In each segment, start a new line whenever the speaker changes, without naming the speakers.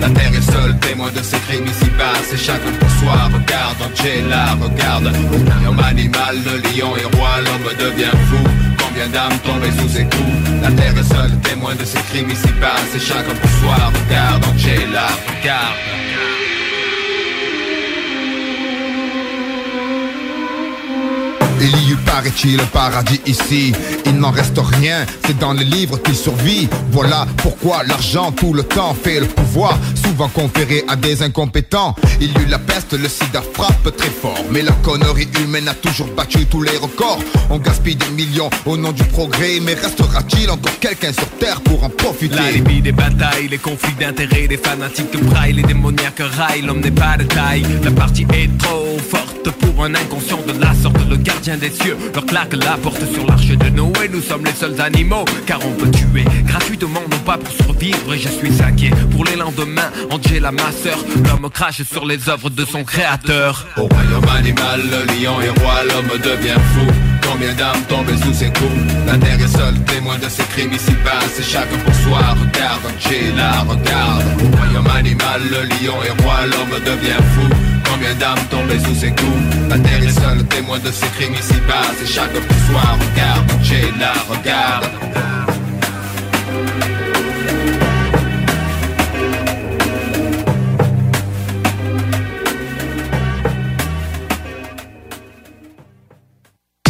La terre est seule témoin de ses crimes ici-bas. C'est chacun pour soi, regarde, Angela, regarde. Homme animal, le lion est roi, l'homme devient fou. Combien d'âmes tombées sous ses coups? La terre est seule témoin de ses crimes ici-bas. C'est chacun pour soi, regarde, Angela, regarde.
Il y eut paraît-il un paradis ici. Il n'en reste rien, c'est dans les livres qu'il survit. Voilà pourquoi l'argent tout le temps fait le pouvoir. Souvent conféré à des incompétents Il y eut la peste, le sida frappe très fort. Mais la connerie humaine a toujours battu tous les records. On gaspille des millions au nom du progrès Mais restera-t-il encore quelqu'un sur terre pour en profiter?
La limite des batailles, les conflits d'intérêts, des fanatiques que braillent, les démoniaques raillent, l'homme n'est pas de taille. La partie est trop forte pour un inconscient de la sorte, le gardien des cieux leur claque la porte sur l'arche de Noé. Nous sommes les seuls animaux, car on peut tuer gratuitement, non pas pour survivre. Et je suis inquiet pour les lendemains. Angela, ma sœur, l'homme crache sur les œuvres de son créateur.
Au royaume animal, le lion est roi, l'homme devient fou. Combien d'âmes tombées sous ses coups? La terre est seule témoin de ses crimes ici-bas C'est chacun pour soi, regarde Angela, regarde Au royaume animal, le lion est roi, l'homme devient fou Combien d'âmes tombées sous ses coups? La terre est seule témoin de ses crimes ici-bas. C'est chacun pour soi, regarde Angela, regarde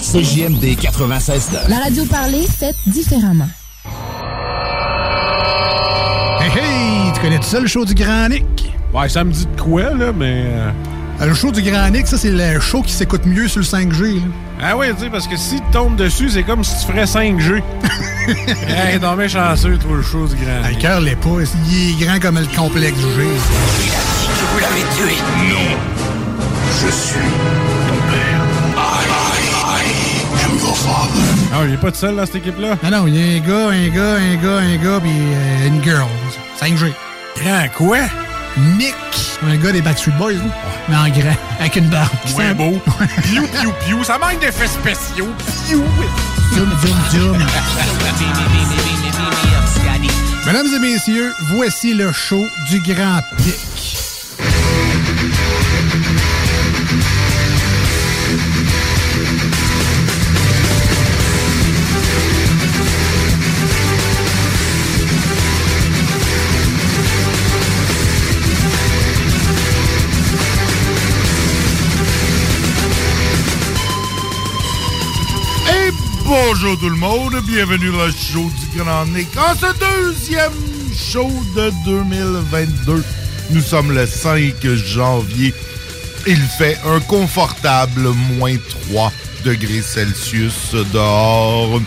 CJMD 96
La radio parlée, faite différemment.
Hey, hey! Tu connais tout ça, le show du Grand Nick?
Ouais, ça me dit de quoi, là, mais... euh,
Euh, Le show du Grand Nick, ça, c'est le show qui s'écoute mieux sur le 5G. là.
Ah oui, tu sais, parce que si tu tombes dessus, c'est comme si tu ferais 5G. hey, non, mais chanceux, toi, le show du grand.
Ah, Le cœur l'est pas. Il est grand comme le complexe du G.
Que vous l'avez tué Non. Je suis ton père.
Ah, il est pas tout seul, dans cette équipe-là?
Ah non, il y a un gars, un gars, un gars, un gars, puis euh, une girl. 5G.
Grand quoi?
Nick. Un gars des Backstreet Boys, là. Mais en grand, avec une barbe.
Ouais, beau. Piou, piou, piou. Ça manque d'effets spéciaux. Piou.
Zoom, zoom, zoom. Mesdames et messieurs, voici le show du Grand Pic.
Bonjour tout le monde, bienvenue dans le show du Grand Nick. En ce deuxième show de 2022, nous sommes le 5 janvier. Il fait un confortable moins 3 degrés Celsius dehors,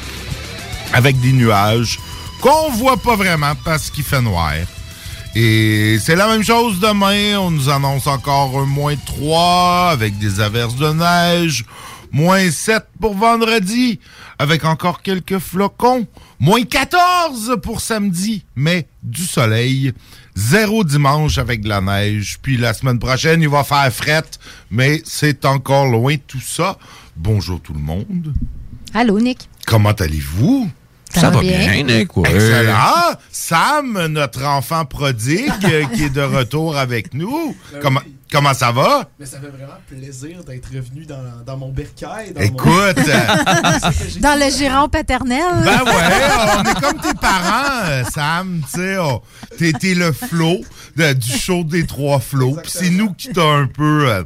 avec des nuages qu'on voit pas vraiment parce qu'il fait noir. Et c'est la même chose demain. On nous annonce encore un moins 3 avec des averses de neige. Moins 7 pour vendredi avec encore quelques flocons. Moins 14 pour samedi, mais du soleil. Zéro dimanche avec de la neige. Puis la semaine prochaine, il va faire fret, mais c'est encore loin tout ça. Bonjour tout le monde.
Allô, Nick.
Comment allez-vous?
Ça Ça va va bien. bien,
Nick, ouais. Excellent. Sam, notre enfant prodigue, euh, qui est de retour avec nous.
Ben
Comment, comment ça va?
Mais ça fait vraiment plaisir d'être revenu dans, dans mon bercail. dans
Écoute,
mon-
Dans le giron paternel.
Ben ouais, on est comme tes parents, euh, Sam, tu sais, t'es t'es le flot de- du show des trois flots, puis c'est nous qui t'a un peu... euh,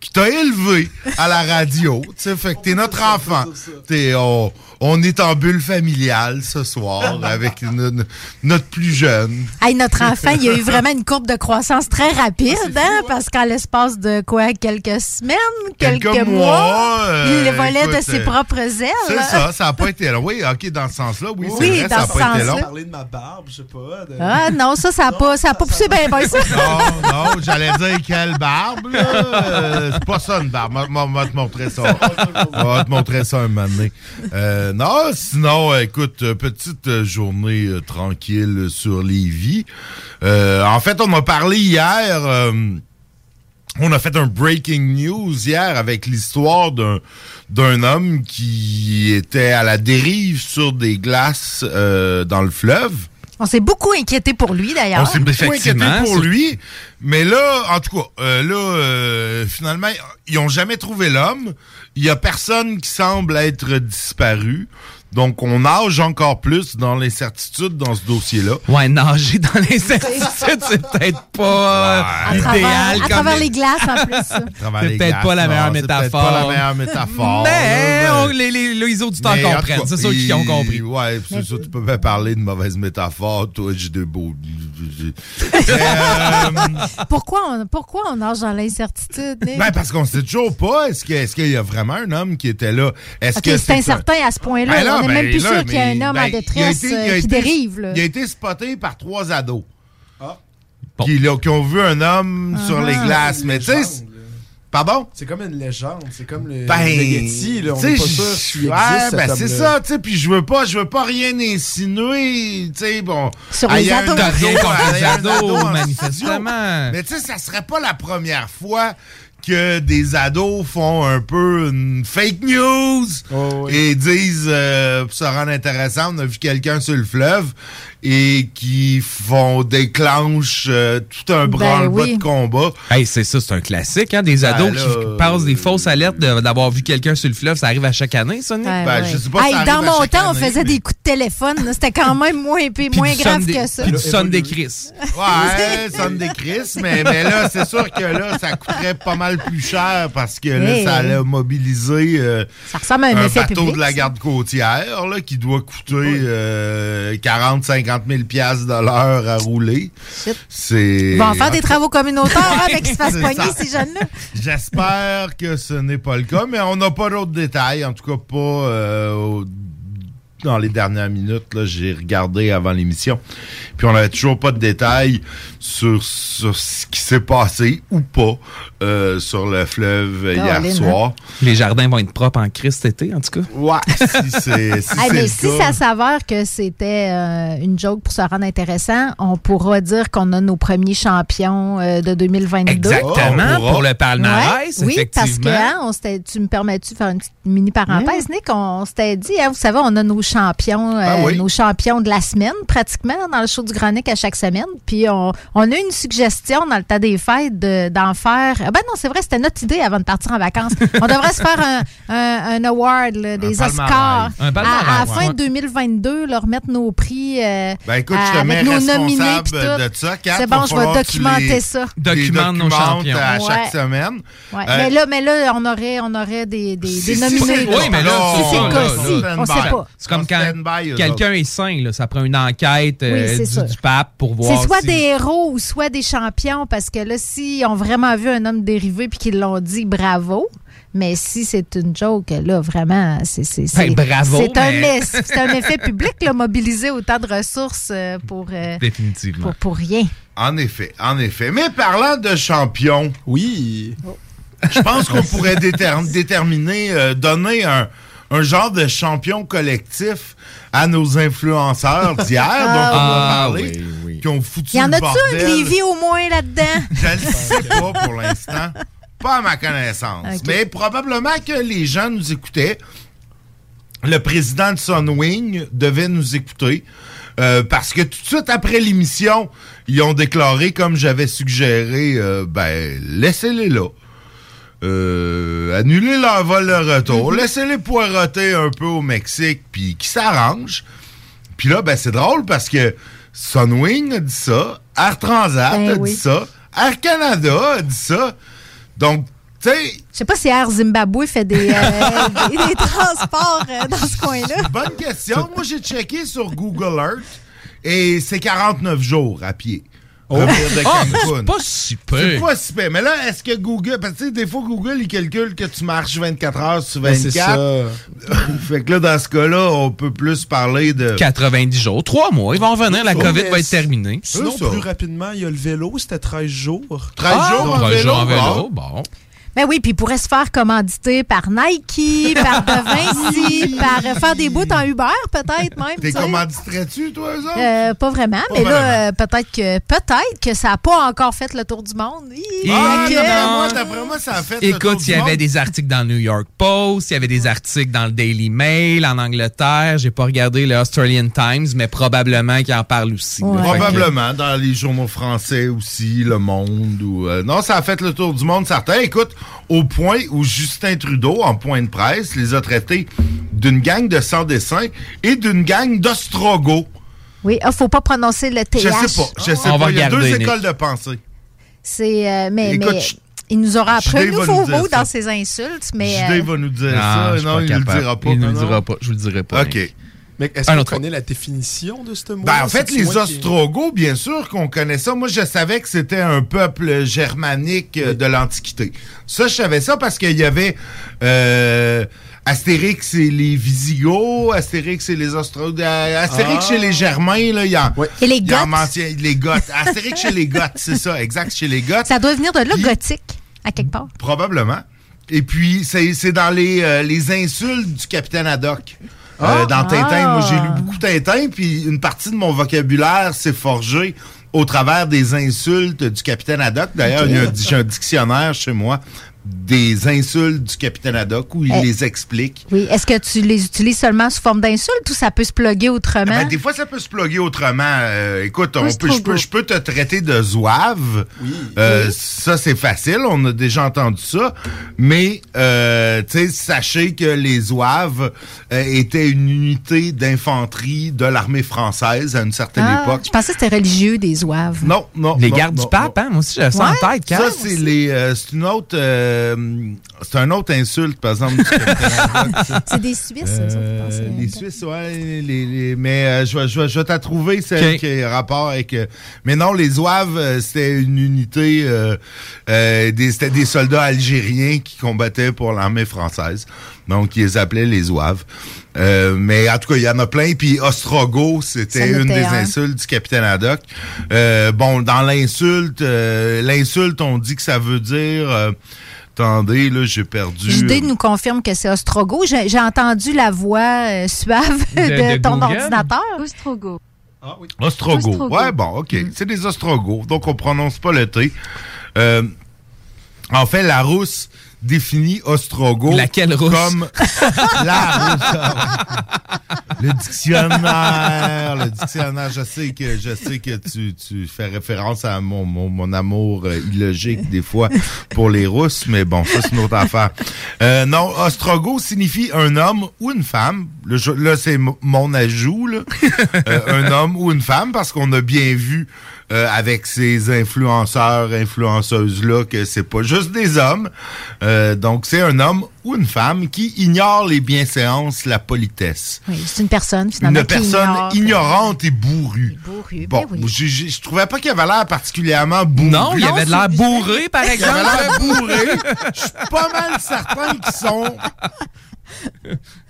qui t'a élevé à la radio, tu sais, fait que t'es notre enfant. T'es, on, on est en bulle familiale ce soir avec no- no- notre plus jeune.
Hey, notre enfant, il a eu vraiment une courbe de croissance très rapide, hein, parce qu'en l'espace de quoi, quelques semaines, quelques,
Quelques
mois,
mois, euh,
il volait de ses
euh,
propres ailes.
C'est ça, ça a pas été long. Oui, ok, dans ce sens-là, oui, c'est
Oui,
vrai,
dans
ça a
ce
pas été long.
parler de ma barbe, je sais pas. de-
Ah non, ça, ça n'a pas, ça a pas poussé bien, bien ça.
Non, non, j'allais dire quelle barbe, là. Euh, c'est pas ça une barbe. On va- on va te montrer ça. On va te montrer ça un moment donné. Euh, non, sinon, euh, écoute, euh, petite euh, journée tranquille sur Lévis. Euh, en fait, on a parlé hier. on a fait un breaking news hier avec l'histoire d'un homme qui était à la dérive sur des glaces dans le fleuve.
On s'est beaucoup inquiété pour lui, d'ailleurs.
On s'est beaucoup inquiété pour lui. Mais là, en tout cas, euh, là, euh, finalement, ils ont jamais trouvé l'homme. Il y a personne qui semble être disparu. Donc, on nage encore plus dans l'incertitude dans ce dossier-là.
Ouais, nager dans l'incertitude, c'est peut-être pas
À travers,
idéal.
à travers les glaces, en plus.
C'est peut-être pas la
non,
meilleure
c'est peut-être
métaphore.
pas la meilleure métaphore.
Mais
là,
on- les, les, les temps
Mais
comprennent. C'est sûr qu'ils ont compris.
Ouais, c'est ça, tu peux pas parler de mauvaise métaphore. Toi, j'ai de beaux. Euh,
Pourquoi on, pourquoi on nage dans l'incertitude?
Ben, parce qu'on sait toujours pas. Est-ce que- est-ce qu'il y a vraiment un homme qui était là? Est-ce que
c'est incertain à ce point-là.
Ben
on n'est
ben
même plus
là,
sûr qu'il y a un homme
ben,
en
il a
détresse
été-
euh, qui
été-
dérive. Là.
Il a été spoté par trois ados. Qui, là, qui ont vu un homme sur
Ah.
les glaces. Mais tu sais. Pardon?
C'est comme une légende. C'est comme le,
Ben,
le Yeti. Là, on n'est pas sûr
ouais, ben c'est ça, tu sais, puis je veux pas, je veux pas rien insinuer, tu sais, bon.
Sur
ah,
les ados. rien contre
ah,
les ados,
ado en
manifestement.
Mais tu sais, ça serait pas la première fois que des ados font un peu une fake news
Oh,
et disent, euh, pour se rendre intéressant, on a vu quelqu'un sur le fleuve et qui font déclenchent euh, tout un
Ben
branle-bas
oui.
de combat.
Hey, c'est ça, c'est un classique, hein, des
Ben
ados
là,
qui passent des fausses alertes d'avoir vu quelqu'un sur le fleuve. Ça arrive à chaque année, ça,
Ben,
ouais.
je sais pas si
Hey,
ça
dans mon temps, on faisait des coups de téléphone. là. C'était quand même moins, moins grave
des-
que ça.
Puis du sonne des Chris.
Ouais, sonne des Chris, mais, mais là, c'est sûr que là, ça coûterait pas mal plus cher parce que là,
Hey.
ça allait mobiliser euh,
Ça ressemble à un effet
bateau
public,
de la garde côtière là, qui doit coûter euh, 40-50 000 piastres de l'heure à rouler. C'est...
Ils vont faire des travaux communautaires hein, avec qu'ils se fassent poigner, ces jeunes-là.
J'espère que ce n'est pas le cas, mais on n'a pas d'autres détails, en tout cas pas euh, au- dans les dernières minutes. Là, j'ai regardé avant l'émission, puis on n'avait toujours pas de détails sur, sur ce qui s'est passé ou pas euh, sur le fleuve hier
Caroline,
soir.
Les jardins vont être propres en Christ cet été, en tout cas.
Ouais, si c'est si
Hey,
c'est
mais
le
si
cas.
ça s'avère que c'était euh, une joke pour se rendre intéressant, on pourra dire qu'on a nos premiers champions euh, de 2022.
Exactement, pour le palmarès,
Ouais, Oui, parce que hein, on tu me permets-tu de faire une petite mini parenthèse, Nick? On s'était dit, hein, vous savez, on a nos champions, euh,
Ah oui.
nos champions de la semaine, pratiquement, dans le show du Granic à chaque semaine. Puis on, on a eu une suggestion dans le tas des fêtes de- d'en faire. Ah Ben non, c'est vrai, c'était notre idée avant de partir en vacances. On devrait se faire un, un, un award, là, des. Oscars.
Un palmarès,
à, à la
ouais.
fin de 2022, leur remettre nos prix. euh,
Ben écoute, je te mets
nos nominés
de ça.
C'est bon, je vais documenter
les-
ça.
Documente nos champions.
à
Ouais.
chaque semaine.
Ouais,
Euh,
mais, là, mais là, on aurait, on aurait des, des, des
si
nominés.
Oui, mais là,
si c'est le cas-ci,
là,
on sait pas.
C'est comme quand quelqu'un est sain, là, ça prend une enquête euh,
Oui,
du, pape pour voir
C'est soit
si-
des héros ou soit des champions, parce que là, s'ils ont vraiment vu un homme dérivé puis qu'ils l'ont dit, bravo. Mais si c'est une joke, là, vraiment, c'est c'est c'est-
Ben, bravo,
c'est un,
mais-
mess- c'est un effet public, là, mobiliser autant de ressources euh, pour, euh,
Définitivement.
pour, pour rien.
En effet, en effet. Mais parlant de champions,
oui,
je pense qu'on pourrait déter- déterminer, euh, donner un, un genre de champion collectif à nos influenceurs d'hier, dont on va
Ah,
parler.
oui, oui.
qui ont foutu
Y en a-tu un de
bordel.
Lévis au moins là-dedans?
Je ne sais pas pour l'instant. Pas à ma connaissance. Mais probablement que les gens nous écoutaient. Le président de Sunwing devait nous écouter. euh, parce que tout de suite après l'émission, ils ont déclaré, comme j'avais suggéré, euh, ben, laissez-les là. Euh, annulez leur vol de retour. Laissez-les poireauter un peu au Mexique, puis qui s'arrangent. Puis là, ben, c'est drôle parce que Sunwing a dit ça, Air Transat
Ben
a
oui.
dit ça, Air Canada a dit ça. Donc, tu sais,
Je sais pas si Air Zimbabwe fait des, euh, des, des transports euh, dans ce coin-là.
bonne question. Moi, j'ai checké sur Google Earth et c'est 49 jours à pied. De
Ah, c'est pas si peu.
C'est pas si. Mais là, est-ce que Google. Parce que tu sais, des fois, Google, il calcule que tu marches 24 heures sur
Ben,
24.
c'est ça.
fait que là, dans ce cas-là, on peut plus parler de.
90 jours, 3 mois, ils vont revenir, la
Oh,
COVID va être terminée.
Sinon, plus rapidement, il y a le vélo, c'était 13 jours.
13
Ah,
jours en
13
vélo.
jours en vélo,
bon.
bon.
Ben oui, puis il pourrait se faire commanditer par Nike, par De Vinci, par euh, faire des bouts en Uber, peut-être même.
T'es commanditerais-tu, toi, eux autres?
Euh, pas vraiment,
Pas
mais
vraiment.
là, euh, peut-être que peut-être que ça n'a pas encore fait le tour du monde. Hi,
Ah,
que-
d'après moi, d'après moi, ça a fait. le tour
Écoute,
du
il y avait
monde.
des articles dans le New York Post, il y avait des articles dans le Daily Mail en Angleterre. J'ai pas regardé le Australian Times, mais probablement qu'il en parle aussi. là. Que-
Probablement, dans les journaux français aussi, Le Monde. Ou, euh, non, ça a fait le tour du monde, certain. Écoute, au point où Justin Trudeau, en point de presse, les a traités d'une gang de sans-dessin et d'une gang d'ostrogoths.
Oui, il ne faut pas prononcer le TH.
Je sais pas, je sais
On
pas.
va
Il y a deux écoles de pensée.
C'est, euh, mais,
Écoute,
mais
je-
il nous aura appris un nouveau mot dans ses insultes, mais
Judé
euh,
va nous dire
Non,
ça. Non, il ne le dira pas.
Il ne le dira pas. Je vous le dirai pas.
OK.
Mais est-ce qu'on
autre.
connaît la définition de ce mot?
Ben, en fait, les Ostrogoths, bien sûr qu'on connaît ça. Moi, je savais que c'était un peuple germanique euh, de l'Antiquité. Ça, je savais ça parce qu'il y avait euh, Astérix et les Visigoths, Astérix et les Ostrogoths. Astérix
Ah.
chez les Germains, là, il y a...
Et les
il y en
Goths?
les Goths. Astérix chez les Goths, c'est ça, exact, chez les Goths.
ça doit venir de là,
Puis-
gothique, à quelque part.
Probablement. Et puis, c'est c'est dans les, euh, les insultes du capitaine Haddock. Euh,
Ah.
dans Tintin,
Ah.
moi j'ai lu beaucoup Tintin, puis une partie de mon vocabulaire s'est forgé au travers des insultes du capitaine Haddock. D'ailleurs, il y a un- j'ai un dictionnaire chez moi des insultes du capitaine Haddock où il
Eh.
les explique.
Oui. Est-ce que tu les utilises seulement sous forme d'insultes ou ça peut se plugger autrement?
Ben, des fois, ça peut se plugger autrement. Euh, écoute, on
Oui,
peut, je, peux, je te traiter de zouave. Euh, Ça, c'est facile. On a déjà entendu ça. Mais, euh, tu sais, sachez que les zouaves euh, étaient une unité d'infanterie de l'armée française à une certaine
Ah,
époque.
Je pensais que c'était religieux, des zouaves.
Non, non.
Les
non,
gardes
non,
du pape,
non.
hein? Moi aussi, j'avais ça en tête,
Ça,
Carl.
c'est les. euh, c'est une autre. Euh, c'est un autre insulte, par exemple, du capitaine Haddock, ça.
C'est des Suisses, autres,
Euh,
je pense.
les Suisses, ouais, les, les- mais euh, je vais, je je vais t'en trouver celle qui a rapport avec. euh, mais non, les Zouaves, euh, c'était une unité, euh, euh, des, c'était des soldats algériens qui combattaient pour l'armée française. Donc, ils les appelaient les Zouaves. Euh, mais en tout cas, il y en a plein. Puis Ostrogo, c'était
Ça
une des
un.
insultes du capitaine Haddock. Euh, bon, dans l'insulte, euh, l'insulte, on dit que ça veut dire. Euh, attendez, là, j'ai perdu.
Judé nous confirme que c'est Ostrogo. J'ai j'ai entendu la voix euh, suave de,
De- de
ton
Google?
ordinateur.
Ostrogo.
Ah oui.
Ostrogo.
Ostrogo.
Ouais, bon, OK. C'est des Ostrogo. Donc, on prononce pas le T. Euh, en fait, la rousse définit Ostrogo
Laquelle rousse?
comme la rousse. le dictionnaire, le dictionnaire. Je sais que je sais que tu, tu fais référence à mon, mon, mon amour euh, illogique des fois pour les rousses, mais bon, ça c'est une autre affaire. Euh, non, Ostrogo signifie un homme ou une femme. Le- là, c'est mon ajout, là. Euh, un homme ou une femme, parce qu'on a bien vu euh, avec ces influenceurs, influenceuses-là, que c'est pas juste des hommes. Euh, donc, c'est un homme ou une femme qui ignore les bienséances, la politesse.
Oui, c'est une personne, finalement.
Une
qui
personne
ignore.
ignorante et bourrue.
Bourrue,
Bon,
ben oui.
j'ai- j'ai- je trouvais pas qu'il avait l'air particulièrement bourru.
Non, il avait de l'air bourré, par
Il avait
exemple.
l'air bourré. Je suis pas mal certain qu'ils sont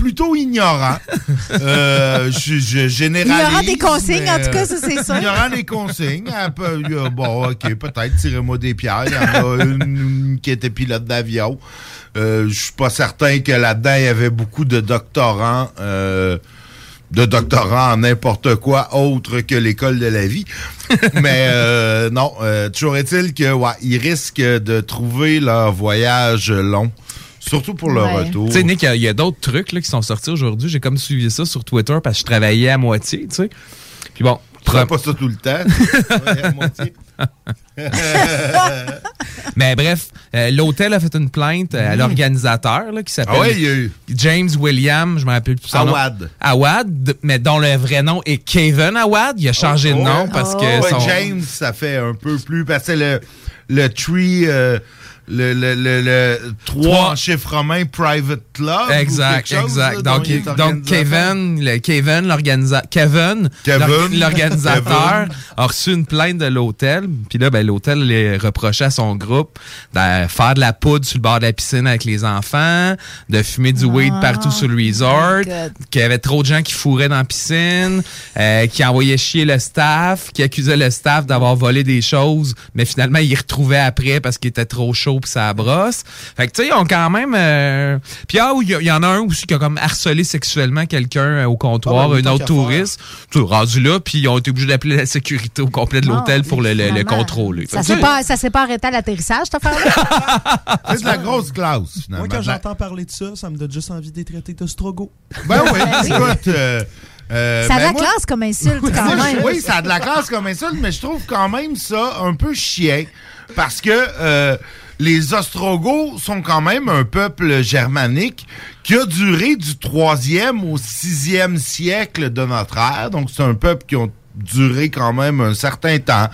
plutôt ignorants. Euh, je, je généralise.
Ignorant des consignes,
mais,
en tout cas,
euh,
ça, c'est sûr.
Ignorant des consignes. Peu, bon, OK, peut-être, tirez-moi des pierres. Il y en a une, une qui était pilote d'avion. Euh, je suis pas certain que là-dedans, il y avait beaucoup de doctorants. euh, de doctorat en n'importe quoi autre que l'école de la vie. Mais euh, non, euh, toujours est-il que ouais, ils risquent de trouver leur voyage long. Surtout pour le retour.
Tu sais, Nick, il y a- d'autres trucs là, qui sont sortis aujourd'hui. J'ai comme suivi ça sur Twitter parce que je travaillais à moitié, tu sais. Puis bon.
Tu fais pas ça tout le temps. Ouais, à moitié.
Mais bref, euh, l'hôtel a fait une plainte euh, à l'organisateur là, qui s'appelle
Ah ouais, il y a eu-
James William, je me rappelle plus son nom.
Awad.
Awad, mais dont le vrai nom est Kevin Awad. Il a changé de nom parce que
Oh, Ouais,
son...
James, ça fait un peu plus. Parce que le, le tree. euh, le, le, le, le 3
Trois.
en chiffre romain Private Club.
Exact,
chose,
exact.
là,
donc,
il
donc. Kevin, le, Kevin, l'organisa- Kevin,
Kevin.
l'or- l'organisateur,
Kevin.
a reçu une plainte de l'hôtel. Puis là, ben, l'hôtel les reprochait à son groupe de faire de la poudre sur le bord de la piscine avec les enfants, de fumer du weed partout sur le resort, qu'il y avait trop de gens qui fourraient dans la piscine, euh, qui envoyaient chier le staff, qui accusaient le staff d'avoir volé des choses, mais finalement, ils retrouvaient après parce qu'il était trop chaud puis ça brosse. Fait que, tu sais, ils ont quand même... euh, Puis ah, il y, en a un aussi qui a comme harcelé sexuellement quelqu'un euh, au comptoir,
Ah, ben,
un autre touriste. Tu rendu là, puis ils ont été obligés d'appeler la sécurité au complet de l'hôtel pour le, le- contrôler.
Ça s'est pas, ça s'est pas arrêté à l'atterrissage, cette affaire-là?
C'est de la grosse classe, finalement.
Moi, quand j'entends parler de ça, ça me donne juste envie d'être traité d'ostrogo.
Ben oui, écoute. euh, euh,
ça a de
ben
la
moi-
classe comme insulte, quand
Moi,
même.
oui, ça a de la classe comme insulte, mais je trouve quand même ça un peu chien. Parce que euh, les Ostrogoths sont quand même un peuple germanique qui a duré du 3e au 6e siècle de notre ère. Donc, c'est un peuple qui a duré quand même un certain temps.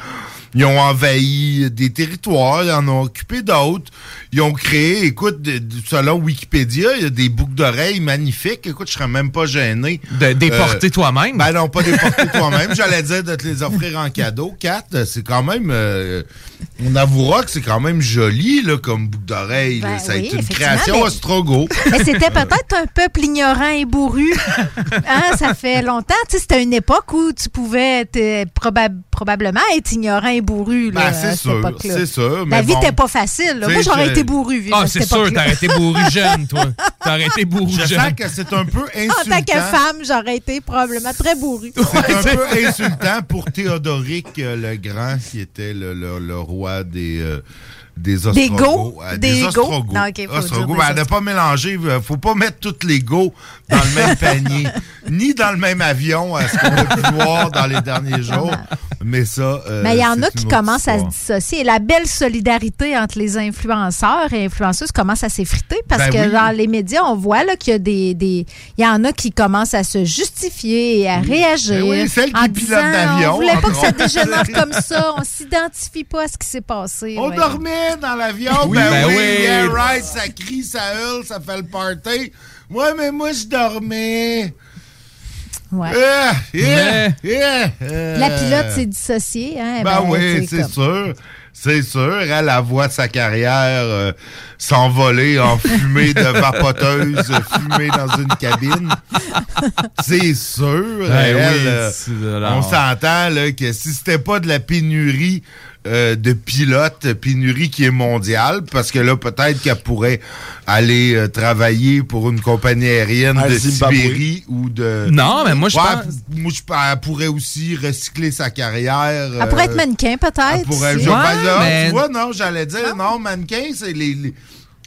Ils ont envahi des territoires, ils en ont occupé d'autres. Ils ont créé, écoute, de- de- selon Wikipédia, il y a des boucles d'oreilles magnifiques. Écoute, je serais même pas gêné.
De déporter
Euh,
toi-même?
Ben non, pas déporter toi-même. J'allais dire de te les offrir en cadeau. Kat, c'est quand même... euh, on avouera que c'est quand même joli, là, comme boucle d'oreille.
Ben
ça a été une création
mais-
ostrogo.
Mais c'était peut-être un peuple ignorant et bourru. Hein, ça fait longtemps. Tu sais, c'était une époque où tu pouvais être, probab- probablement être ignorant et bourru. Là,
Ben, c'est sûr, c'est sûr,
La
mais
vie
bon.
n'était pas facile. là. Moi, j'aurais été bourru.
Ah, c'est sûr, t'aurais été bourru jeune, toi. T'aurais été bourru
Je
jeune.
sens que c'est un peu insultant.
En tant que femme, j'aurais été probablement très bourru.
C'est un peu insultant pour Théodoric euh, le Grand, qui était le, le- le roi des, euh, des
Des
Ostrogoths.
Goths?
Euh,
Des Goths?
Ostrogoths.
Non, ok, faut
Ostrogoths.
dire
Ben,
des
ne pas mélanger, euh, faut pas mettre toutes les Goths dans le même panier, ni dans le même avion, à ce qu'on a pu voir dans les derniers jours. Mais ça. euh,
Mais il y en a qui commencent à se dissocier. La belle solidarité entre les influenceurs et influenceuses commence à s'effriter parce
Ben
que
oui.
dans les médias, on voit qu'il y a des, des- Il y en a qui commencent à se justifier et à réagir.
Ben oui, celle qui
en
pilote d'avion,
On voulait pas que ça dégénère comme ça. On s'identifie pas à ce qui s'est passé.
On
Ouais.
dormait dans l'avion.
Oui,
ben,
ben
oui,
oui.
yeah, right, ça crie, ça hurle, ça fait le party. Ouais, mais moi, je dormais.
Ouais.
Ah, yeah,
Mais-
yeah, euh,
La pilote s'est dissociée. Hein,
Ben, oui,
c'est comme-
sûr. C'est sûr. Elle, elle voit sa carrière euh, s'envoler en fumée de vapoteuse, fumée dans une cabine. C'est sûr.
Ben
elle,
oui,
euh, on s'entend que si c'était pas de la pénurie euh, de pilotes, pénurie qui est mondiale, parce que là, peut-être qu'elle pourrait aller euh, travailler pour une compagnie aérienne
À
de
Zimbabwe.
Sibérie ou de...
Non, mais moi, je
Ouais,
pense-
moi, je pense- elle pourrait aussi recycler sa carrière.
Elle pourrait
euh,
être mannequin, peut-être.
elle pourrait-
si-
je-
Ouais,
ben là,
mais-
Tu vois, non, j'allais dire, non, mannequin, c'est les, les,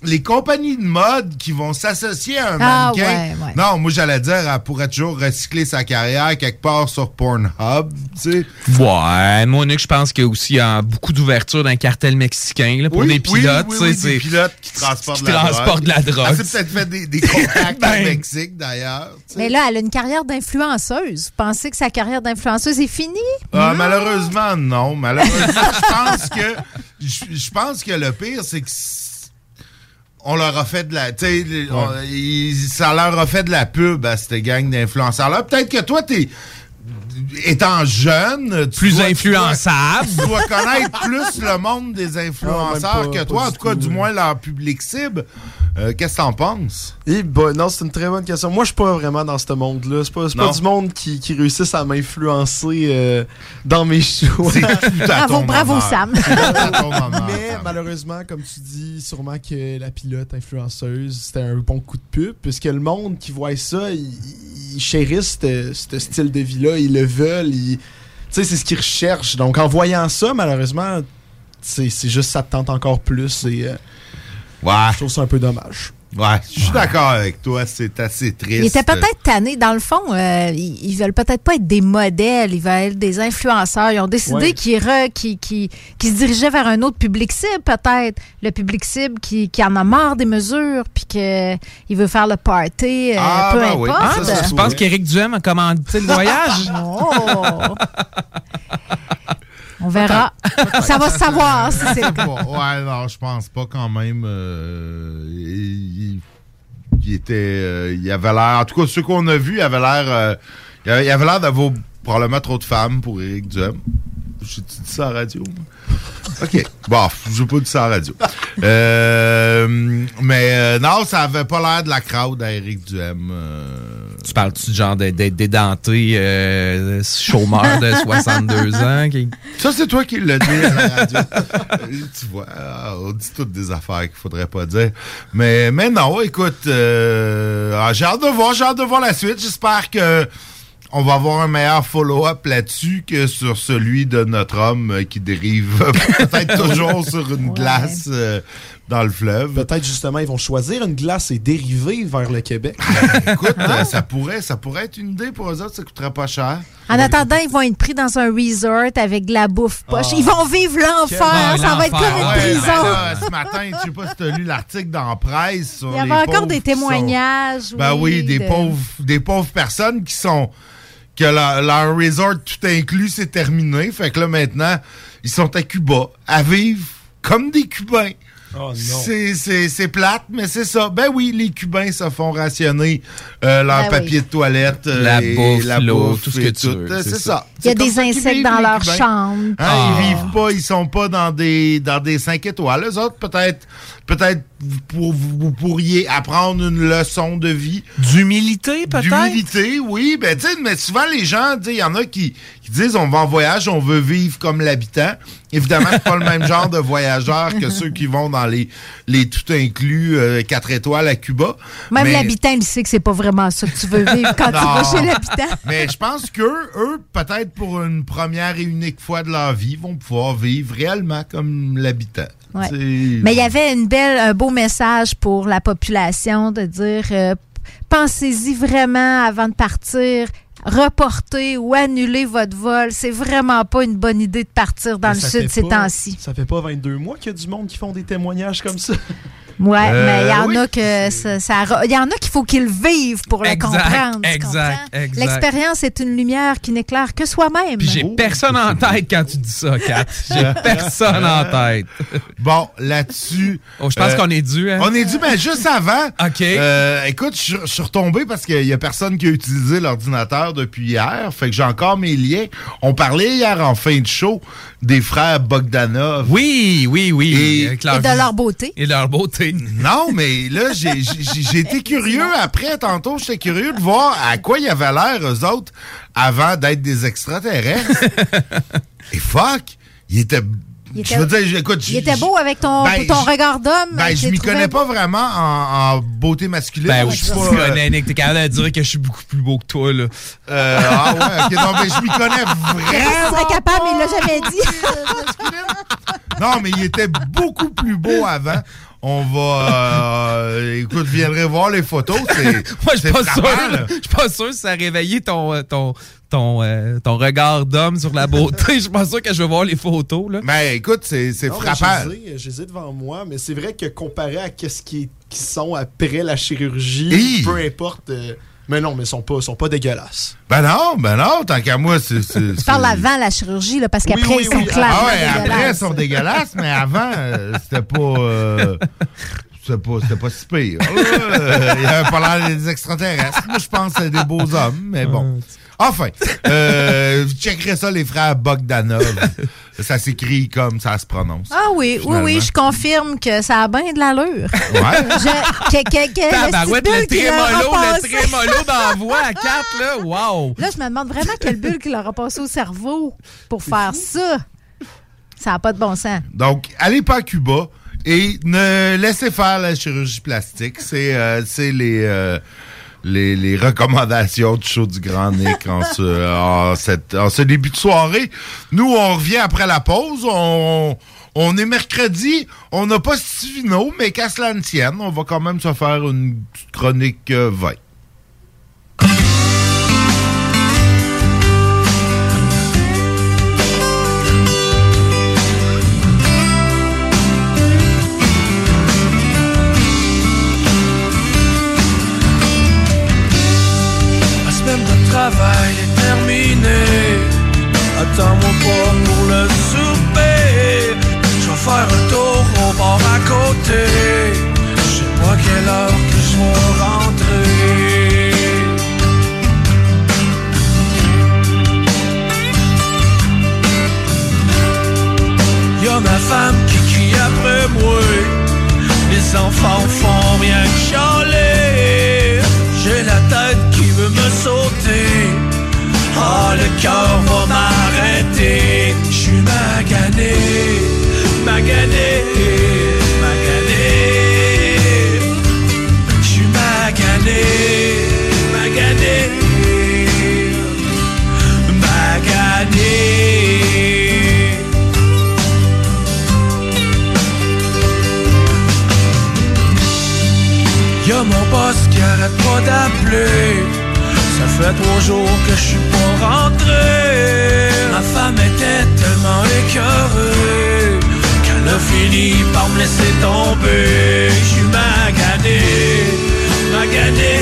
les compagnies de mode qui vont s'associer à un
Ah,
mannequin.
ouais, ouais.
Non, moi, j'allais dire, elle pourrait toujours recycler sa carrière quelque part sur Pornhub, tu sais.
Ouais, moi, Nick, je pense qu'il y a aussi euh, beaucoup d'ouverture d'un cartel mexicain là, pour
Oui,
des pilotes.
oui,
tu sais,
oui,
c'est-
des pilotes qui transportent
qui
la
transportent
drogue.
de la drogue.
Elle s'est peut-être fait des, des contacts
Ben.
au Mexique, d'ailleurs.
Mais là, elle a une carrière d'influenceuse. Vous pensez que sa carrière d'influenceuse est finie?
Ah, malheureusement, non. Malheureusement, je pense que je, pense que le pire, c'est que on leur a fait de la. tu sais, les- on- ils- ça leur a fait de la pub à cette gang d'influenceurs-là. Peut-être que toi, t'es. Étant jeune, tu
Plus
dois- tu
influençable.
dois- Tu dois connaître plus le monde des influenceurs
Ah, pas-
que toi, en tout cas, du moins leur public cible. Euh, Qu'est-ce que t'en penses?
Eh ben, non, c'est une très bonne question. Moi, je suis pas vraiment dans ce monde-là. C'est pas, c'est pas du monde qui, qui réussissent à m'influencer euh, dans mes choix.
C'est tout à
Bravo,
ton
bravo,
honneur.
Sam.
C'est tout à ton honneur,
Mais
Sam.
malheureusement, comme tu dis, sûrement que la pilote influenceuse, c'était un bon coup de pub, puisque le monde qui voit ça, il, ils chérissent ce style de vie-là, ils le veulent, ils- tu sais, c'est ce qu'ils recherchent. Donc, en voyant ça, malheureusement, c'est c'est juste ça te tente encore plus et euh,
Ouais.
je trouve ça un peu dommage.
Ouais, je suis d'accord avec toi, c'est assez triste.
Ils étaient peut-être tannés. Dans le fond, euh, ils, ils veulent peut-être pas être des modèles, ils veulent être des influenceurs. Ils ont décidé
Ouais.
qu'ils re- qu'ils- qu'ils- qu'ils se dirigeaient vers un autre public cible, peut-être. Le public cible qui, qui en a marre des mesures, puis qu'il veut faire le party, euh,
Ah,
peu
ben oui.
importe.
Ah, ça, je pense qu'Éric Duhem a commandité le voyage?
Oh! On verra. Ça va se savoir si c'est le cas.
Ouais, non, je pense pas quand même. euh, il, était. euh, il avait l'air. En tout cas, ceux qu'on a vus, il avait l'air. euh, il avait- l'air d'avoir probablement trop de femmes pour Éric Duhem. J'ai dit ça à la radio? OK. Bon, je pas dit ça à la radio. Euh, mais euh, non, ça avait pas l'air de la crowd à Éric Duhem. Euh.
Tu parles-tu de genre dédenté, euh, chômeur de 62 ans? Qui...
Ça, c'est toi qui l'as dit à la radio. Euh, tu vois, ah, on dit toutes des affaires qu'il faudrait pas dire. Mais, mais non, écoute, euh, ah, j'ai hâte de voir, j'ai hâte de voir la suite. J'espère que on va avoir un meilleur follow-up là-dessus que sur celui de notre homme euh, qui dérive peut-être toujours sur une glace euh, dans le fleuve.
Peut-être justement, ils vont choisir une glace et dériver vers le Québec.
Écoute, euh, ça pourrait, ça pourrait être une idée pour eux autres, ça coûterait pas cher.
En attendant, ils vont être pris dans un resort avec de la bouffe poche. Ils vont vivre l'enfer.
Ah,
ça va être comme une
Ouais,
prison.
ben là, ce matin, je sais pas si tu as lu l'article dans la presse sur
Il y avait encore des
sont-
témoignages.
Ben oui, des
de-
pauvres des pauvres personnes qui sont que leur, leur resort tout inclus c'est terminé, fait que là maintenant, ils sont à Cuba à vivre comme des Cubains.
Oh.
C'est- C'est c'est plate, mais c'est ça. Ben oui, les Cubains se font rationner euh, leur
Ben
papier
oui.
de toilette. euh,
La
et
bouffe,
la
l'eau,
bouffe
tout ce que tu veux,
Euh,
c'est ça.
ça.
Il y a des insectes dans leur
Cubains.
chambre.
Hein,
Ah.
Ils vivent pas, ils sont pas dans des dans des 5 étoiles. Les autres, peut-être, peut-être pour, vous pourriez apprendre une leçon de vie.
D'humilité, peut-être?
D'humilité, oui. Ben, mais souvent, les gens, il y en a qui, qui disent on va en voyage, on veut vivre comme l'habitant. Évidemment, c'est pas le même genre de voyageurs que ceux qui vont dans les, les tout inclus 4 étoiles à Cuba.
Même
Mais-
l'habitant, il sait que c'est pas vraiment ça que tu veux vivre quand tu vas chez l'habitant.
Mais je pense qu'eux, eux, peut-être pour une première et unique fois de leur vie, vont pouvoir vivre réellement comme l'habitant.
Ouais. Mais il y avait une belle, un beau message pour la population de dire euh, pensez-y vraiment avant de partir. Reporter ou annuler votre vol, c'est vraiment pas une bonne idée de partir dans
Mais
le sud ces temps-ci.
Ça fait pas 22 mois qu'il y a du monde qui font des témoignages comme ça.
Ouais,
Euh,
mais il y en
oui.
a que ça, ça- il y en a qu'il faut qu'ils le vivent pour le
Exact,
comprendre.
exact, exact.
L'expérience est une lumière qui n'éclaire que soi-même.
Puis j'ai personne en tête quand tu dis ça, Kat. J'ai personne en tête.
Bon, là-dessus.
Oh, je pense
euh,
qu'on est dû, hein?
On est dû, mais juste avant.
OK.
euh, écoute, je je suis retombé parce qu'il y a personne qui a utilisé l'ordinateur depuis hier. Fait que j'ai encore mes liens. On parlait hier en fin de show des frères Bogdanov.
Oui, oui, oui.
Et,
Et de leur beauté.
Et leur beauté.
Non, mais là, j'ai- été curieux après, tantôt, j'étais curieux de voir à quoi ils avaient l'air, eux autres, avant d'être des extraterrestres. Et fuck, ils étaient...
Il
je
était-
veux dire, écoute...
Il était beau avec ton,
Ben,
ton
je-
regard d'homme.
Ben, je m'y connais
beau.
pas vraiment en, en beauté masculine.
Ben oui,
je
je
suis pas, euh,
connais, Nick. T'es capable de dire que je suis beaucoup plus beau que toi, là.
euh, ah ouais, ok, non, mais je m'y connais
Il
vraiment
serait capable, mais il l'a jamais dit.
Non, mais il était beaucoup plus beau avant. On va... euh, écoute, je viendrai voir les photos. C'est,
Moi, je suis
c'est
pas sûr. Je suis pas sûr que ça a réveillé ton, euh, ton, ton, euh, ton regard d'homme sur la beauté. Je suis pas sûr que je vais voir les photos, là.
Mais écoute, c'est, c'est
Non, mais
frappant.
je les ai- Je les ai devant moi, mais c'est vrai que comparé à qu'est-ce qui, qui sont après la chirurgie,
Hi!
peu importe. euh, mais non, mais ils sont pas, sont pas dégueulasses.
Ben non, ben non, tant qu'à moi, c'est... c'est,
Je
c'est-
parle avant la chirurgie, là, parce qu'après,
Oui, oui,
ils sont
oui.
clairement
Ah ouais, après, ils sont dégueulasses, mais avant, euh, c'était pas... euh, c'était pas, c'était pas si pire. Euh, Il avait pas l'air des extraterrestres. Moi, je pense que c'est des beaux hommes, mais bon. Enfin, euh, vous checkerez ça, les frères Bogdanov. Ça s'écrit comme ça se prononce.
Ah oui, oui,
Finalement.
oui, je confirme que ça a bien de l'allure.
Ouais.
Je, que, que, que,
Tabarouette,
le
le
petit bulle qui leur a
trémolo, le trémolo dans la voix à 4, là. Wow!
Là, je me demande vraiment quelle bulle qui leur a passé au cerveau pour faire ça. Ça n'a pas de bon sens.
Donc, allez pas à Cuba et ne laissez faire la chirurgie plastique. C'est euh, c'est les... euh, les, les, recommandations du show du Grand Nick en, ce, en, cette, en ce début de soirée. Nous, on revient après la pause. On, on est mercredi. On n'a pas Stivino, mais qu'à cela ne tienne, on va quand même se faire une chronique euh,
20. Attends-moi pas pour le souper. Je vais faire un tour au bar à côté. Je sais pas quelle heure que je vais rentrer. Y'a ma femme qui crie après moi. Les enfants font rien que chialer. J'ai la tête qui veut me sauter. Ah, le cœur va Je suis magané, magané, magané. Je suis magané, magané, magané. Y'a mon boss qui arrête pas d'appeler. Fait trois jours que je suis pas rentré. Ma femme était tellement écœurée qu'elle a fini par me laisser tomber. Je suis magané, magané.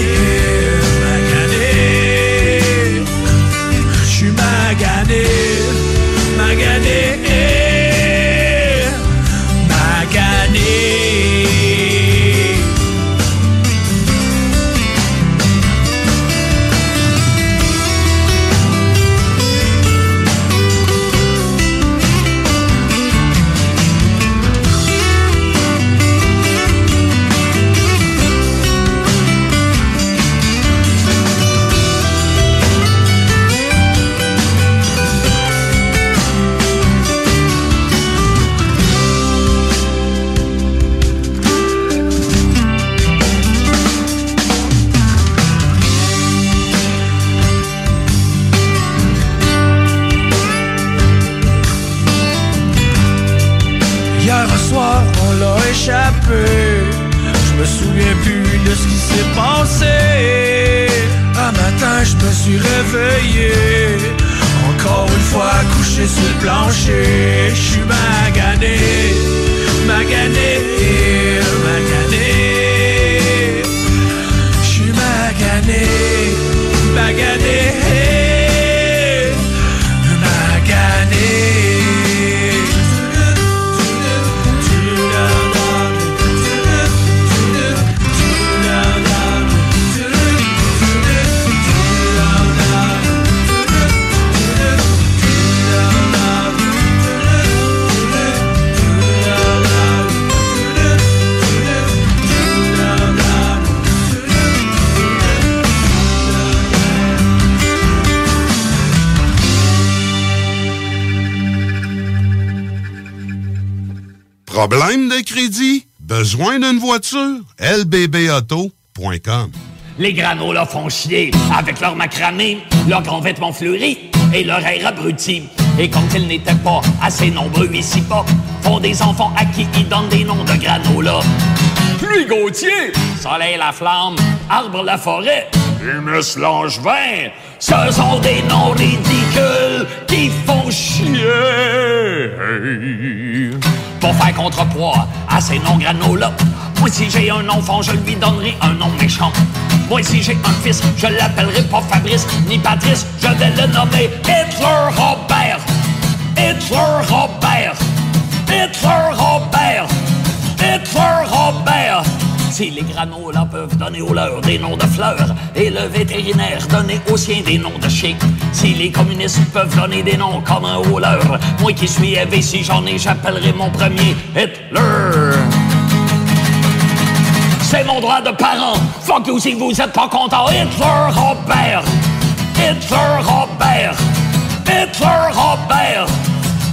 Voiture? lbbauto.com
Les granolas font chier avec leur macramé, leurs grands vêtements fleuris et leur air abruti. Et comme ils n'étaient pas assez nombreux ici pas, font des enfants à qui ils donnent des noms de granola. Pluie Gauthier, Soleil la flamme, Arbre la forêt, Humus Langevin, ce sont des noms ridicules qui font chier. Pour faire contrepoids à ces noms granola, moi si j'ai un enfant, je lui donnerai un nom méchant. Moi si j'ai un fils, je l'appellerai pas Fabrice ni Patrice, je vais le nommer Hitler Robert. Hitler Robert. Hitler Robert. Hitler Robert. Si les granolas peuvent donner aux leurs des noms de fleurs et le vétérinaire donner aux siens des noms de chiens, si les communistes peuvent donner des noms communs aux leurs, moi qui suis élevé, si j'en ai, j'appellerai mon premier Hitler. C'est mon droit de parent. Fuck you si vous êtes pas content. Hitler Robert. Hitler Robert. Hitler Robert.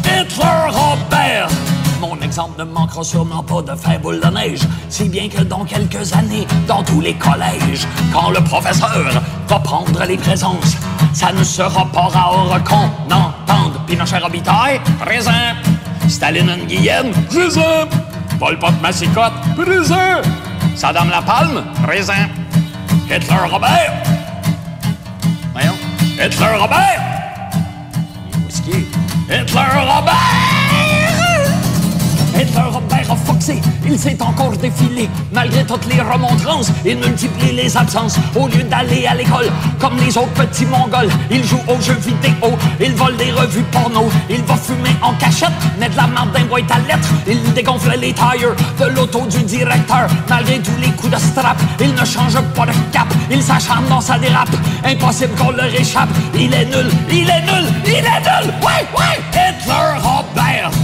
Hitler Robert. Mon ex exemple, ne manquera sûrement pas de faire boule de neige. Si bien que dans quelques années, dans tous les collèges, quand le professeur va prendre les présences, ça ne sera pas rare qu'on entende Pinochet Robitaille, présent. Staline Nguyen, présent. Paul Pot Massicotte, présent. Saddam Lapalme, présent. Hitler Robert. Voyons. Hitler Robert. Whisky. Hitler Robert. Hitler Robert a foxé, il s'est encore défilé. Malgré toutes les remontrances, il multiplie les absences. Au lieu d'aller à l'école, comme les autres petits mongols, il joue aux jeux vidéo, il vole des revues porno, il va fumer en cachette, met de la marde d'un boîte à lettres, il dégonfle les tires de l'auto du directeur. Malgré tous les coups de strap, il ne change pas de cap, il s'acharne dans sa dérape. Impossible qu'on leur échappe, il est nul, il est nul, il est nul! Ouais, ouais! Hitler Robert!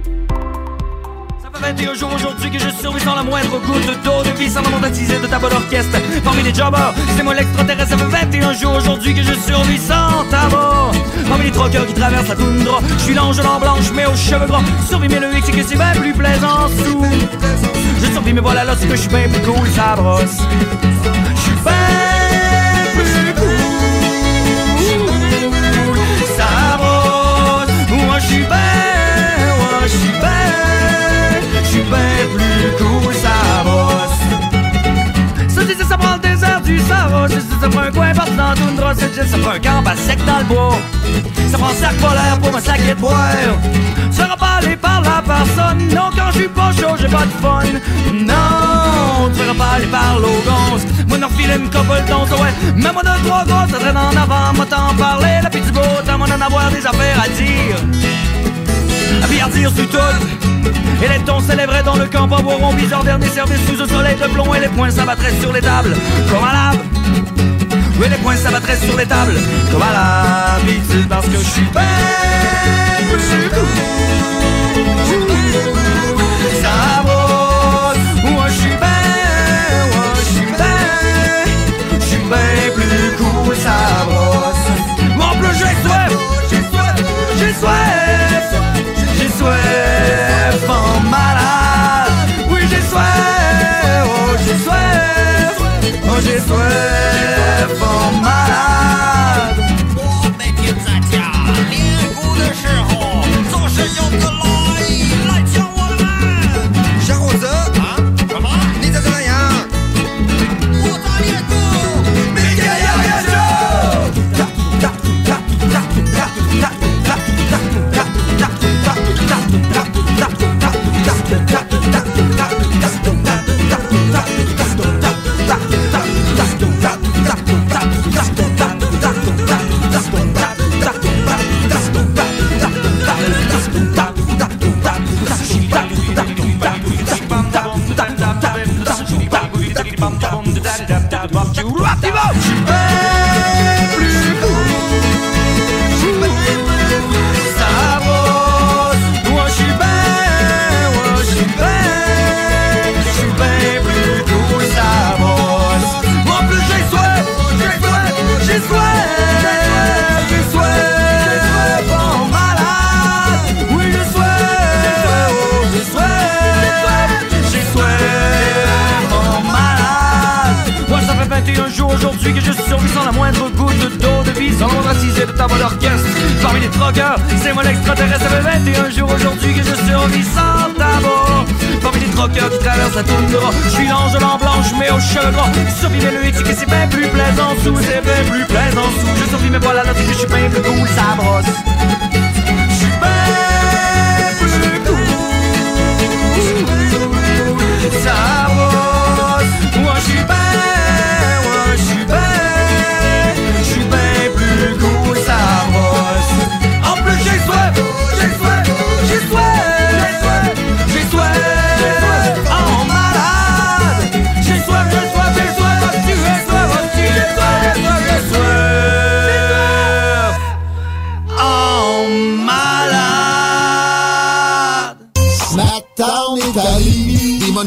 Ça fait 21 jours aujourd'hui que je survis sans la moindre goutte d'eau de vie sans la de ta bonne orchestre. Parmi les jobbers, c'est moi l'extraterrestre. Ça fait 21 jours aujourd'hui que je survis sans tabac. Parmi les troqueurs qui traversent la toundra, je suis l'ange l'an blanche mais aux cheveux gras. Survis mais le hic c'est que c'est bien plus plaisant sous. Je survis mais voilà là c'est que je suis bien plus cool, ça brosse. Désert du Sahara, ça prend un coin partout dans tout ça dit ça prend un camp à sec dans le bois. Ça prend un sac polaire pour me sac de boire. Ça aller par la personne, non quand je suis pas chaud, j'ai pas de fun. Non, tu feras pas aller par l'ogance. Moi non filer une couple d'once, ouais. Même moi de trois gosses, ça traîne en avant, moi t'en parler, la petite beau temps, moi d'en avoir des affaires à dire. À dire sur tout. Et les tons s'élèveraient dans le camp, boiront bizarre, dernier service sous un soleil de plomb, et les poings s'abattraient sur les tables, comme à lave. Oui, les poings s'abattraient sur les tables, comme à l'habitude, parce que je suis bien 21 jours aujourd'hui que je survécu sans la moindre goutte d'eau de vie, sans assisé de ta bonne orchestre. Parmi les troqueurs, c'est moi l'extraterrestre. Ça fait 21 jours aujourd'hui que je survis sans tabac. Parmi les troqueurs qui traversent la toundra, je suis l'ange de l'an blanche, mais au cheveux gras. Survivre le hic, c'est que c'est bien plus plaisant sous, c'est bien plus plaisant sous. Je survis, mais voilà, là, c'est que je suis bien plus cool, ça brosse. Ça brosse.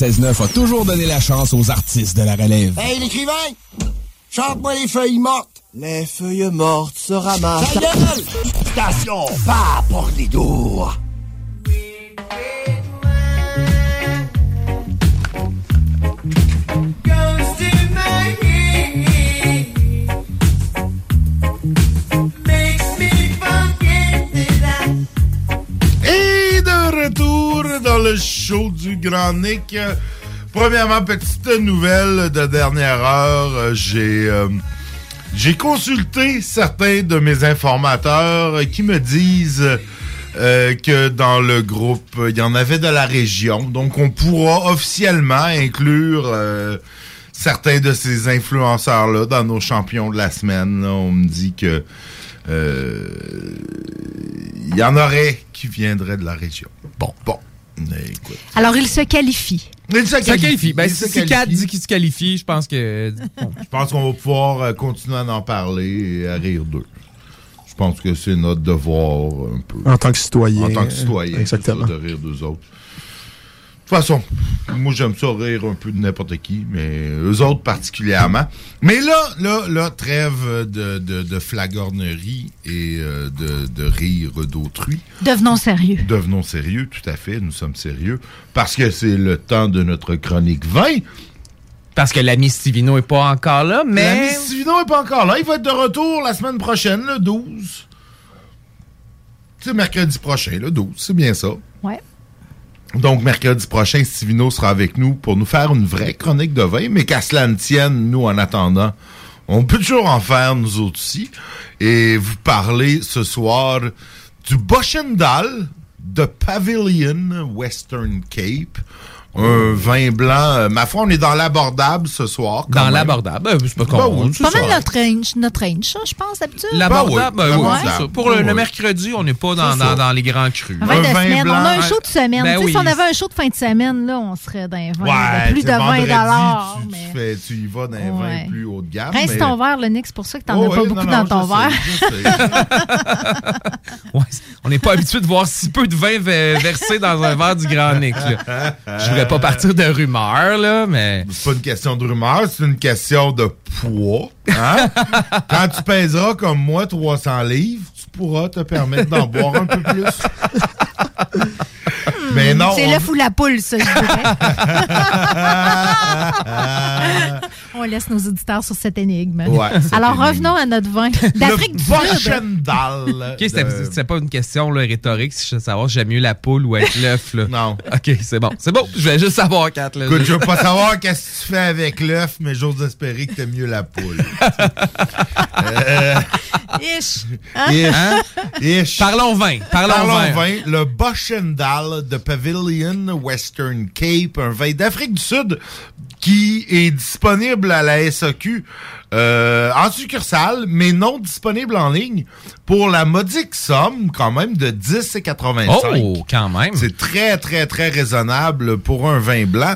96.9 a toujours donné la chance aux artistes de la relève.
Hey, l'écrivain! Chante-moi les feuilles mortes!
Les feuilles mortes se ramassent.
Ta gueule! Station, pas pour les!
Grand Nick. Premièrement, petite nouvelle de dernière heure. Euh, J'ai euh, j'ai consulté certains de mes informateurs qui me disent euh, que dans le groupe, il y en avait de la région. Donc, on pourra officiellement inclure certains de ces influenceurs-là dans nos champions de la semaine. On me dit que il y en aurait qui viendraient de la région. Bon, bon. Écoute.
Alors, il se qualifie.
Il se qualifie.
qualifie. Ben,
Il
si
se
si Kat
qualifie.
dit qu'il se qualifie, je pense que.
Je pense qu'on va pouvoir euh, continuer à en parler et à rire d'eux. Je pense que c'est notre devoir un peu.
En tant que citoyen.
En tant que citoyen.
Exactement.
ça, de rire d'eux autres. De toute façon, moi j'aime ça rire un peu de n'importe qui, mais eux autres particulièrement. Mais là, là, là, trêve de, de, de flagornerie et euh, de, de rire d'autrui.
Devenons sérieux.
Devenons sérieux, tout à fait, nous sommes sérieux, parce que c'est le temps de notre chronique 20.
Parce que l'ami Stivino est pas encore là, mais.
L'ami Stivino n'est pas encore là. Il va être de retour la semaine prochaine, le 12. C'est mercredi prochain, le 12. C'est bien ça.
Ouais.
Donc, mercredi prochain, Stivino sera avec nous pour nous faire une vraie chronique de vin, mais qu'à cela ne tienne, nous, en attendant, on peut toujours en faire, nous aussi, et vous parler ce soir du Boschendal de Pavilion Western Cape, Un vin blanc. euh, ma foi, on est dans l'abordable ce soir. quand
Dans l'abordable, ben, c'est pas
Ben
con.
oui,
C'est pas mal notre range, notre range, ça, je pense, d'habitude.
L'abordable,
Ben
ben
oui,
oui,
l'abordable.
c'est ça. Pour le,
Ben
le
oui.
mercredi, on n'est pas dans, les grands crus.
Un vin de semaine. On a un
blanc.
show de semaine.
Ben
Tu
oui.
Si on avait un show de fin de semaine, là, on serait dans les vins
Ouais,
de plus
tu
de
sais,
20
vendredi,
dollars.
tu, tu fais- tu y vas dans un
Ouais.
vin plus haut de gamme.
Rince
mais-
ton verre, le Nick, c'est pour ça que t'en
Oh,
as pas
oui,
beaucoup
non,
dans ton verre.
Ouais, on n'est pas habitué de voir si peu de vin ve- versé dans un verre du Grand Nick. Je pas partir de rumeurs, là, mais...
C'est pas une question de rumeur, c'est une question de poids. hein? Quand tu pèseras comme moi 300 livres, tu pourras te permettre d'en boire un peu plus. Mais non.
C'est
on-
l'œuf ou la poule, ça, je dirais. on laisse nos auditeurs sur cette énigme.
Ouais, cette
Alors,
énigme.
revenons à notre vin d'Afrique du Sud.
Ok, c'était pas une question là, rhétorique, si je veux savoir si j'aime mieux la poule ou être l'œuf. là.
Non.
Ok, c'est bon. C'est bon. Je voulais juste savoir, Kat. Là.
Écoute, je veux pas savoir qu'est-ce que tu fais avec l'œuf, mais j'ose espérer que t'aimes mieux la poule. Euh,
Ish.
Ish.
Hein?
Ish.
Parlons vin. Parlons, vin.
vin. Le Bochendal de Pavilion Western Cape, un vin d'Afrique du Sud qui est disponible à la SAQ euh, en succursale, mais non disponible en ligne pour la modique somme quand même de 10,85.
Oh, quand même.
C'est très, très, très raisonnable pour un vin blanc.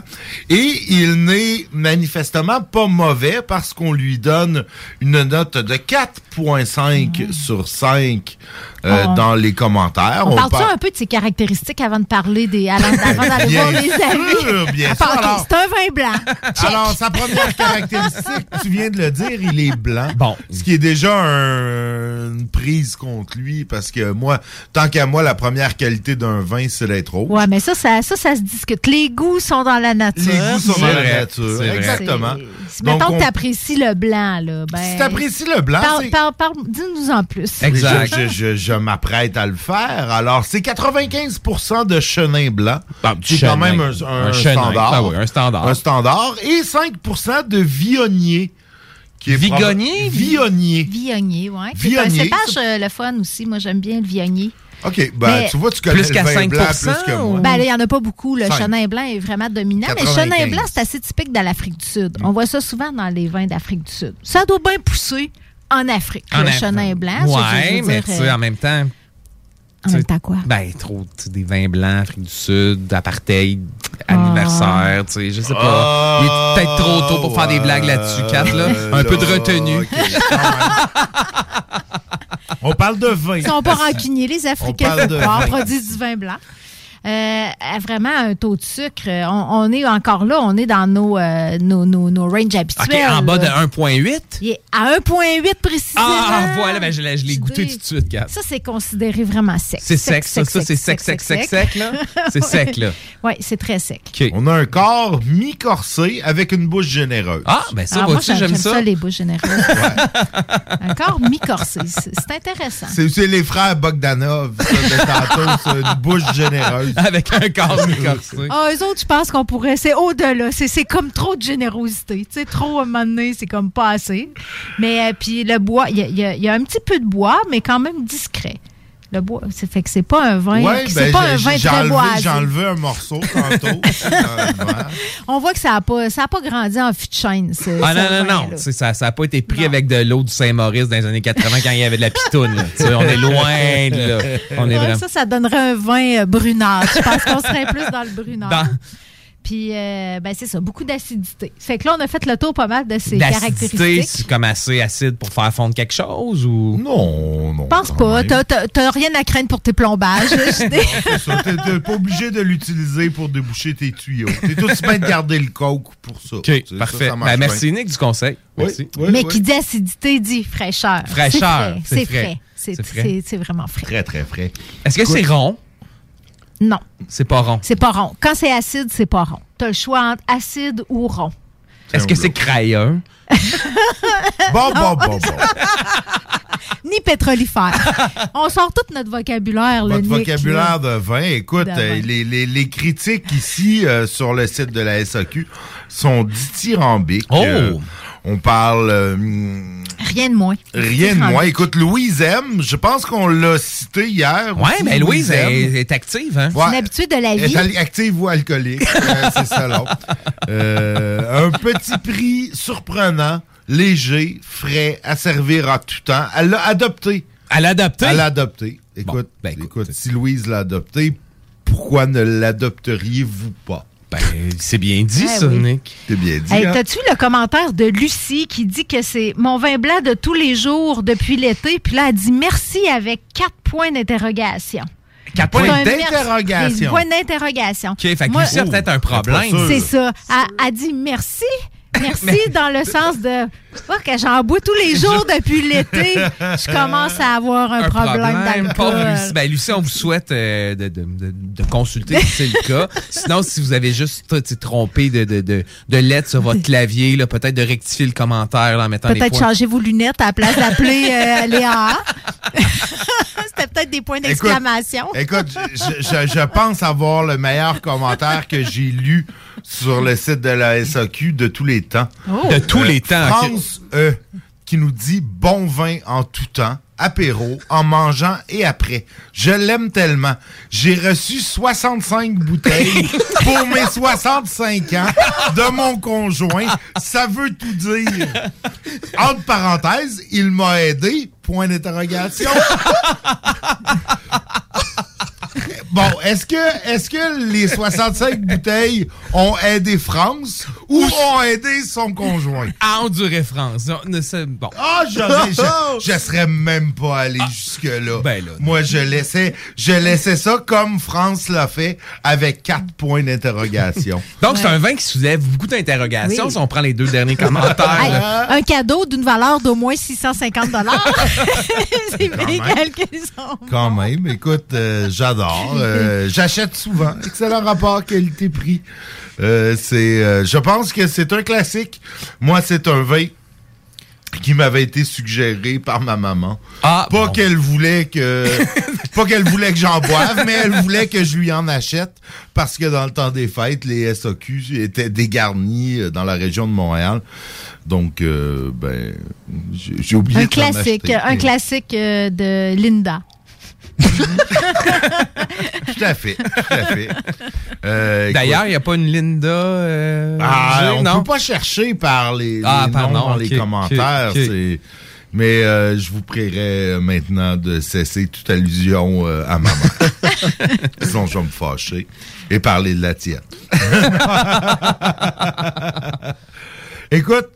Et il n'est manifestement pas mauvais parce qu'on lui donne une note de 4,5 sur 5 euh,
Oh.
dans les commentaires.
On parle-tu
parle-
un peu de ses caractéristiques avant de parler des. Avant d'aller
Bien
voir les
sûr,
avis?
bien
Ah,
sûr. Alors-
C'est un vin blanc. Check.
Alors, sa première caractéristique, tu viens de le dire, il est blanc.
Bon.
Ce qui est déjà un- une prise contre lui, parce que moi, tant qu'à moi, la première qualité d'un vin, c'est d'être rouge.
Ouais, mais ça, ça, ça, ça se discute. Les goûts sont dans la nature.
Les goûts sont dans la nature. Exactement.
Si
Donc,
mettons
on-
que tu apprécies le blanc, là. Ben,
Si t'apprécies le blanc,
dis-nous en plus.
Exact.
Je, je- je- je m'apprête à le faire. Alors, c'est 95% de chenin blanc.
petit
c'est quand
chenin.
même un, un
Un chenin.
standard.
Ah oui, un standard.
Un standard. Et 5% de vionnier. Qui est
Vigonnier?
Vionnier.
Viognier, oui. C'est un cépage euh, le fun aussi. Moi, j'aime bien le viognier.
OK, ben,
Mais-
tu vois, tu connais
Plus
le
qu'à
vin
5
blanc plus que moi.
Ben, il n'y en a pas beaucoup. Le chenin blanc est vraiment dominant. Mais le
95.
chenin blanc, c'est assez typique de l'Afrique du Sud. On voit ça souvent dans les vins d'Afrique du Sud. Ça doit bien pousser en Afrique,
En
le chenin blanc. Veux
mais tu sais,
euh,
en même temps.
En même temps quoi?
Ben, trop, des vins blancs, Afrique du Sud, apartheid, anniversaire, tu sais, je sais pas. Il est peut-être trop tôt pour faire des blagues là-dessus, Kat, là. Un peu de retenue.
On parle de vin.
Ils sont pas rancuniers, les Africains.
On parle de
On
vin.
produit du vin blanc. Euh, vraiment un taux de sucre. On, on est encore là, on est dans nos, euh, nos, nos, nos ranges habituels.
en bas de
là.
1,8?
Il est à 1,8 précisément.
Ah, voilà, ben, je l'ai je l'ai goûté
dis-
tout de suite, Kat.
Ça, c'est considéré vraiment sec.
C'est sec, ça, ça, c'est sec, sec, sec, sec, là. C'est sec, là.
Oui, c'est très sec.
On a un corps mi-corsé avec une bouche généreuse.
Ah, ben ça,
moi, j'aime
j'aime ça.
les bouches généreuses. Encore mi-corsé. C'est c'est intéressant.
C'est c'est les frères Bogdanov, ça, de tantôt, c'est une bouche généreuse.
Avec un corps mi-corsé.
Ah, eux autres, je pense qu'on pourrait. C'est au-delà. C'est c'est comme trop de générosité. Tu sais, trop à un moment donné, c'est comme pas assez. Mais euh, puis le bois, il y a, il y a- il y a un petit peu de bois, mais quand même discret. Le bois, c'est fait que c'est pas un vin.
Ouais,
c'est
ben,
pas un vin très boisé.
j'ai enlevé un morceau tantôt. verre.
On voit que ça a pas, ça a pas grandi en fût de chêne.
Ah
ce
non, non, non. Ça n'a pas été pris avec de l'eau du Saint-Maurice dans les années 80 quand il y avait de la pitoune. on est loin de là. On est
Ouais,
vraiment.
Ça, ça donnerait un vin euh, brunâtre. Je pense qu'on serait plus dans le brunâtre.
Dans-
Puis, euh, ben, c'est ça, beaucoup d'acidité. Fait que là, on a fait le tour pas mal de ses
D'acidité,
caractéristiques.
c'est comme assez acide pour faire fondre quelque chose ou?
Non, non.
Je pense pas. T'as- rien à craindre pour tes plombages.
t'es pas obligé de l'utiliser pour déboucher tes tuyaux. T'es aussi bien de garder le coke pour ça.
OK,
ça,
parfait.
ça
Ben, merci. Nick, du conseil.
Oui,
Merci.
oui,
Mais
oui.
qui dit acidité dit fraîcheur.
Fraîcheur,
C'est frais. C'est frais. C'est vraiment frais.
Très, très frais.
Est-ce que c'est rond?
Non,
C'est pas rond.
c'est pas rond. Quand c'est acide, c'est pas rond. T'as le choix entre acide ou rond.
Est-ce que c'est crayeux?
Bon, bon, bon, bon.
Ni pétrolifère. On sort tout notre vocabulaire, le
Votre
Nick,
vocabulaire
là.
de vin, écoute,
De vin.
euh, les, les- les critiques ici euh, sur le site de la SAQ sont dithyrambiques.
Oh!
Euh, On parle... euh,
Rien de moins.
Rien de moins. Écoute, Louise M, je pense qu'on l'a cité hier.
Ouais,
aussi,
mais Louise
M.
est, est active, hein?
Ouais.
Une habitude de la vie.
active ou alcoolique. Euh, c'est ça l'autre. Euh, un petit prix surprenant, léger, frais, à servir en tout temps. Elle l'a adopté.
Elle l'a adopté?
Elle l'a adopté. Écoute,
ben,
écoute, si Louise l'a adopté, pourquoi ne l'adopteriez-vous pas?
Ben, c'est bien dit,
Ah
ça,
oui.
Nick.
C'est bien dit.
Hey,
hein?
T'as-tu le commentaire de Lucie qui dit que c'est mon vin blanc de tous les jours depuis l'été? Puis là, elle dit merci avec quatre points d'interrogation.
Quatre points
d'interrogation.
Des points d'interrogation.
OK, fait que
Moi-
Lucie a peut-être un problème.
C'est ça. Elle, elle dit merci. Merci dans le sens de oh, que j'en bois tous les jours depuis l'été. Je commence à avoir un, problème,
Pauvre
d'alcool.
Lucie. Ben, Lucie, on vous souhaite euh, de, de- de- de consulter si c'est le cas. Sinon, si vous avez juste trompé de, de, de, de lettres sur votre clavier, là, peut-être de rectifier le commentaire là, en mettant les
Peut-être changer vos lunettes à la place d'appeler euh, Léa. C'était peut-être des points d'exclamation.
Écoute, je, je- je pense avoir le meilleur commentaire que j'ai lu sur le site de la SAQ de tous les temps.
Oh. De tous les temps.
France E, qui nous dit bon vin en tout temps, apéro, en mangeant et après. Je l'aime tellement. J'ai reçu 65 bouteilles pour mes 65 ans de mon conjoint. Ça veut tout dire. Entre parenthèses, il m'a aidé. Point d'interrogation. Bon, est-ce que, est-ce que les 65 bouteilles ont aidé France ou ont aidé son conjoint?
À endurer France. Non, ne sais- Bon.
Ah, j'aurais- je, je serais même pas allé jusque-là.
Ben
Moi, je laissais, je laissais ça comme France l'a fait avec quatre points d'interrogation.
Donc, c'est un vin qui soulève beaucoup d'interrogations
Oui.
si on prend les deux derniers commentaires.
Hey,
là.
un cadeau d'une valeur d'au moins 650 C'est bien
même.
calculé. ça.
Quand même, écoute, euh, j'adore. Euh, J'achète souvent. Excellent rapport qualité-prix. Euh, c'est, euh, je pense que c'est un classique. Moi, c'est un vin qui m'avait été suggéré par ma maman.
Ah,
pas qu'elle voulait que pas qu'elle voulait que j'en boive, mais elle voulait que je lui en achète parce que dans le temps des fêtes, les SAQ étaient dégarnis euh, dans la région de Montréal. Donc euh, ben j'ai oublié
Un
de
classique, un classique de Linda.
Tout à fait, tout à fait. Euh,
D'ailleurs, il n'y a pas une Linda. euh,
Ah, on
non?
peut pas chercher par les,
Ah,
les
pardon,
noms dans
ok,
les commentaires. Mais euh, je vous prierai euh, maintenant de cesser toute allusion à ma mère. Sinon, je vais me fâcher et parler de la tienne. Écoute,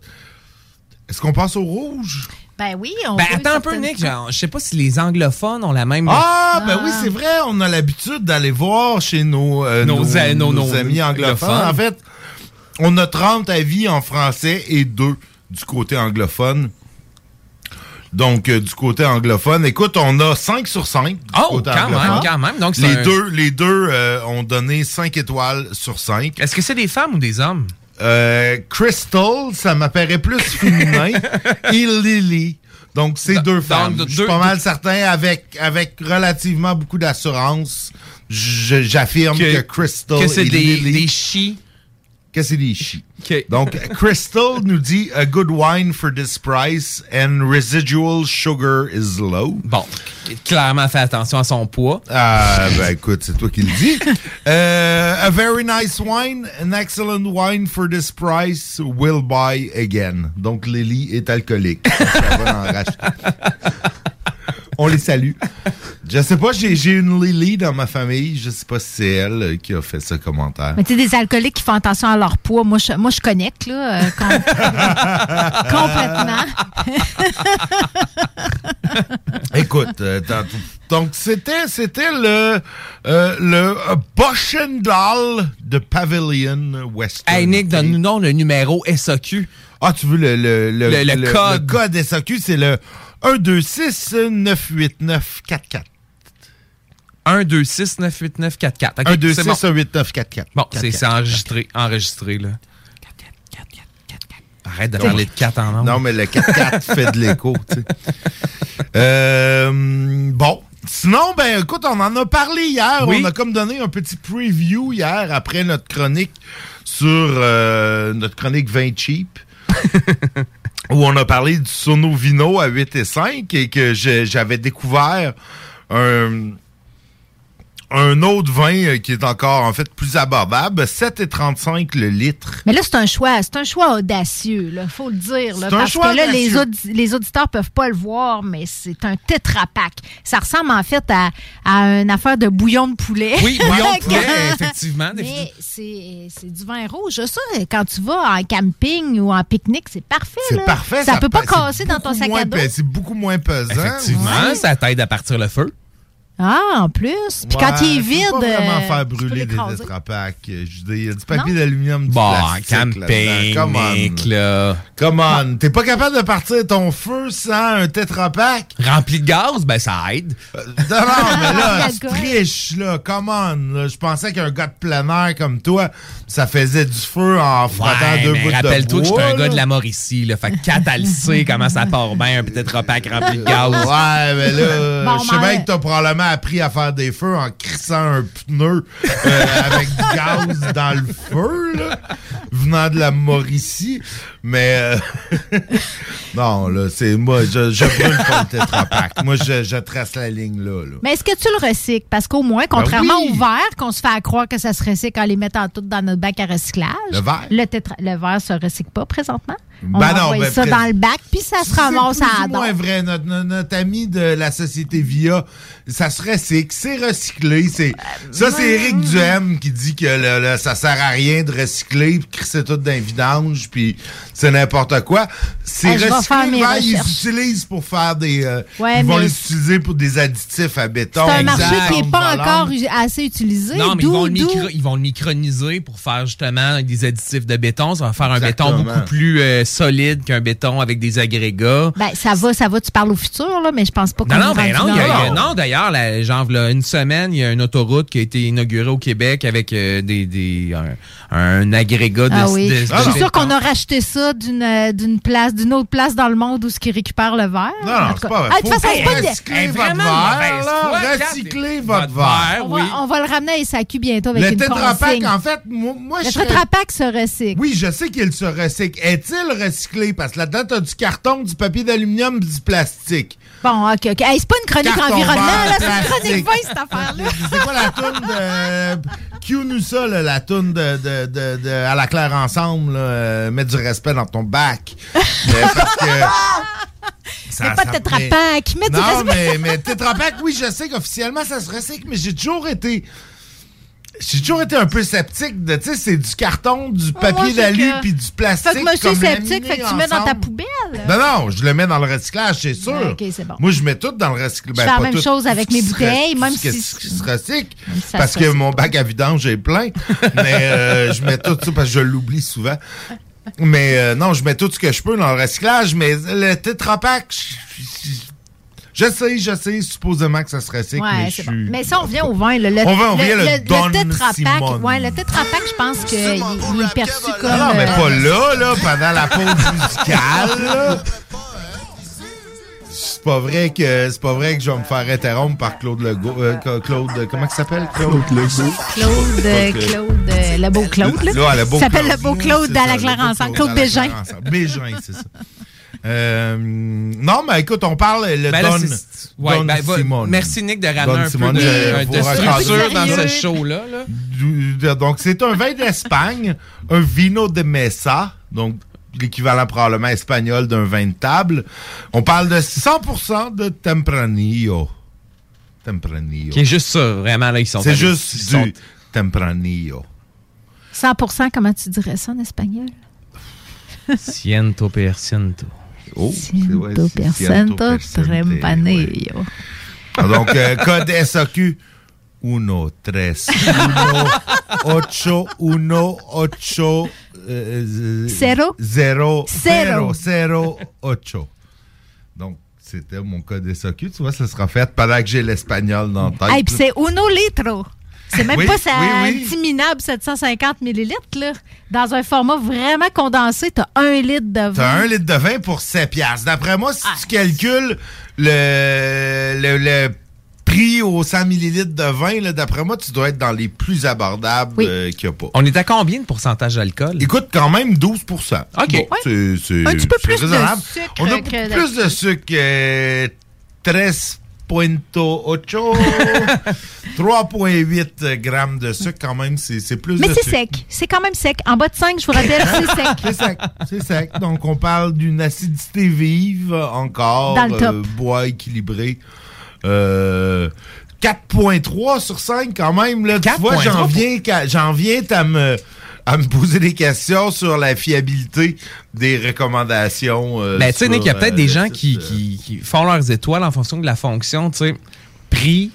est-ce qu'on passe au rouge?
Ben oui, on
Ben attends un peu, Nick. genre, je sais pas si les anglophones ont la même.
Ah, ben oui, c'est vrai, on a l'habitude d'aller voir chez nos, euh,
Nos
nos,
a- nos-
nos
nos
amis anglophones.
anglophones.
En fait, on a 30 avis en français et 2 du côté anglophone. Donc, euh, du côté anglophone, écoute, on a 5 sur 5. Du
Oh,
côté
quand
anglophone.
même, quand même. Donc,
les,
un-
deux, les deux euh, ont donné 5 étoiles sur 5.
Est-ce que c'est des femmes ou des hommes?
Euh, Crystal, ça m'apparaît plus féminin. et Lily. Donc, c'est deux femmes. Je suis pas mal certain, avec, avec relativement beaucoup d'assurance, j'affirme que,
Que-
Crystal
que c'est
et
des-
Lily...
des chi?
Que c'est des chi. Donc, Crystal nous dit « A good wine for this price and residual sugar is low. »
Bon, clairement fait attention à son poids.
Ah, ben écoute, c'est toi qui le dis. Euh, a very nice wine, an excellent wine for this price, will buy again. Donc, Lily est alcoolique. Ça va en racheter. On les salue. Je sais pas, j'ai une Lily dans ma famille. Je sais pas si c'est elle euh, qui a fait ce commentaire.
Mais tu sais, des alcooliques qui font attention à leur poids, moi, je, moi, je connecte, là, euh, com- complètement.
Écoute, euh, dans- donc c'était c'était le euh, le euh, Boschendal de Pavilion Western.
Hey, Nick, donne-nous le numéro SAQ.
Ah, tu veux le, le, le,
Le- le code.
Le code SAQ, c'est le 126 989 44.
126 989 44.
126
c'est bon.
18944.
Bon, c'est c'est enregistré, enregistré, là. Arrête de parler de 4 en nombre.
Non, mais le 4-4 fait de l'écho, tu sais. Euh, bon. Sinon, ben écoute, on en a parlé hier.
Oui.
On a comme donné un petit preview hier après notre chronique sur euh, notre chronique 20 cheap. où on a parlé du Sono Vino à 8 et 5 et que j'avais découvert un, un autre vin euh, qui est encore en fait plus abordable, 7,35 le litre.
Mais là, c'est un choix, c'est un choix audacieux, là, faut le dire. Là,
C'est un
parce
choix
que là, les, audi- les auditeurs peuvent pas le voir, mais c'est un tétrapac. Ça ressemble en fait à, à une affaire de bouillon de poulet.
Oui, bouillon de poulet, effectivement.
Mais c'est c'est du vin rouge. Ça, quand tu vas en camping ou en pique-nique, c'est parfait.
C'est parfait.
Ça, peut pas casser dans ton sac à dos.
C'est beaucoup moins pesant.
Effectivement, ça t'aide à partir le feu.
Ah, en plus. Puis quand il est vide.
pas vraiment
euh,
faire brûler des
l'écraser.
tétrapacks. Je veux dire, il y a du papier d'aluminium, du
Bon,
plastique
camping.
Come on.
Là.
Come on. T'es pas capable de partir ton feu sans un tétrapack?
Rempli de gaz, ben ça aide.
Non, non, mais là, triches, là. Come on. Je pensais qu'un gars de plein air comme toi, ça faisait du feu en frottant deux
mais
bouts de
rappelle-toi que j'étais un gars de la Mauricie, là. Fait que Kat, elle sait comment ça part bien, un tétrapack rempli de gaz.
Ouais, mais là,
Bon,
je sais bien que t'as probablement appris à faire des feux en crissant un pneu euh, avec du gaz dans le feu, venant de la Mauricie. Mais euh, non, là, c'est moi, je, je brûle pas le tétrapack. Moi, je, je trace la ligne là. là.
Mais est-ce que tu le recycles? Parce qu'au moins, contrairement
Ben oui.
au verre, qu'on se fait à croire que ça se recycle en les mettant toutes dans notre bac à recyclage.
Le verre?
Le, tétra- le verre se recycle pas présentement? On
Ben non, ben
ça dans le bac, puis ça se
C'est
ramasse à la
vrai. Notre, ami de la société VIA, ça se recycle, c'est recyclé. C'est, ça, c'est Éric Duhem qui dit que le- le- ça sert à rien de recycler, puis c'est tout d'un vidange, puis c'est n'importe quoi. Le verre, ils l'utilisent pour faire des... euh,
Ouais,
ils vont
mais-
l'utiliser pour des additifs à béton.
C'est un marché qui n'est pas encore assez utilisé.
Non, mais ils vont, le micro- ils vont le microniser pour faire justement des additifs de béton. Ça va faire un béton beaucoup plus euh, solide qu'un béton avec des agrégats.
Ben, ça va, ça va, tu parles au futur, là, mais je pense pas qu'on
Non, non, ben non, y a- y a- non, d'ailleurs, genre, là, une semaine, il y a une autoroute qui a été inaugurée au Québec avec euh, des, des, un, un agrégat de,
Ah oui.
de-
Je
de
suis sûr qu'on a racheté ça d'une euh, d'une place, d'une autre place dans le monde où ce qui récupère le verre.
Non, non, c'est pas vrai.
Ah, de toute
Faut
façon, c'est
est
votre
vraiment
verre, là. Recycler
Votre
votre verre.
on, va, on va le ramener à SAQ bientôt avec
Le
une consigne.
en fait, moi, moi
le
je serais-
tétrapack se recycle.
Oui, je sais qu'il se recycle. Est-il recyclé? Parce que là-dedans, t'as du carton, du papier d'aluminium, du plastique.
Bon, OK, OK. Hey, c'est pas une chronique
Carton
environnement,
vert,
là, c'est une chronique vin, cette affaire-là.
C'est quoi la toune de... Q nous ça, là, la toune de, de, de, de À la claire ensemble, là, euh, mettre du respect dans ton bac. Mais parce que... ça-
Mais pas de mets du
Non,
respect.
mais, mais tétrapack, oui, je sais qu'officiellement, ça se recycle, mais j'ai toujours été... J'ai toujours été un peu sceptique de, tu sais, c'est du carton, du
moi,
papier d'alu puis du plastique.
Fait que monsieur
comme
sceptique,
laminé
fait que tu mets dans ta poubelle.
Non, non, je le mets dans le recyclage, c'est sûr.
Ouais, c'est bon.
Moi, je mets tout dans le recyclage.
Je fais la même chose avec mes bouteilles, même
si... qui se recycle. Parce que mon bac à vidange est plein. mais euh, je mets tout ça parce que je l'oublie souvent. Mais euh, non, je mets tout ce que je peux dans le recyclage. Mais le tétrapack, je- je- je sais, je sais, supposément que ça se recycle.
Ouais,
mais je
bon.
suis-
Mais ça, on revient au vin. là. Le,
On va- on revient le Don
tétrapack.
Simone.
Ouais, le tétrapack, je pense qu'il il est perçu comme.
Non, non, mais
euh,
pas là, là, pendant la pause musicale, là. C'est pas vrai que c'est pas vrai que je vais me faire interrompre par Claude Legault. euh, Claude, comment il s'appelle? Claude? Legault.
Claude, euh. Claude, euh, le beau Claude, là.
Là, le beau
Il s'appelle
Claude.
le beau Claude
ça,
la.
Claude
Bégin.
Bégin, c'est ça. Euh, non, mais écoute, on parle le
Ben
Don,
ouais,
Don
ben, va-
Simone.
merci, Nick, de ramener
Don
un peu
Simone,
de-
je
de
vous
structure dans ce show-là, là.
De- Donc, c'est un vin d'Espagne, un vino de mesa, donc l'équivalent probablement espagnol d'un vin de table. On parle de 100% de Tempranillo. Tempranillo.
Qui est juste ça, vraiment, là, ils sont
C'est juste
ils sont-
du Tempranillo.
100% comment tu dirais ça en espagnol?
Ciento per ciento.
Oh,
Ciento per cento Trempanillo.
Ah, Donc, euh, code SAQ 1, 3, 1, 8, 1, 8,
Zéro.
0,
Zéro.
0, 0, 8. Donc, c'était mon code SAQ. Tu vois, ça sera fait pendant que j'ai l'espagnol dans la tête.
Hey, puis c'est uno litro. C'est même
Oui,
pas ça
oui, oui.
petit minable 750 millilitres, là. Dans un format vraiment condensé, t'as un litre de vin.
T'as un litre de vin pour 7 piastres. D'après moi, si
Ah.
tu calcules le, le, le prix aux 100 ml de vin, d'après moi, tu dois être dans les plus abordables euh, qu'il n'y a pas.
On est à combien de pourcentage d'alcool?
Écoute, quand même 12 OK. C'est- c'est-
Un petit peu plus de
raisonnable.
sucre
On a
que
plus de sucre. Euh, 13,8 3,8 grammes de sucre, quand même, c'est c'est plus
Mais
de
c'est sec. C'est quand même sec. En bas de 5, je vous rappelle, c'est sec.
C'est sec. C'est sec. Donc, on parle d'une acidité vive encore.
Dans le top.
euh, bois équilibré. Euh, 4.3 sur 5 quand même. Là, tu vois,
4.3
j'en viens, qu'à- j'en viens à me, à me poser des questions sur la fiabilité des recommandations. euh,
Ben, tu sais, Nick, il y a peut-être
euh,
des gens qui,
euh,
qui- qui font leurs étoiles en fonction de la fonction, tu sais, prix,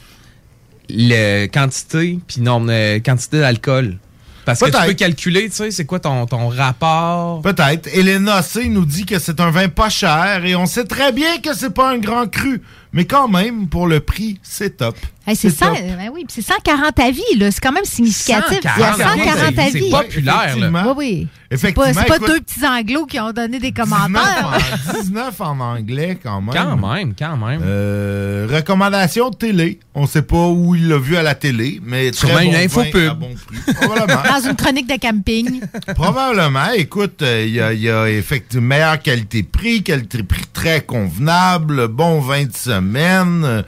le quantité, puis euh, quantité d'alcool. Parce que tu peux calculer, tu sais, c'est quoi ton, ton rapport?
Peut-être. Elena C. nous dit que c'est un vin pas cher et on sait très bien que c'est pas un grand cru. Mais quand même, pour le prix, c'est top.
Hey, c'est
C'est
100
top.
ben oui, c'est 140 avis, là. C'est quand même significatif. Il y a
140
140
avis. C'est populaire, là. Effectivement.
Oui, oui. C'est
Effectivement,
pas, c'est pas
écoute-
deux petits anglos qui ont donné des
19
commentaires.
en, 19 en anglais, quand même.
Quand même, quand même.
Euh, recommandation de télé. On sait pas où il l'a vu à la télé, mais très
Sûrement
bon
une
bon prix. Probablement.
Dans une chronique de camping.
Probablement. Écoute, euh, il y, a, il y a effectivement meilleure qualité-prix, qualité-prix très convenable, bon vin de semaine. Euh,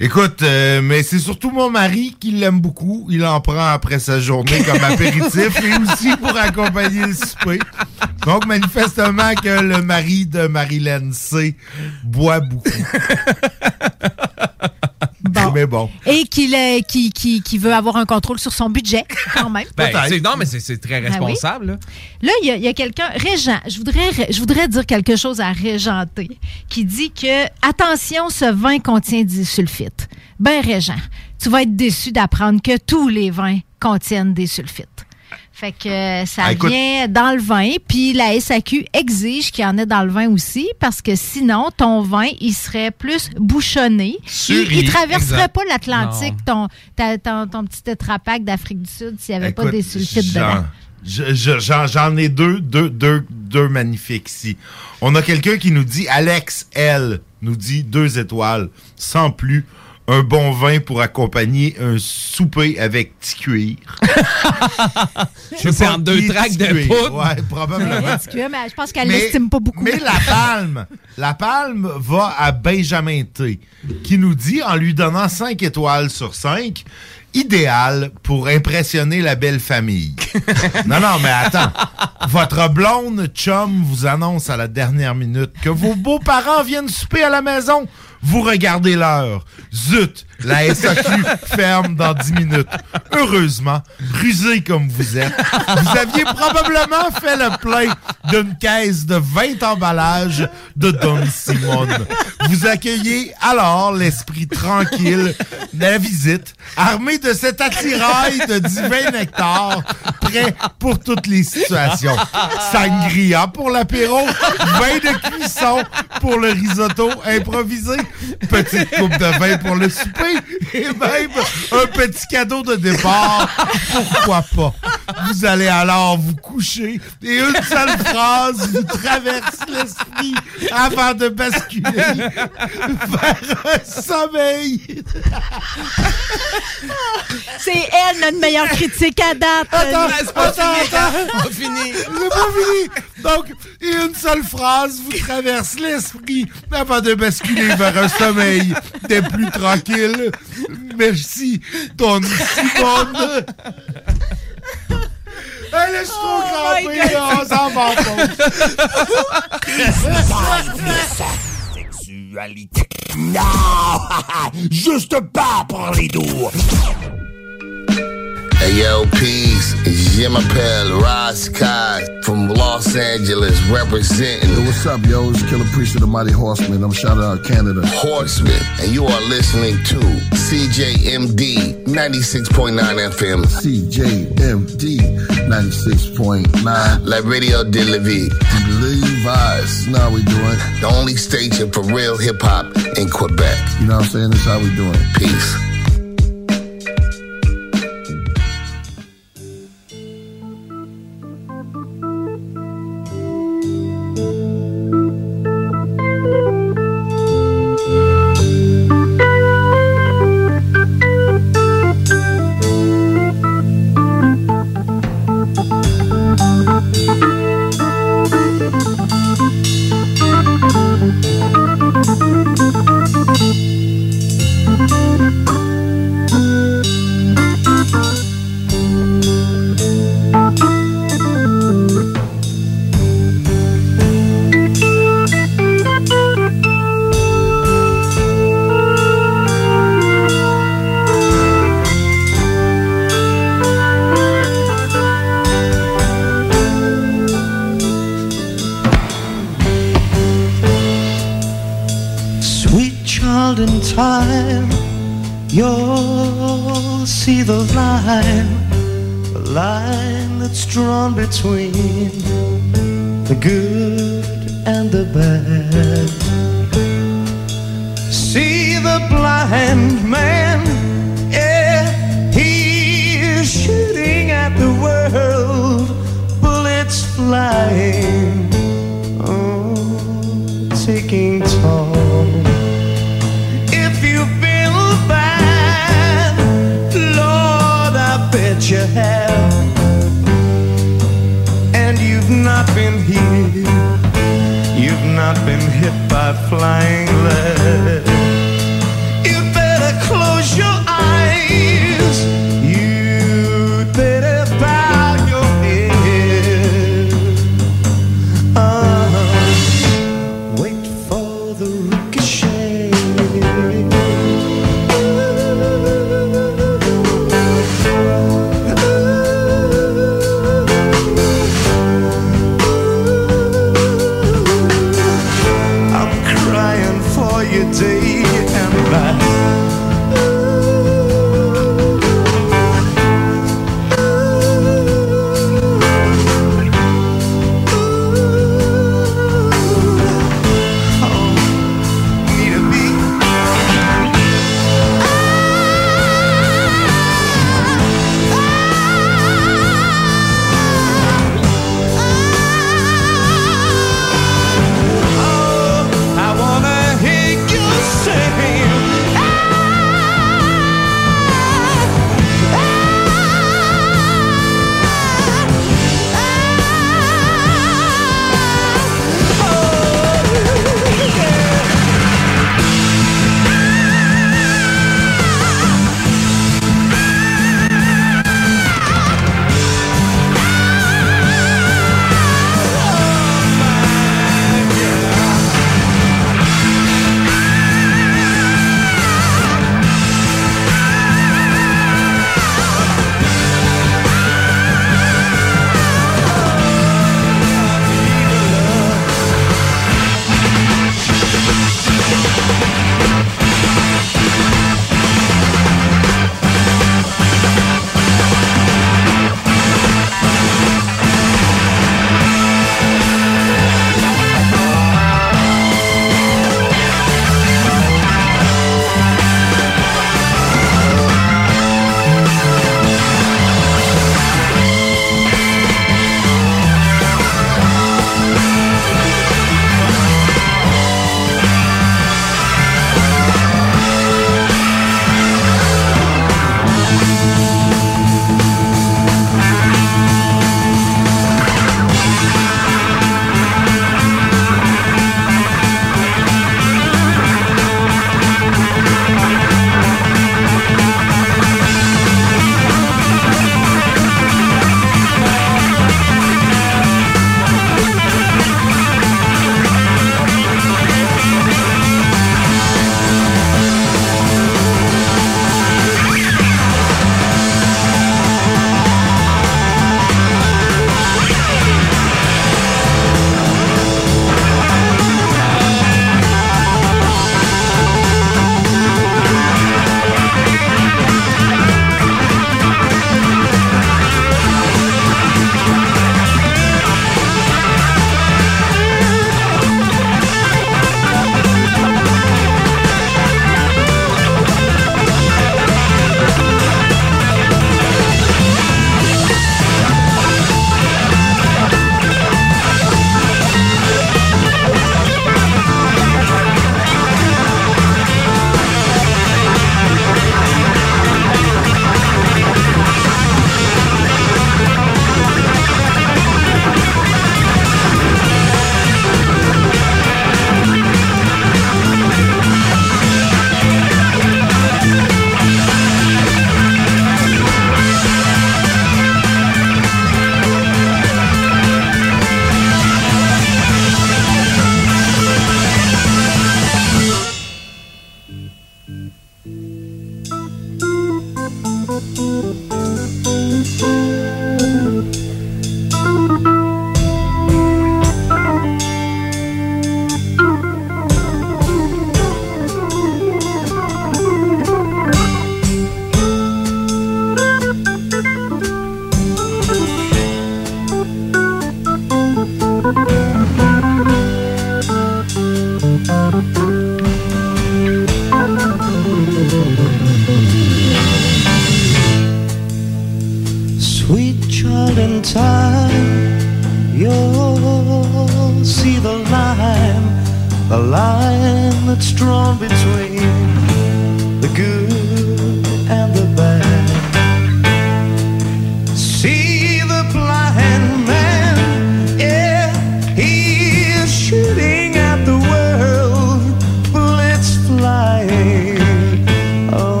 Écoute, euh, mais c'est surtout mon mari qui l'aime beaucoup. Il en prend après sa journée comme apéritif et aussi pour accompagner le souper. Donc, manifestement que le mari de Marilyn C boit beaucoup. Mais bon.
Et qu'il qui, qui, qui veut avoir un contrôle sur son budget, quand même.
Ben, c'est- non, mais c'est- très
Ah oui.
responsable. là.
Il y a, quelqu'un, Régent, je voudrais, je voudrais dire quelque chose à Régenté, qui dit que, attention, ce vin contient du sulfite. Ben, Régent, tu vas être déçu d'apprendre que tous les vins contiennent des sulfites. Fait que euh, ça
Ah, écoute-
vient dans le vin, puis la SAQ exige qu'il y en ait dans le vin aussi, parce que sinon, ton vin, il serait plus bouchonné. Il,
Suri,
il traverserait
exact.
pas l'Atlantique, ton, ton, ton petit tétrapac d'Afrique du Sud, s'il n'y avait pas des sulfites
j'en-
dedans.
je- je- J'en j'en ai deux, deux, deux, deux magnifiques ici. On a quelqu'un qui nous dit, Alex L, nous dit deux étoiles, sans plus. Un bon vin pour accompagner un souper avec petit cuir. Je sais
C'est
pas
en deux
petit
de
cuir.
poudre.
Ouais, probablement.
Mais je pense qu'elle l'estime pas beaucoup.
Mais la palme, la palme va à Benjamin T, qui nous dit, en lui donnant 5 étoiles sur 5, idéal pour impressionner la belle famille. non, non, mais attends. Votre blonde chum vous annonce à la dernière minute que vos beaux-parents viennent souper à la maison. Vous regardez l'heure. Zut, la SAQ ferme dans 10 minutes. Heureusement, rusé comme vous êtes, vous aviez probablement fait le plein d'une caisse de 20 emballages de Don Simone. Vous accueillez alors l'esprit tranquille de la visite, armé de cet attirail de divin nectar, prêt pour toutes les situations. Sangria pour l'apéro, vin de cuisson pour le risotto improvisé, petite coupe de vin pour le souper et même un petit cadeau de départ. Pourquoi pas? Vous allez alors vous coucher et une seule phrase vous traverse l'esprit avant de basculer vers un sommeil.
C'est elle notre meilleure critique à date.
Attends, attends, attends.
Pas fini.
C'est pas fini. Donc, une seule phrase vous traverse l'esprit avant de basculer vers un sommeil des plus tranquilles. Merci, Don Simone. Elle est trop crampée, on s'en va
Sexualité. Non! Juste pas pour les doux!
Hey yo, peace. Jim Appel, Ross Kai from Los Angeles representing.
Yo, what's up, yo? It's Killer Priest of the Mighty Horseman. I'm shouting out Canada.
Horseman, and you are listening to CJMD 96.9 FM.
CJMD 96.9.
La Radio de la Vie.
Levi's. How we doing.
The only station for real hip hop in Quebec.
You know what I'm saying? That's how we doing.
Peace.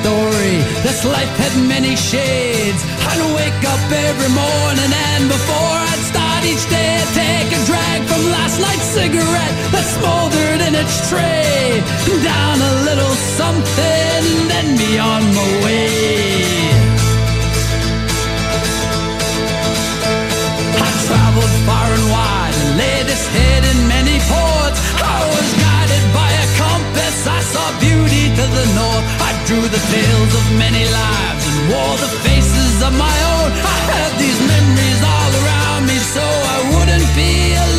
story. This life had many shades. I'd wake up every morning and before I'd start each day, I'd take a drag from last night's cigarette that smoldered in its tray. Down a little something, then be on my way. drew the tales of many lives and wore the faces of my own. I had these memories all around me so I wouldn't be alone.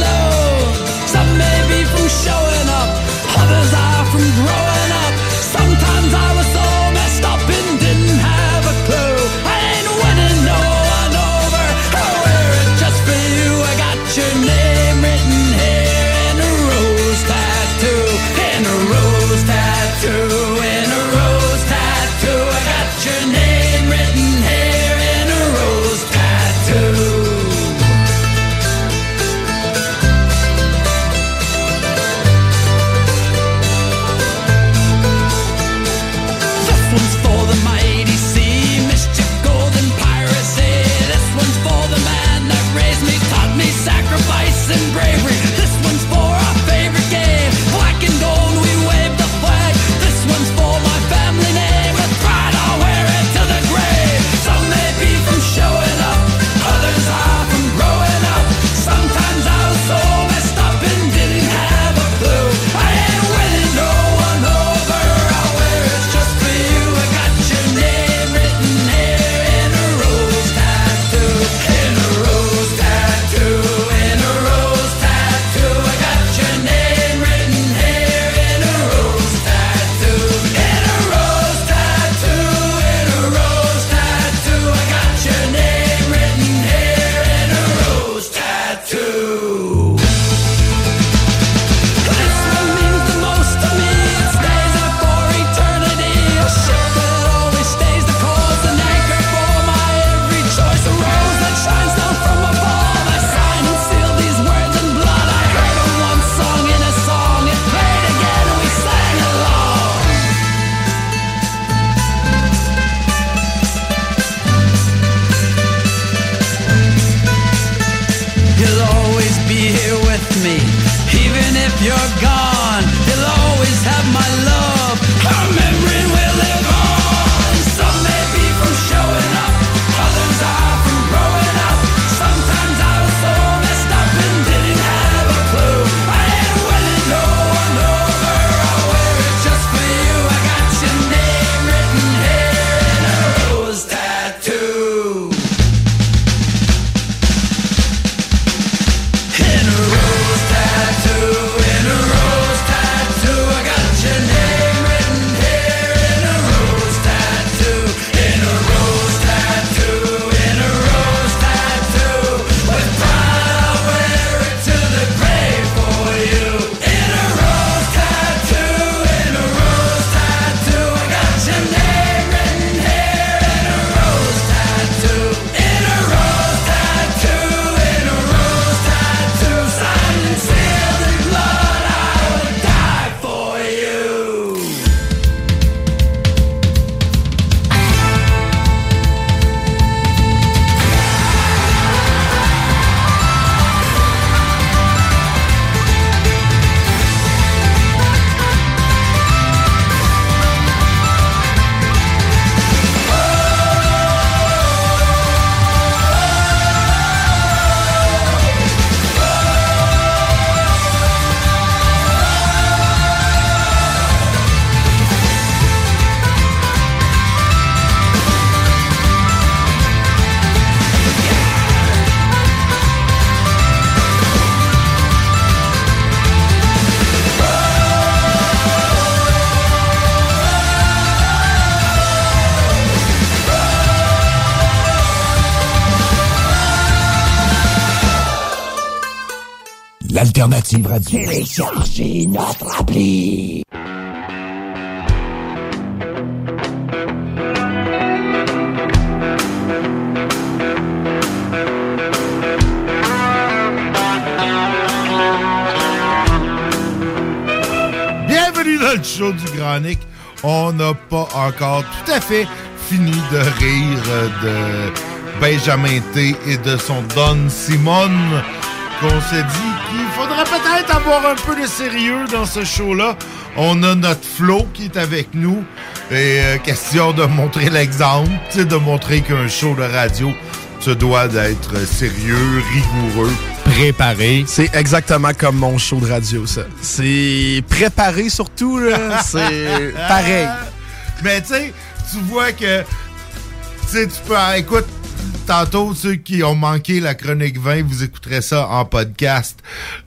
L'alternative radio. Téléchargez notre appli.
Bienvenue dans le show du Grand Nick. On n'a pas encore tout à fait fini de rire de Benjamin T et de son Don Simone qu'on s'est dit peut-être avoir un peu de sérieux dans ce show-là. On a notre Flo qui est avec nous et euh, question de montrer l'exemple, de montrer qu'un show de radio se doit d'être sérieux, rigoureux,
préparé. C'est exactement comme mon show de radio, ça. C'est préparé surtout, là. C'est pareil.
Mais tu sais, tu vois que tu sais, tu peux. Écoute, tantôt, ceux qui ont manqué la chronique 20, vous écouterez ça en podcast.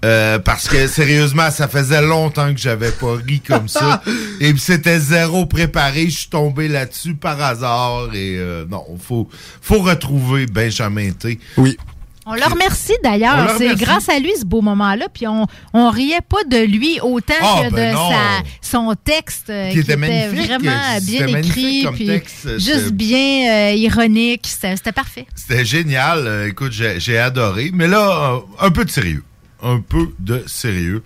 Euh, parce que sérieusement, ça faisait longtemps que j'avais pas ri comme ça. et puis c'était zéro préparé. Je suis tombé là-dessus par hasard. Et euh, non, faut, faut retrouver Benjamin T.
Oui.
On le remercie d'ailleurs.
le
C'est grâce à lui ce beau moment-là. Puis on, on riait pas de lui autant
Ah,
que
ben
de
non.
sa, son texte euh,
Qui était magnifique.
vraiment bien écrit.
comme
Puis
texte.
Juste bien euh, ironique. C'était parfait.
C'était génial. Euh, écoute, j'ai adoré. Mais là, un peu de sérieux. Un peu de sérieux.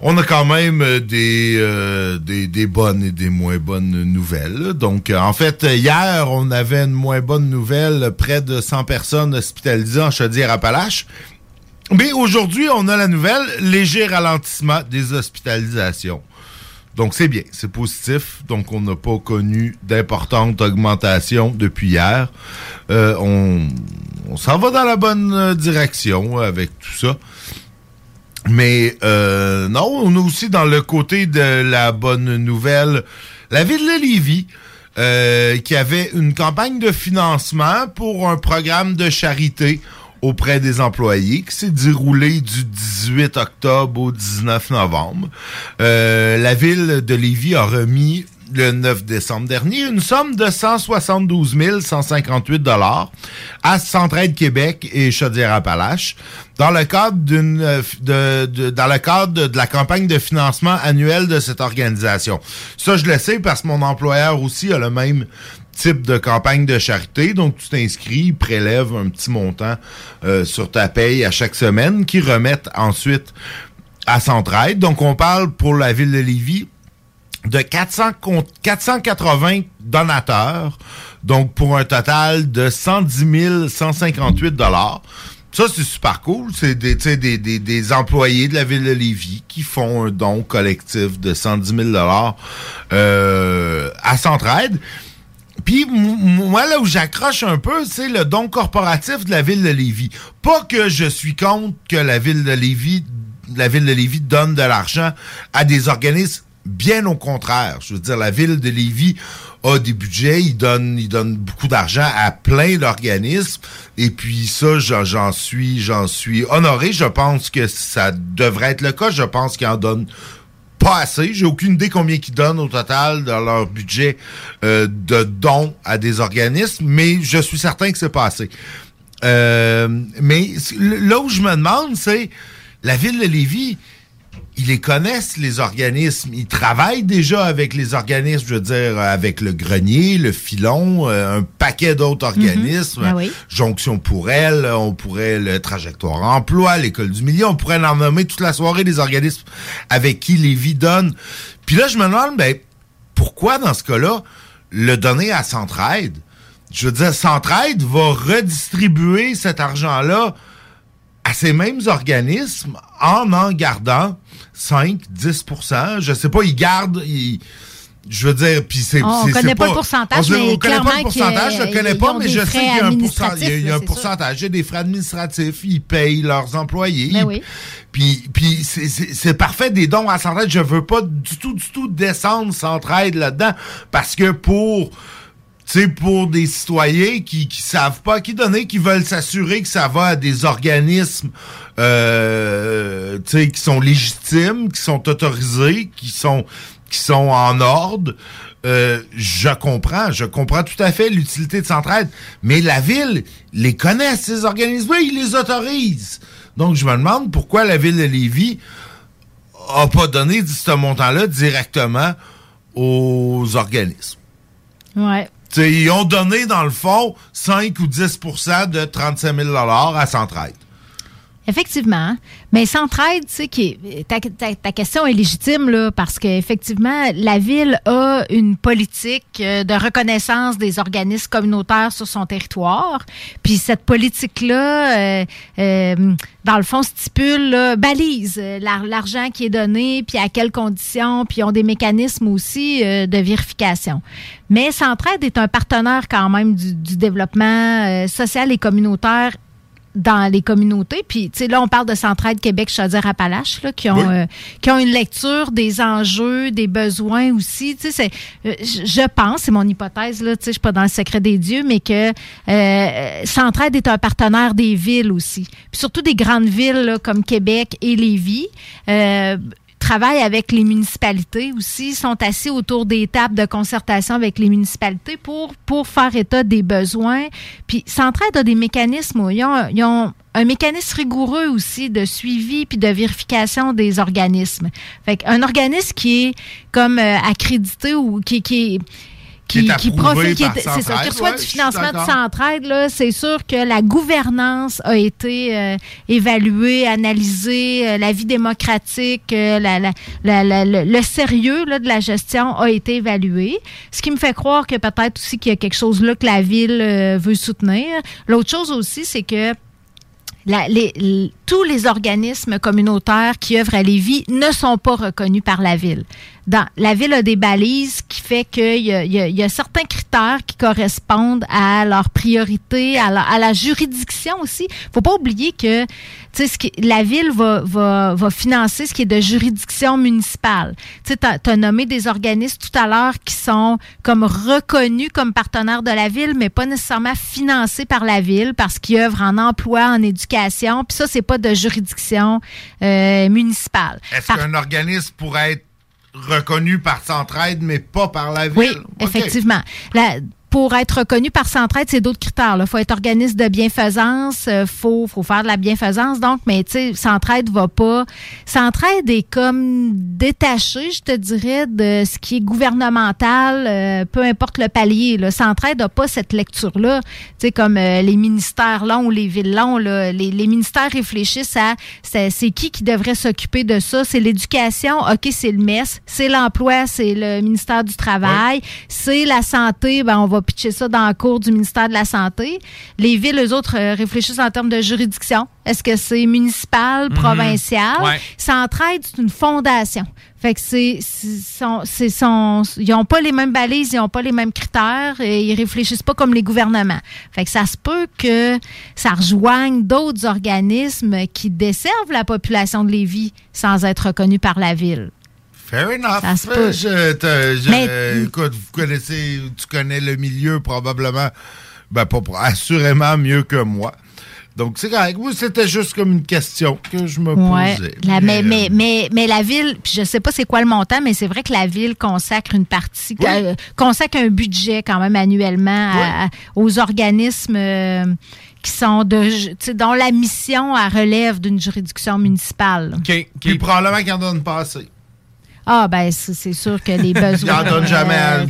On a quand même euh, des, euh, des, bonnes et des moins bonnes nouvelles. Donc, euh, en fait, hier, on avait une moins bonne nouvelle. Près de 100 personnes hospitalisées en Chaudière-Appalaches. Mais aujourd'hui, on a la nouvelle léger ralentissement des hospitalisations. Donc, c'est bien, c'est positif. Donc, on n'a pas connu d'importante augmentation depuis hier. On s'en va dans la bonne direction avec tout ça. Mais euh, non, on est aussi dans le côté de la bonne nouvelle. La ville de Lévis, euh, qui avait une campagne de financement pour un programme de charité auprès des employés qui s'est déroulé du 18 octobre au 19 novembre. Euh, la ville de Lévis a remis le 9 décembre dernier une somme de 172 158 dollars à Centraide Québec et Chaudière-Appalaches dans le cadre d'une euh, de, de- dans le cadre de, la campagne de financement annuel de cette organisation. Ça je le sais parce que mon employeur aussi a le même type de campagne de charité. Donc, tu t'inscris, ils prélèvent un petit montant euh, sur ta paye à chaque semaine qui remettent ensuite à Centraide. Donc, on parle pour la ville de Lévis de 400, con- 480 donateurs, donc pour un total de 110 158 dollars. Ça, c'est super cool. C'est des, des, des, des employés de la ville de Lévis qui font un don collectif de 110 000 dollars euh, à Centraide. Puis moi, là où j'accroche un peu, c'est le don corporatif de la ville de Lévis. Pas que je suis contre que la ville de Lévis, la ville de Lévis donne de l'argent à des organismes. Bien au contraire. Je veux dire, la ville de Lévis a des budgets, il donne, il donne beaucoup d'argent à plein d'organismes. Et puis ça, j'en suis, j'en suis honoré. Je pense que ça devrait être le cas. Je pense qu'il en donne pas assez. J'ai aucune idée combien ils donnent au total dans leur budget euh, de dons à des organismes, mais je suis certain que c'est pas assez. Euh, mais là où je me demande, c'est la ville de Lévis, ils les connaissent, les organismes. Ils travaillent déjà avec les organismes, je veux dire, avec le grenier, le filon, euh, un paquet d'autres organismes.
Ah oui.
Jonction pour elle, on pourrait le trajectoire emploi, l'école du milieu, on pourrait en nommer toute la soirée des organismes avec qui Lévis donne. Puis là, je me demande, ben, pourquoi dans ce cas-là, le donner à Centraide? Je veux dire, Centraide va redistribuer cet argent-là à ces mêmes organismes en en gardant 5, 10 Je sais pas, ils gardent. ils- je veux dire, puis c'est.
On
c'est-
connaît pas le pourcentage,
on
mais
on connaît pas le pourcentage, je le connais
ils
pas, mais je sais qu'il y a un pourcentage. Il y a, un pourcentage. Il y a des frais administratifs, ils payent leurs employés.
Ben
Ils-
oui.
Puis, c'est parfait des dons à Centraide. Je veux pas du tout, du tout descendre Centraide là-dedans. Parce que pour sais, pour des citoyens qui, qui savent pas qui donner, qui veulent s'assurer que ça va à des organismes, euh, qui sont légitimes, qui sont autorisés, qui sont, qui sont en ordre, euh, je comprends, je comprends tout à fait l'utilité de Centraide, mais la ville les connaît, ces organismes-là, ils les autorisent. Donc, je me demande pourquoi la ville de Lévis a pas donné ce montant-là directement aux organismes.
Ouais.
T'sais, ils ont donné, dans le fond, 5 ou 10% de 35 000 à Centraide.
Effectivement. Mais Centraide, tu sais, qui ta, ta- question est légitime, là, parce qu'effectivement, la ville a une politique euh, de reconnaissance des organismes communautaires sur son territoire. Puis cette politique-là, euh, euh, dans le fond, stipule, là, balise euh, l'ar- l'argent qui est donné, puis à quelles conditions, puis ont des mécanismes aussi de vérification. Mais Centraide est un partenaire quand même du, du développement social et communautaire dans les communautés. Puis, tu sais, là, on parle de Centraide Québec, Chaudière-Appalaches, là, qui ont,
Oui.
euh, qui ont une lecture des enjeux, des besoins aussi. Tu sais, euh, je je pense, c'est mon hypothèse, là, tu sais, je suis pas dans le secret des dieux, mais que euh, Centraide est un partenaire des villes aussi. Puis surtout des grandes villes là, comme Québec et Lévis. Travaillent avec les municipalités aussi, sont assis autour des tables de concertation avec les municipalités pour, pour faire état des besoins. Puis Centraide a des mécanismes, ils ont, ils ont un mécanisme rigoureux aussi de suivi puis de vérification des organismes. Fait un organisme qui est comme euh, accrédité ou qui, qui est
Qui
profite, qui est- c'est ça, qui reçoit
ouais,
du financement de. Centraide, là, c'est sûr que la gouvernance a été euh, évaluée, analysée, euh, la vie démocratique, euh, la- la- la- le, sérieux là, de la gestion a été évalué. Ce qui me fait croire que peut-être aussi qu'il y a quelque chose là que la ville euh, veut soutenir. L'autre chose aussi, c'est que la- les- tous les organismes communautaires qui œuvrent à Lévis ne sont pas reconnus par la ville. Dans, la ville a des balises qui fait qu'il y y y a certains critères qui correspondent à leur priorité, à la, à la juridiction aussi. faut pas oublier que ce qui- la ville va, va, va financer ce qui est de juridiction municipale. Tu as, nommé des organismes tout à l'heure qui sont comme reconnus comme partenaires de la ville, mais pas nécessairement financés par la ville parce qu'ils œuvrent en emploi, en éducation. Puis ça, c'est pas de juridiction euh, municipale.
Est-ce qu'un organisme pourrait être reconnu par Centraide, mais pas par la ville?
Oui, effectivement. La- pour être reconnu par Centraide, c'est d'autres critères. Il faut être organisme de bienfaisance, il faut, faut faire de la bienfaisance. Donc, mais tu sais, Centraide va pas. Centraide est comme détaché, je te dirais, de ce qui est gouvernemental, euh, peu importe le palier. Là. Centraide n'a pas cette lecture-là. Tu sais, comme euh, les ministères longs ou les villes longs, là, les, les ministères réfléchissent à c'est c'est qui qui devrait s'occuper de ça? C'est l'éducation, OK, c'est le MES. C'est l'emploi, c'est le ministère du Travail. C'est la santé, ben, on va pitcher ça dans le cours du ministère de la Santé. Les villes, eux autres, euh, réfléchissent en termes de juridiction. Est-ce que c'est municipal, provincial?
Ouais.
Centraide, c'est une fondation. Fait que c'est, son- ils ont pas les mêmes balises, ils ont pas les mêmes critères, et ils réfléchissent pas comme les gouvernements. Fait que ça se peut que ça rejoigne d'autres organismes qui desservent la population de Lévis sans être reconnus par la ville.
Fair enough.
Ça se peut.
Je te- je-
Mais-
écoute, vous connaissez, tu connais le milieu probablement, ben pas assurément mieux que moi. Donc c'est correct. Moi, c'était juste comme une question que je me
Ouais.
posais.
La- mais,
Mais,
mais, mais, mais la ville, puis je sais pas c'est quoi le montant, mais c'est vrai que la ville consacre une partie, euh, consacre un budget quand même annuellement à- à- aux organismes euh, qui sont de, dont la mission elle relève d'une juridiction municipale.
Puis probablement qu'il en donne pas assez.
Ah ben c'est sûr que les besoins.
Ils en donnent jamais
euh.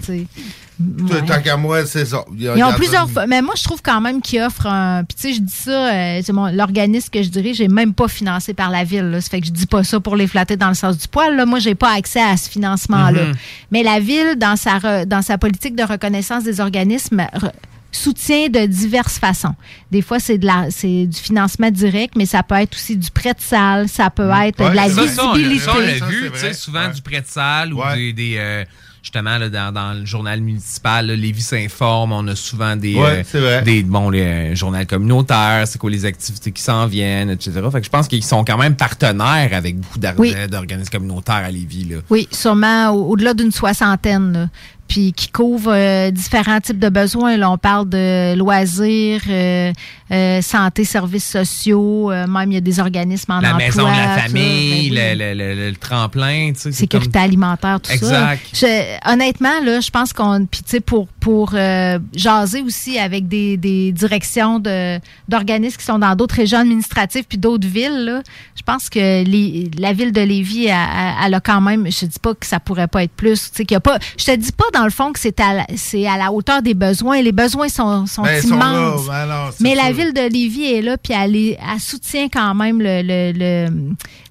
Tout- Tant qu'à moi, c'est ça.
Ils ont plusieurs fois. Mais moi, je trouve quand même qu'ils offrent un. Puis, tu sais, je dis ça, euh, c'est mon- l'organisme que je dirige n'est même pas financé par la ville. Là. Ça fait que je dis pas ça pour les flatter dans le sens du poil. Là. Moi, j'ai pas accès à ce financement-là.
Mhm.
Mais la ville, dans sa, re- dans sa politique de reconnaissance des organismes, re- soutient de diverses façons. Des fois, c'est de la, c'est du financement direct, mais ça peut être aussi du prêt de salle, ça peut être de la
ça,
visibilité.
Ça, on l'a vu, tu sais, souvent du prêt de salle ou des, des, euh, justement là, dans, dans le journal municipal, là, Lévis s'informe, on a souvent des,
Ouais,
euh,
c'est vrai.
des bon, les euh, journaux communautaires, c'est quoi les activités qui s'en viennent, etc. Fait que je pense qu'ils sont quand même partenaires avec beaucoup
Oui.
d'organismes communautaires à Lévis. Là.
Oui, sûrement au- au-delà d'une soixantaine. là. Puis qui couvre euh, différents types de besoins. Là, on parle de loisirs, euh, euh, santé, services sociaux, euh, même il y a des organismes en
La
emploi.
maison de la
ça,
famille,
ben oui.
le, le- le- le tremplin, tu sais.
sécurité
comme-
alimentaire, tout
Exact.
ça. Je- honnêtement, là, je pense qu'on. Puis, tu sais, pour, pour euh, jaser aussi avec des, des directions de- d'organismes qui sont dans d'autres régions administratives puis d'autres villes, là, je pense que les- la ville de Lévis, elle, elle- a quand même. Je te dis pas que ça pourrait pas être plus. Tu sais, qu'il y a pas. Je te dis pas, dans le fond, que c'est à, la- c'est à la hauteur des besoins. Les besoins sont, sont
Ben, ils sont là,
immenses.
ben non,
mais la. Ville de Lévis est là, puis elle, est- elle soutient quand même le, le, le,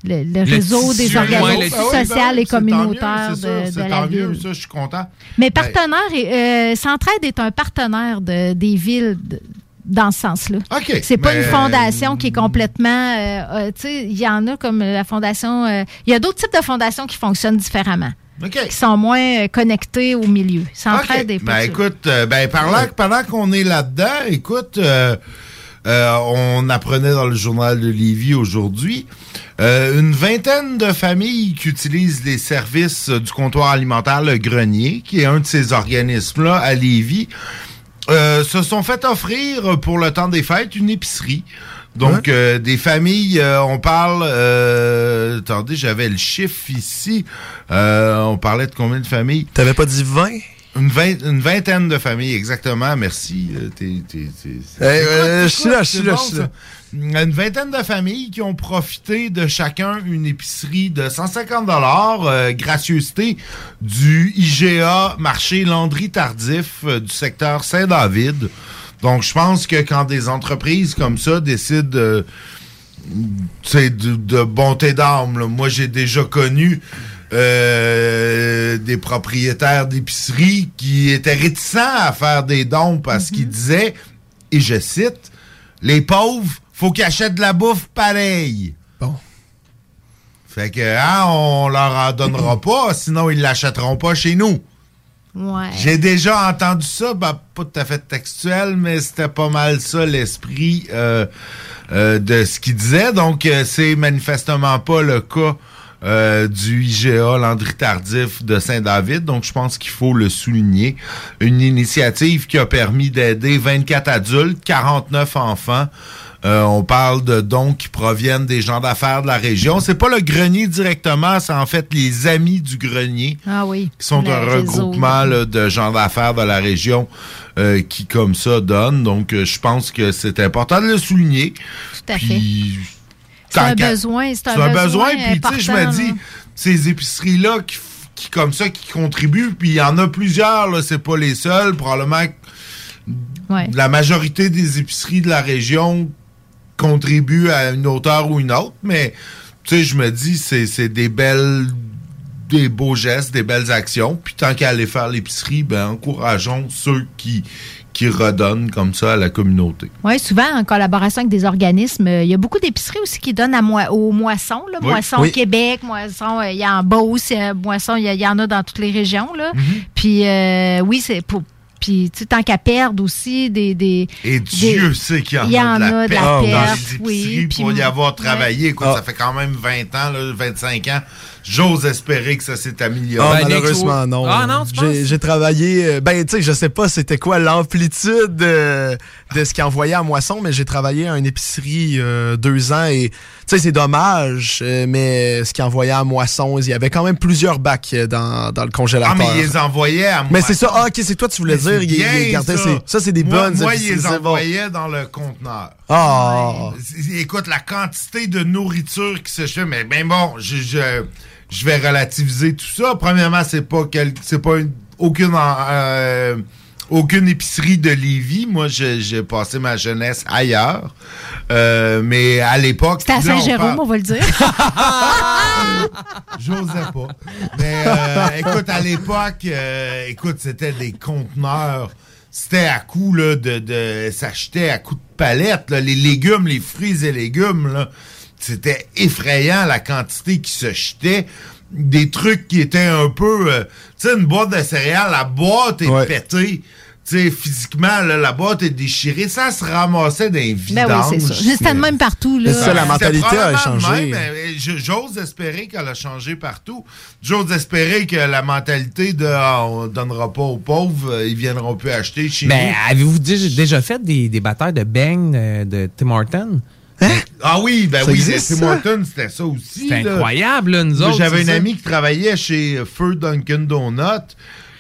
le- le réseau des organismes
ouais,
sociaux
Ah oui, ben,
et
mieux,
communautaires
c'est
de,
ça,
de
c'est
la
mieux,
ville.
ça, je suis content.
Mais
Ben,
partenaire, euh, Centraide est un partenaire de- des villes de- dans ce sens-là.
OK.
C'est pas
mais-
une fondation qui est complètement. euh, euh, tu sais, il y en a comme la fondation. euh, Il y a d'autres types de fondations qui fonctionnent différemment. Qui sont moins connectées au milieu. Centraide est pas
Ben écoute, euh, ben pendant, pendant qu'on est là-dedans, écoute, euh, on apprenait dans le journal de Lévis aujourd'hui euh, une vingtaine de familles qui utilisent les services du comptoir alimentaire Le Grenier, qui est un de ces organismes-là à Lévis, euh, se sont fait offrir pour le temps des fêtes une épicerie. Donc, euh, des familles, euh, on parle... euh, attendez, j'avais le chiffre ici. Euh, on parlait de combien de familles?
T'avais pas dit 20?
Une, vingt- une vingtaine de familles, exactement. Merci. Euh, t'es- t'es- t'es-
euh,
Écoute,
je suis là, je suis là,
bon,
je suis
ça?
là.
Une vingtaine de familles qui ont profité de chacun une épicerie de 150 dollars, euh, gracieuseté du IGA Marché Landry Tardif euh, du secteur Saint-David. Donc, je pense que quand des entreprises comme ça décident sais, de, de bonté d'âme, là, moi j'ai déjà connu euh, des propriétaires d'épiceries qui étaient réticents à faire des dons parce qu'ils disaient, et je cite, les pauvres, faut qu'ils achètent de la bouffe pareille.
Bon.
Fait que, hein, on leur en donnera pas, sinon ils l'achèteront pas chez nous.
Ouais.
J'ai déjà entendu ça, ben, pas tout à fait textuel, mais c'était pas mal ça l'esprit euh, euh, de ce qu'il disait. Donc, euh, c'est manifestement pas le cas euh, du IGA Landry Tardif de Saint-David. Donc, je pense qu'il faut le souligner. Une initiative qui a permis d'aider 24 adultes, 49 enfants. Euh, on parle de dons qui proviennent des gens d'affaires de la région. C'est pas le grenier directement, c'est en fait les amis du grenier
Ah oui.
qui sont un regroupement là, de gens d'affaires de la région euh, qui, comme ça, donnent. Donc, euh, je pense que c'est important de le souligner.
Tout à fait. C'est un besoin, c'est un besoin
Puis, tu sais, je me dis, ces épiceries-là qui, comme ça, qui contribuent, puis il y en a plusieurs, là, c'est pas les seuls. Probablement que
Ouais.
la majorité des épiceries de la région contribuent à une hauteur ou une autre, mais tu sais, je me dis, c'est c'est des belles des beaux gestes, des belles actions. Puis tant qu'à aller faire l'épicerie, ben encourageons ceux qui, qui redonnent comme ça à la communauté.
Oui, souvent en collaboration avec des organismes. euh, Il y a beaucoup d'épiceries aussi qui donnent à moi, aux moissons. Là,
Oui.
Québec, Moisson, euh, il y a en Beauce, il y a Moisson, il y, en a dans toutes les régions. Là.
Mhm.
Puis euh, oui, c'est pour. Puis, tu sais, tant qu'à perdre aussi des. des
Et
des-
Dieu sait qu'il y en,
il y en
a de la
a de la
perte dans les
oui,
épiceries
puis
pour y avoir travaillé. Écoute,
Ah.
ça fait quand même 20 ans, là, 25 ans. J'ose espérer que ça s'est
Ah,
amélioré.
malheureusement, non.
Ah, non, tu
J'ai- travaillé, euh, ben, tu sais, je sais pas c'était quoi l'amplitude euh, de ce qu'il envoyait à Moisson, mais j'ai travaillé à une épicerie euh, deux ans et, tu sais, c'est dommage, euh, mais ce qu'il envoyait à Moisson, il y avait quand même plusieurs bacs dans, dans le
Ah,
congélateur.
mais ils les envoyaient à moi.
Mais c'est ça, ah, ok, c'est toi, tu voulais
Mais
dire,
c'est
il, il
bien,
gardait
ça.
ses- ça, c'est des
Moi-
bonnes
Moi,
épiceries,
ils les
bon.
envoyaient dans le conteneur.
Ah.
C'est- Écoute, la quantité de nourriture qui se fait, mais ben bon, je, je, je vais relativiser tout ça. Premièrement, c'est pas quel, c'est pas une- aucune euh, aucune épicerie de Lévis. Moi, j'ai j'ai passé ma jeunesse ailleurs. Euh, mais à l'époque.
C'était à
on
Saint-Jérôme, on va le dire.
J'osais pas. Mais euh, écoute, à l'époque, euh, écoute, c'était des conteneurs. C'était à coup là, de, de s'acheter à coup de palette. là. Les légumes, les fruits et légumes, là, c'était effrayant la quantité qui se jetait. Des trucs qui étaient un peu... euh, tu sais, une boîte de céréales, la boîte est pétée. tu sais, physiquement, là, la boîte est déchirée, ça se ramassait dans les
Ben oui,
vidanges.
c'est ça. C'était de même partout. Là.
C'était probablement
changé.
de même, mais je- J'ose espérer qu'elle a changé partout. J'ose espérer que la mentalité de ah, on donnera pas aux pauvres, euh, ils viendront plus acheter chez
Ben,
nous.
avez-vous dé- déjà fait des, des batailles de bang euh, de Tim Horton?
Ah oui, ben
Ça
oui,
existe,
Tim
ça?
Horton, c'était ça aussi.
C'était
là.
incroyable, là, nous
Moi,
autres,
J'avais
c'est
une
ça.
amie qui travaillait chez Feu Dunkin' Donut.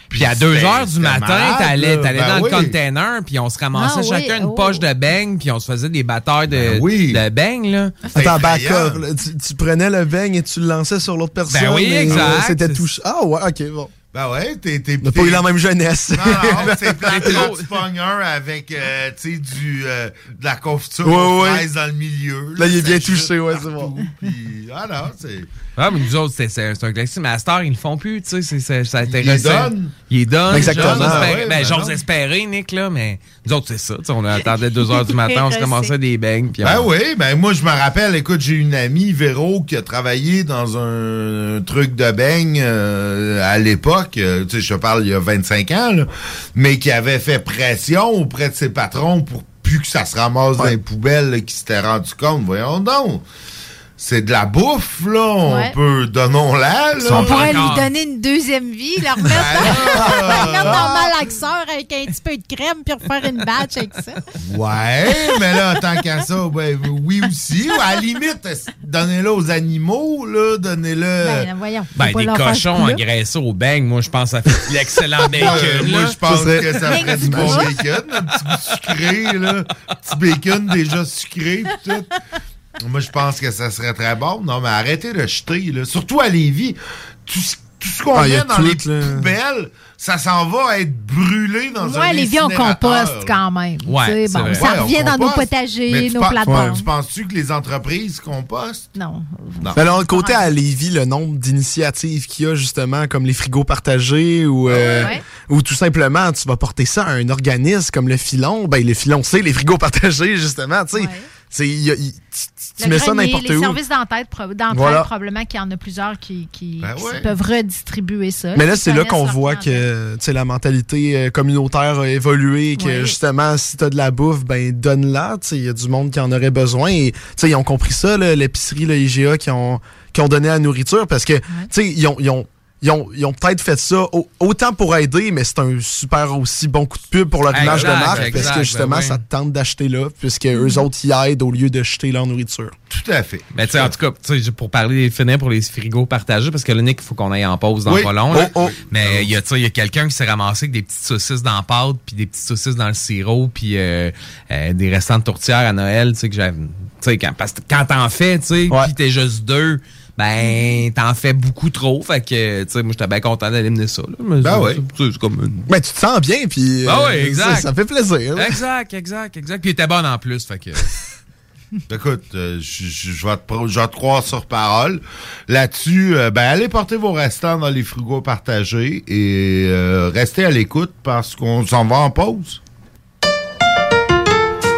Puis à 2
c'était-
heures du matin, t'allais
Ben
dans
oui.
le container, puis on se ramassait
Ah oui,
chacun une
oh.
poche de bang, puis on se faisait des batailles de,
Ben
de bang, là.
Attends, back-up. là. Tu, tu prenais le beigne et tu le lançais sur l'autre personne.
Ben oui,
et,
exact.
euh, C'était touché. Ah ouais, ok, bon.
Ben ouais, t'es. t'es-
On n'a pas eu la même jeunesse.
Non, non, c'est
trop-
tu pognes un avec, euh, tu sais, du, euh, de la confiture
Ouais, ouais.
dans le milieu.
Là, il est bien touché, ouais, c'est bon.
Puis, ah non, c'est...
Ah, mais nous autres, c'est- c'est c'est un classique. Mais à Star, ils le font plus, tu sais. c'est- c'est- Ça a été
Ils donnent.
Ils donnent.
Exactement.
J'ose espérer,
ouais,
ben,
ben
espérer, Nick, là, mais nous autres, c'est ça. tu sais, On attendait 2 heures du matin, on se commençait des bangs. Puis
Ben
on-
oui, ben moi je me rappelle, écoute, j'ai une amie, Véro, qui a travaillé dans un, truc de beigne euh, à l'époque, euh, tu sais, je te parle il y a 25 ans, là, mais qui avait fait pression auprès de ses patrons pour plus que ça se ramasse dans les poubelles, là, qui s'était rendu compte. Voyons donc. C'est de la bouffe, là. On
Ouais.
peut, donnons-la, là.
On pourrait lui donner une deuxième vie, la remettre, le malaxeur avec un petit peu de crème puis refaire une batch avec ça.
Ouais, mais là, tant qu'à ça, ben, oui aussi. À la limite, donnez-le aux animaux, là, donnez-le...
Ben, voyons.
Ben, des cochons engraissés au bang, moi, je pense que ça fait de l'excellent bacon.
Ouais, moi,
là.
je pense que ça ferait du bon bacon, un petit goût sucré, là. Petit bacon déjà sucré, pis tout. Moi, je pense que ça serait très bon. Non, mais arrêtez de jeter, là. Surtout à Lévis. Tout, ce- tout ce qu'on
Ah,
met dans
tout,
les
là.
poubelles, ça s'en va être brûlé dans un
Ouais, les vies, on composte quand même.
Ouais,
Tu sais,
c'est
bon,
vrai.
ça
Ouais,
revient dans nos
composte.
Potagers,
tu
nos
penses-
plates-bandes.
Tu penses-tu que les entreprises compostent?
Non.
Non.
Mais alors, côté à Lévis, le nombre d'initiatives qu'il y a, justement, comme les frigos partagés ou, euh,
Ouais.
ou tout simplement, tu vas porter ça à un organisme comme le filon. Ben, le filon, c'est les frigos partagés, justement, tu sais. C'est- y a- Tu, tu mets ça n'importe
les
où.
services d'entraide,
Voilà.
probablement qu'il y en a plusieurs qui, qui-
Ben
qui peuvent redistribuer ça.
Mais là, c'est là qu'on voit que tu la mentalité euh, communautaire a évolué, que
Oui.
justement, si t'as de la bouffe, ben donne-la. Tu Il y a du monde qui en aurait besoin. Et tu ils ont compris ça, l'épicerie, le IGA, qui ont, qui ont donné la nourriture parce que tu sais, ils ont, ils ont, ils ont, ils ont peut-être fait ça au- autant pour aider, mais c'est un super aussi bon coup de pub pour leur image de
Exact,
marque parce que justement,
ben oui.
ça te tente d'acheter là, puisque eux autres y aident au lieu de jeter leur nourriture.
Tout à fait.
Ben, tu sais, en tout cas, tu sais, pour parler, finir pour les frigos partagés, parce que là, Nick, il faut qu'on aille en pause dans
Oui.
pas long. là.
Oh, oh.
Mais il y a, tu sais, il y a quelqu'un qui s'est ramassé avec des petites saucisses dans la pâte, puis des petites saucisses dans le sirop, puis euh, euh, des restants de tourtière à Noël, tu sais, que j'avais. Tu sais, quand, parce que quand t'en fais, tu sais,
Ouais.
puis t'es juste deux, ben, t'en fais beaucoup trop. Fait que, tu sais, moi, j'étais bien content d'éliminer ça. Là, Mais
Ben
c'est-
ouais.
c'est- comme une.
Ben, tu te sens bien, puis
Ah
euh,
ouais, exact.
ça, ça fait plaisir. là.
Exact, exact, exact. Puis il était bon en plus, fait que.
Écoute, euh, je je- je vais te croire sur parole. Là-dessus, euh, ben, allez porter vos restants dans les frigos partagés et euh, restez à l'écoute parce qu'on s'en va en pause.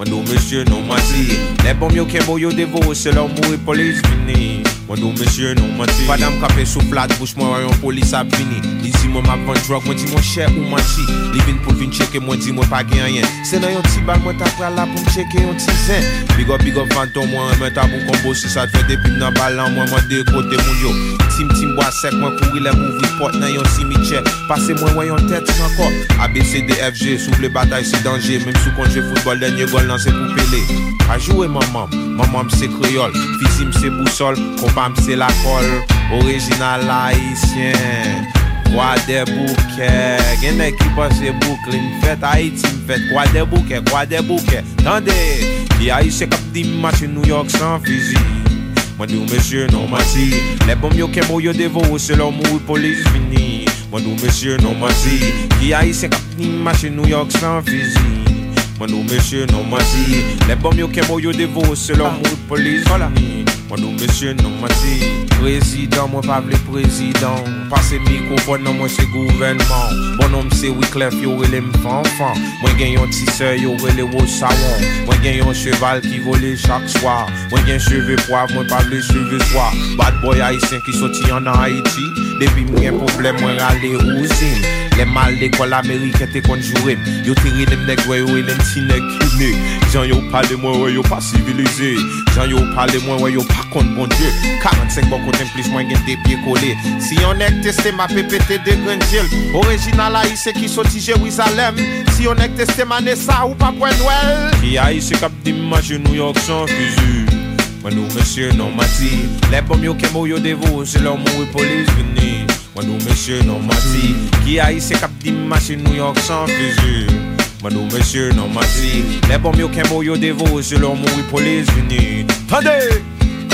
Mwen nou mesye nou mati Le bom yo kebo yo devo Se lor mouri polis vini Mwen nou mesye non mati Padam kape sou flat bouch mwen rayon polis ap vini Li di mwen map van drog mwen di mwen chè ou mati Li vin pou vin cheke mwen di mwen pa gen yen Se nan yon ti bal mwen tap pral la pou m cheke yon ti zen Big up big up fanton mwen mwen tabou kombo Si sa te fè depim nan balan mwen mwen de kote moun yo. Tim tim bois sek mwen kouri le mouvri pot nan yon simiche Pase mwen mwen yon tèt sanko ABCDFG souvle batay se danje Mem sou konjwe football denye gol nan se pou pele A joué maman, maman c'est créole, fizim c'est boussole, compam c'est la colle, original haïtien. Kwa de bouke, gen ek ki pase boukle, m fèt Haiti, m fèt kwa de bouke, kwa de bouke. Tande, ki se kap di match New York sans fizi. Mwen nou mesye non mati, le bom yo kemo yo devo, se lò mou polis vini. Mwen nou mesye non mati, ki se kap di New York sans fizi. Mwen nou mesye non mati Le bom yo kemo yo devo se lò mout polis vini Mwen nou mesye non mati Prezident mwen pa vle prezident nan mwen se gouvenman yo rele m fanfan Mwen gen yon tise yo rele wo sawon Mwen gen yon cheval ki vole chak swa Mwen gen cheve poav mwen pa vle cheve swa Bad boy haisyen ki soti an nan Haiti Depi mwen problem mwen rale ouzin mal l'ekol Amerike te konjourim Yo tiri dem negwe yo e lem si nek kine Jan yo pale mwen wè yo pa civilize Jan yo mwen yo kont bon die 45 bon konten plis mwen gen de pie kole Si yon ek teste ma pepete de grenjil Original a ise ki soti Jerusalem Si yon ek teste ma nesa ou pa pwen wel Ki a ise kap di maje New York san fizu Mwen nou mesye non mati Le bom yo kemo yo devo Se lò mou e polis vini Mwen nou mesye non mati Ki a mache New York san fizu Mwen nou mesye non mati Le bom yo kemo yo devo Se lò mou polis vini Tande!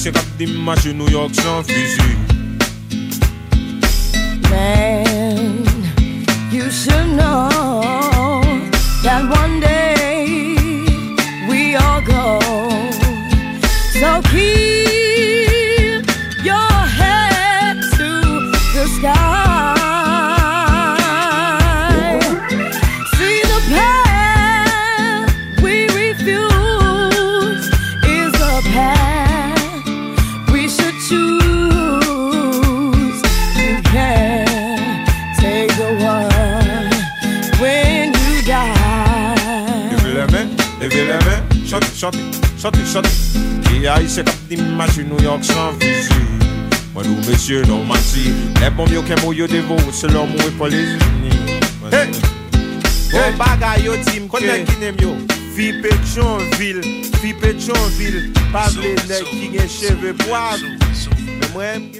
Ise kap di mache New York san fizi
Man, you should know
chante, chante, chante Ki a ise kap di mache New York san fizi Mwen nou mesye non mati Le bom yo kemo yo devo Se lò mou e vini Hey! Hey! bagay yo tim ke Konnen ki nem yo? Fi Petronville, fi Petronville Pavle nek ki gen cheve poav mwen gen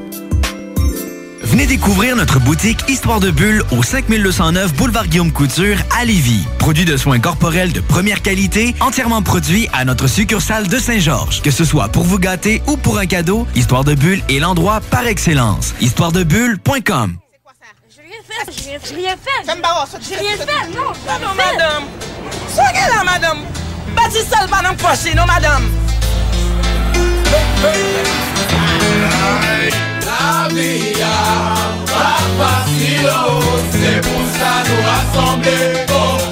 Venez découvrir notre boutique Histoire de Bulle au 5209 Boulevard Guillaume Couture à Lévis. Produit de soins corporels de première qualité, entièrement produit à notre succursale de Saint-Georges. Que ce soit pour vous gâter ou pour un cadeau, Histoire de Bulle est l'endroit par excellence. Histoiredebulle.com
J'ai rien fait, j'ai rien fait. J'ai rien fait. J'ai rien fait, non. Madame. Là, madame. Poché, non, madame.
La viya pa fasil, se pou sa nou rassemble, oh.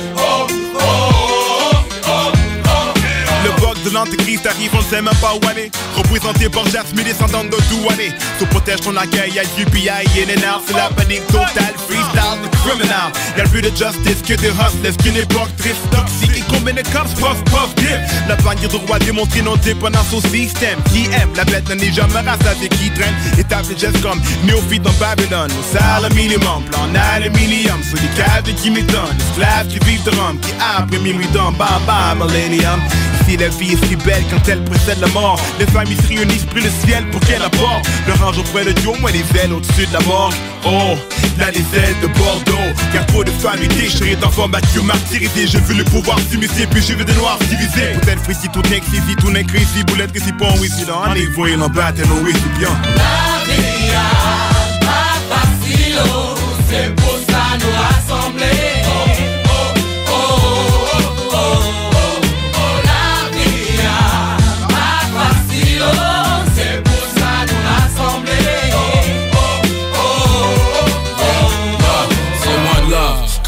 De
l'antéchrist arrive, on ne sait même pas où aller. Représenté par Jasmine, descendant de Douané. So protège ton accueil, le UPI, and out, c'est la panique totale, freestyle, the criminal. Y'a plus de justice que de hustlers, qu'une époque triste, toxique, et combien de cops, puff, puff, dip. La bannière de roi démontrer non dépendance au système. Qui aime, la bête n'est jamais rassasiée, qui traîne. Étape de gestes comme néophyte dans Babylone. Au salaire minimum, plan aluminium, sur les cadres qui m'étonnent. Esclaves qui vivent de rhum, qui après minuit dans bam bam, millennium. Ici la vie est si belle quand elle précède la mort. Les familles se réunissent, pris le ciel pour qu'elle apporte. Le range auprès de Dieu, moi les ailes au-dessus de la mort. Oh, là les ailes de Bordeaux. Y'a trop de familles déchirées, d'enfants battus, martyrisés. Je veux le pouvoir s'immiscer, puis je veux des noirs divisés. Peut-être tout n'est crazy, tout n'est crazy. Boulette, que c'est pas un whisky, dans un niveau, il en bat, et nos récipients.
La vie a pas oh, c'est pour ça nous rassembler.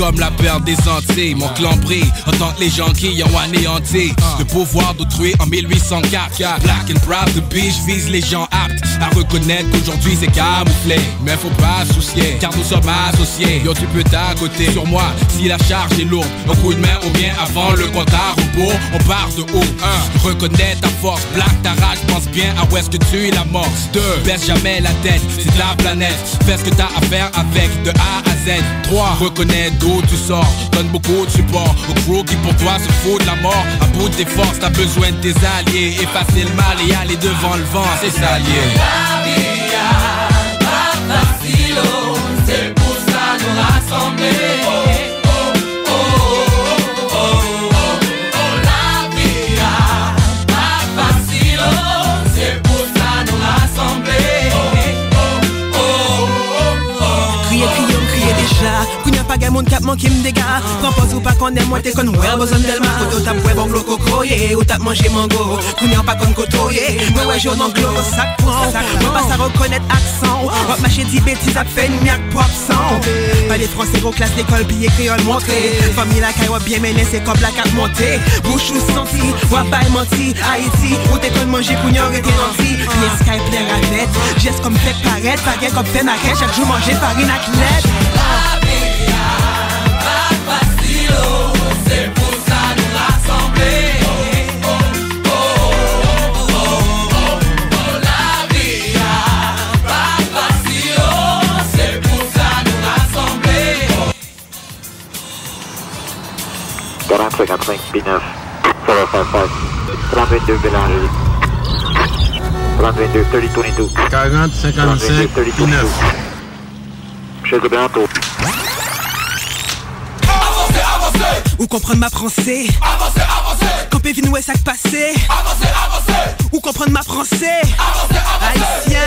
Comme la perte des Antilles. Mon clan brille en les gens qui ont anéanti le pouvoir d'autrui en 1804. Black and proud the beach vise les gens aptes à reconnaître qu'aujourd'hui c'est camouflé. Mais faut pas soucier, car nous sommes associés. Yo, tu peux côté sur moi si la charge est lourde. Un coup de main ou bien avant le compte à rebours. On part de haut. 1. Reconnais ta force, black ta rage, pense bien à où est-ce que tu es la mort. 2. Baisse jamais la tête, c'est de la planète. Fais ce que t'as à faire avec de A à Z. 3. Reconnais d'où tu sors, donne beaucoup de support au crew qui pour toi se fout de la mort. À bout de tes forces, t'as besoin de tes alliés. Effacer le mal et aller devant le vent, c'est ça lié.
C'est pour ça nous rassembler.
Pa gen moun kap manke m dega Propose ou pa konnen mwen te kon wè bozon delma Koto tap wè bon glo kokoye Ou tap manje mango. Kounya pa kon kotoye Mwen wè joun anglo sak pran Mwen pa sa rekonnet aksan Wap mache di betis ap fè nyak pop san Pa les français gros classe l'école piye créole montré. Famille la kay wap bien mené c'est comme la carte montée. Bouche ou senti Wap bay menti. Haïti Ou te kon manje kounya rete nanti Les sky plaire à net Geste comme fait paraître Pas gen comme fait naquet Chaque jour manger farine à
55 P9 055 3022 Bélanger 3022 3022
40 55 P9
Chez le bientôt
Avancez, avancez,
Ou comprendre ma français.
Avancez,
Campé vin ouais sac passé.
Avancez, avancez,
Ou comprendre ma français?
Avancez, avancez.
Haïtien.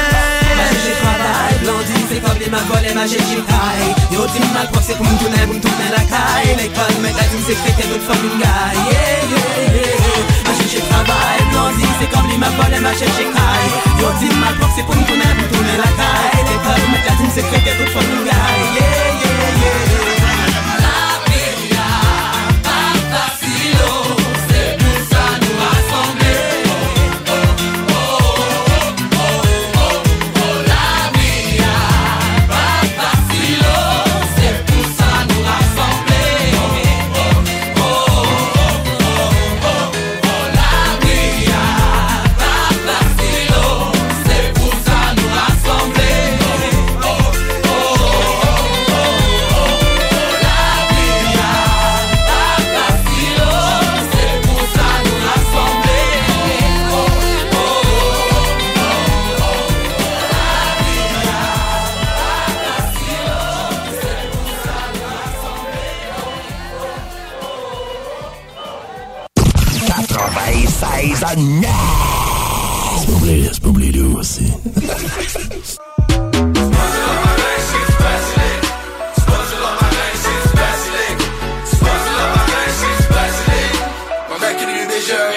Blondine, c'est comme les ma ma Yo, dis mal c'est pour me tourner, pour me tourner la caille. Mais la team, c'est Yeah, yeah, yeah. Ma j'ai travail, blondine, c'est comme les ma Yo, dis mal c'est pour me tourner, pour me tourner la caille. La team, c'est gars Yeah, yeah, yeah
96 à Oubliez, oubliez nous aussi.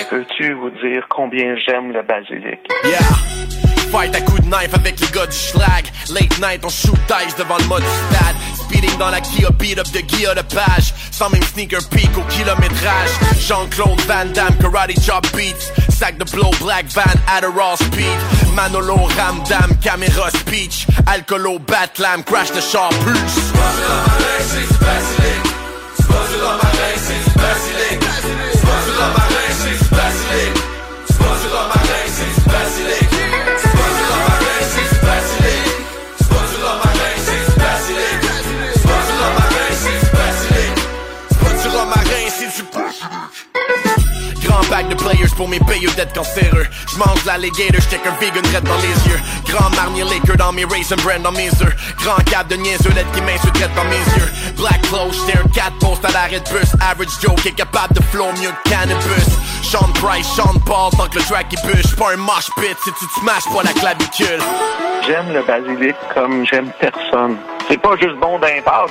Peux-tu vous dire combien j'aime le basilic?
Yeah. Fight à coups de knife avec les gars du schlag. Late night, on shoot dice devant le mode stade. Speeding dans la Kia, beat up de Guilla de page. sans même sneaker peak au kilométrage. Jean-Claude Van Damme, karate chop beats. Sac de blow, black van, Adderall speed. Manolo, Ramdam, caméra speech. Alcoolo, Batlam, crash the char plus. Pack de players pour mes payeux d'être cancéreux. J'mange l'alligator, j'check un vegan red dans les yeux. Grand marnier Laker dans mes raisin brand dans mes œufs. Grand cap de niaiseux, lettre qui m'insulte dans mes yeux. Black clothes, j'étais un 4 post à l'arrêt de bus. Average Joe qui est capable de flow mieux que cannabis. Sean Price, Sean Paul, tant que le track il bûche. Pas un mosh pit si tu te smashes pas la clavicule.
J'aime le basilic comme j'aime personne. C'est pas juste bon d'un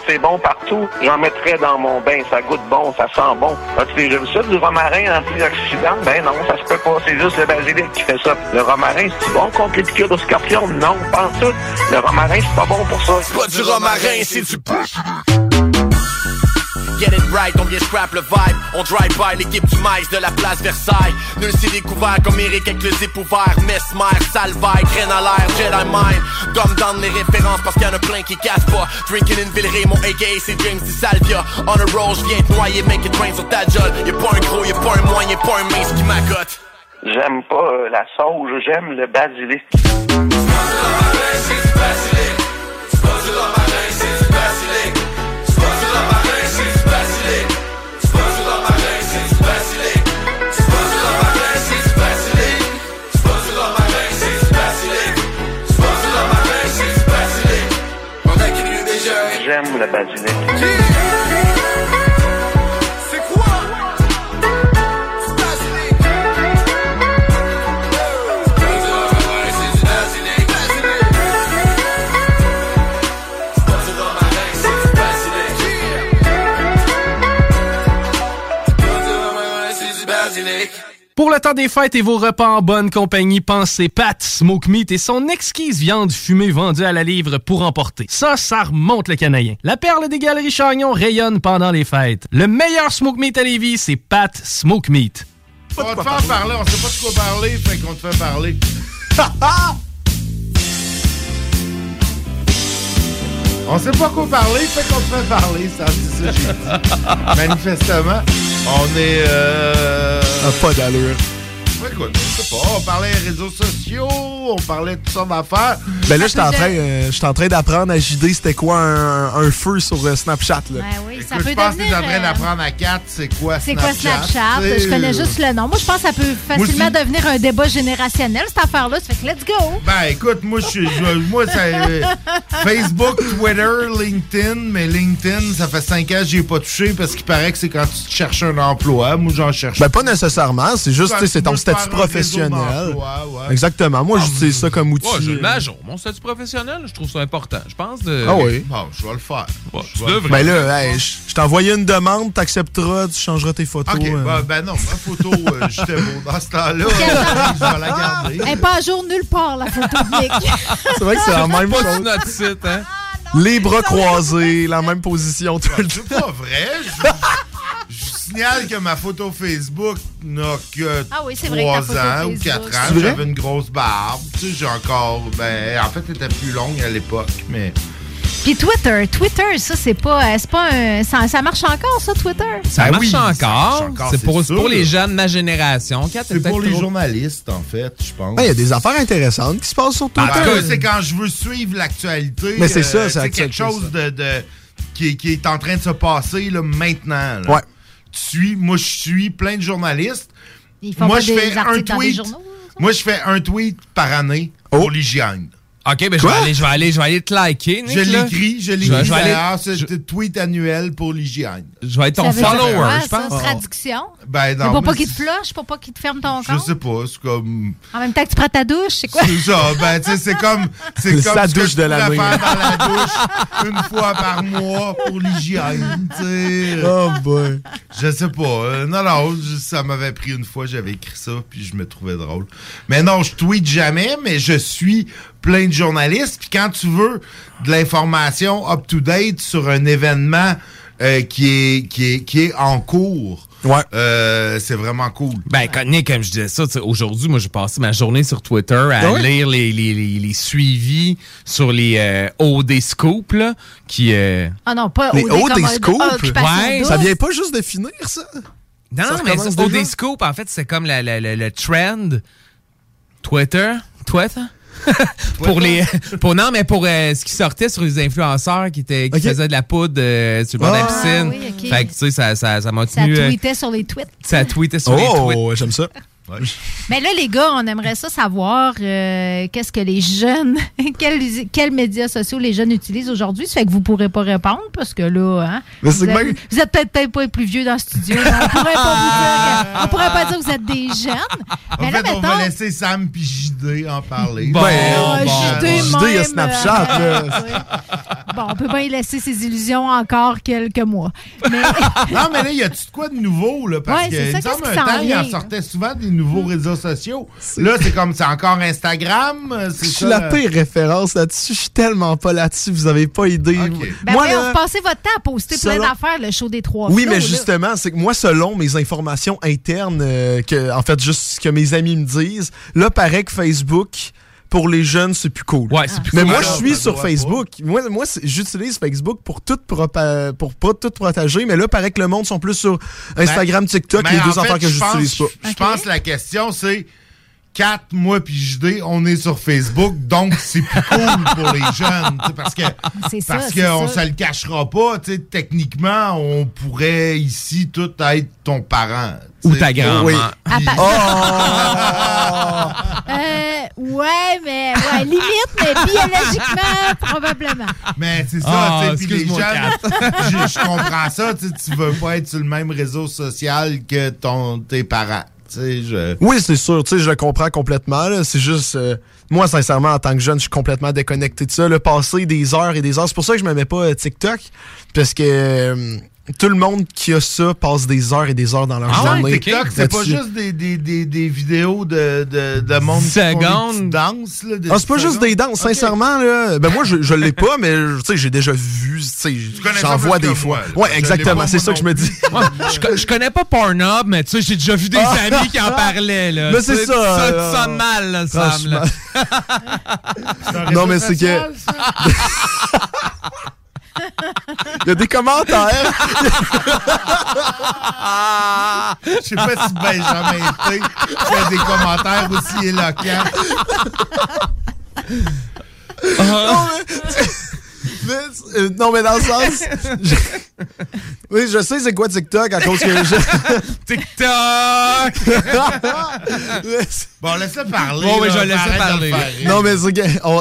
c'est bon partout. J'en mettrais dans mon bain, ça goûte bon, ça sent bon. As-tu déjà vu ça, du romarin antioxydant? Ben non, ça se peut pas, c'est juste le basilic qui fait ça. Le romarin, c'est bon contre les piqûres de scorpion? Non, pas en tout. Le romarin, c'est pas bon pour ça.
C'est pas du romarin, c'est du Get it right, on vient scrap le vibe. On drive by l'équipe du maïs de la place Versailles. Nul s'est découvert comme Eric avec le zip ouvert Mesmer, Salvaille, graine à l'air, Jedi Mind. Comme dans les références parce qu'il y en a plein qui cassent pas. Drinking in Villeray, mon AKA c'est James Di Salvia. On a roll, j'viens te noyer, make it rain sur ta jolle Y'a pas un gros, y'a pas un moyen, y'a pas un mince qui m'accote.
J'aime pas euh, la sauge, j'aime le basilic. J'aime le basilic.
Pour le temps des fêtes et vos repas en bonne compagnie, pensez Pat Smoke Meat et son exquise viande fumée vendue à la livre pour emporter. Ça, ça remonte le canadien. La perle des galeries Chagnon rayonne pendant les fêtes. Le meilleur Smoke Meat à Lévis, c'est Pat Smoke Meat.
On va te faire parler, on sait pas de quoi parler, fait qu'on te fait parler. on sait pas quoi parler, fait qu'on te fait parler, ça, c'est ça que j'ai dit. Manifestement, on est... Euh...
pas d'allure.
Ouais, écoute, je sais pas, on parlait des réseaux sociaux, on parlait de toutes sortes d'affaires.
Ben là, j'étais en train, euh, j'étais en train d'apprendre à JD c'était quoi un, un feu sur euh, Snapchat. Là.
Ben oui, ça
Écoute,
peut
je pense que t'es
devenir,
en train
euh,
d'apprendre à 4, c'est quoi
C'est
Snapchat.
quoi Snapchat?
tu sais,
Je connais
euh,
juste le nom. Moi, je pense que ça peut facilement devenir un débat générationnel, cette affaire-là. Ça fait que let's go!
Ben écoute, moi, je suis- je- moi ça, euh, Facebook, Twitter, LinkedIn, mais LinkedIn, ça fait 5 ans que j'y ai pas touché parce qu'il paraît que c'est quand tu cherches un emploi. Moi, j'en cherche.
Ben pas nécessairement, c'est juste, tu sais, c'est ton
veux
statut professionnel.
ouais.
Exactement. Moi, j'utilise ça comme outil.
Ouais, je jour. Mon statut professionnel, je trouve ça important. Je pense de.
Ah oui.
Bon, je vais le faire. le
devrais.
Ben là, hey, je je envoyé une demande, t'accepteras, tu changeras tes photos.
Ok,
euh.
ben, ben non, ma photo, euh, j'étais beau dans ce temps-là. je vais la garder.
Elle n'est pas à jour nulle part, la photo de Nick.
C'est vrai que c'est la même
Pas
chose.
sur notre site, hein?
Les bras croisés, la même position tout le temps.
C'est pas vrai. Signale que ma photo Facebook n'a que
Ah oui, c'est vrai que ta
3
photo
ans ou
Facebook.
4 ans. J'avais une grosse barbe. Tu sais, j'ai encore. Ben, en fait, elle était plus longue à l'époque, mais.
Puis Twitter, Twitter, ça, c'est pas, euh, c'est pas un. Ça, ça marche encore, ça, Twitter?
Ça
Ben
marche
oui, ça
encore.
marche encore,
c'est pour, les jeunes de ma génération.
C'est pour les
trop-
journalistes, en fait, je pense.
Ben, Il y a des affaires intéressantes qui se passent sur Twitter.
En tout cas, c'est quand je veux suivre l'actualité.
Mais c'est ça,
euh,
c'est
c'est quelque chose de, de- qui, est- qui est en train de se passer là, maintenant. là.
Ouais.
Tu suis, moi, je suis plein de journalistes.
Ils font
moi,
pas
je
des
fais un
articles dans des
tweet.
journaux?
Moi, je fais un tweet par année pour l'hygiène.
Ok, ben je vais aller, je vais aller, je vais aller te liker. Nick,
Je l'écris, je l'écris
je vais aller-
d'ailleurs, c'est tweet annuel pour l'hygiène.
Je vais être ton follower,
quoi,
je
ça?
pense.
Traduction?
Ben
C'est
non,
pour pas qu'il te flush, pour pas qu'il te ferme ton
je
compte?
sais pas, c'est comme...
En même temps que tu prends ta douche, c'est quoi?
C'est ça, ben tu sais, c'est comme... C'est comme
Sa
ce que
douche
je
de l'année.
faire dans la douche une fois par mois pour l'hygiène, tu sais.
Oh boy.
Je sais pas. euh, non, non, je- ça m'avait pris une fois, j'avais écrit ça, puis je me trouvais drôle. Mais non, je tweete jamais, mais je suis plein de journalistes. Puis quand tu veux de l'information up-to-date sur un événement euh, qui, est, qui, est, qui est en cours. Euh, c'est vraiment cool.
Ben, quand, Nick, comme je disais ça, aujourd'hui, moi, j'ai passé ma journée sur Twitter à
Ah ouais?
lire les, les, les, les suivis sur les euh, OD Scoop, là, qui... euh,
Ah non, pas
Les
OD un-
scoops,
Ouais.
ça vient pas juste de finir, ça?
Non,
Ça
mais ça, OD
déjà?
Scoop, en fait, c'est comme la, la- la- le trend Twitter? Twitter? pour les pour non mais pour euh, ce qui sortait sur les influenceurs qui étaient qui
Ok.
faisaient de la poudre euh, sur le bord de la
Ah,
piscine
oui, ok.
fait que tu sais ça ça ça m'a
Ça
tenu euh,
tweetait sur les tweets.
ça tweetait sur les tweets
Oh, j'aime ça.
Mais là, les gars, on aimerait ça savoir euh, qu'est-ce que les jeunes, quels, quels médias sociaux les jeunes utilisent aujourd'hui. Ça fait que vous pourrez pas répondre parce que là, hein,
Mais
vous, êtes,
que même-
vous êtes peut-être pas les plus vieux dans le studio. On pourrait pas vous dire, on pourrait pas dire que vous êtes des jeunes.
En
Mais là,
fait, on va
mettons,
laisser Sam puis JD en parler.
Bon,
Ben,
Ah,
bon.
JD
JD, il y a Snapchat,
euh. Bon, on peut pas y laisser ses illusions encore quelques mois. Mais
non, mais là, y a-tu de quoi de nouveau, là? Parce
Ouais,
que,
c'est ça,
il
s'en
temps, il en sortait souvent des nouveaux réseaux sociaux. Là, c'est comme, c'est encore Instagram.
Je
C'est
suis la
euh,
pire référence là-dessus. Je suis tellement pas là-dessus. Vous avez pas idée.
ben
Moi, là,
vous passez votre temps à poster plein d'affaires, le show des trois
Oui,
flots,
mais justement, c'est que moi, selon mes informations internes, euh, que, en fait, juste ce que mes amis me disent, là, paraît que Facebook, pour les jeunes, c'est plus cool.
Ouais, c'est plus
mais
cool.
moi, je suis sur Facebook. Moi, j'utilise Facebook pour tout propa- pour pas tout protéger, mais là, paraît que le monde sont plus sur Instagram, TikTok,
ben,
les
en
deux
fait,
affaires que j'utilise pas.
Je pense que la question, c'est 4 mois puis JD, on est sur Facebook, donc c'est plus cool pour les jeunes. Parce que
C'est ça,
parce qu'on
ça.
se le cachera pas. tu sais, Techniquement, on pourrait ici tout être ton parent.
Ou ta grand-mère.
Oui.
Ah,
Puis-
Euh, ouais, mais ouais, limite, mais biologiquement, probablement.
Mais c'est ça,
Ah,
tu sais, les jeunes, je, je comprends ça, tu sais, tu veux pas être sur le même réseau social que ton, tes parents.
Oui, c'est sûr, je le comprends complètement. C'est juste, euh, moi, sincèrement, en tant que jeune, je suis complètement déconnecté de ça. Le passer des heures et des heures. C'est pour ça que je me mets pas euh, TikTok, parce que euh, tout le monde qui a ça passe des heures et des heures dans leur
Ah ouais,
journée.
TikTok, c'est pas juste des, des, des, des vidéos de, de, de monde qui font danses. Là, des
Ah, c'est pas juste des danses, sincèrement, là. Ben, moi, je, je l'ai pas, mais, tu sais, j'ai déjà vu, tu sais,
connais
j'en
ça
vois des fois.
moi,
ouais, exactement, c'est ça que je me dis.
Ouais, je, je connais pas Pornhub, mais tu sais, j'ai déjà vu des
Ah!
amis qui en parlaient, là.
Mais c'est ça,
Ça
euh,
te sonne mal, là, Sam, là.
Non, mais c'est que. Il y a des commentaires.
Je sais pas si Benjamin T fait des commentaires aussi éloquents.
non, mais, mais, euh, non, mais dans le sens. je- oui, je sais c'est quoi TikTok à cause que je.
TikTok!
Bon, laisse-le parler.
Bon, mais
là,
je vais laisser parler.
non, mais c'est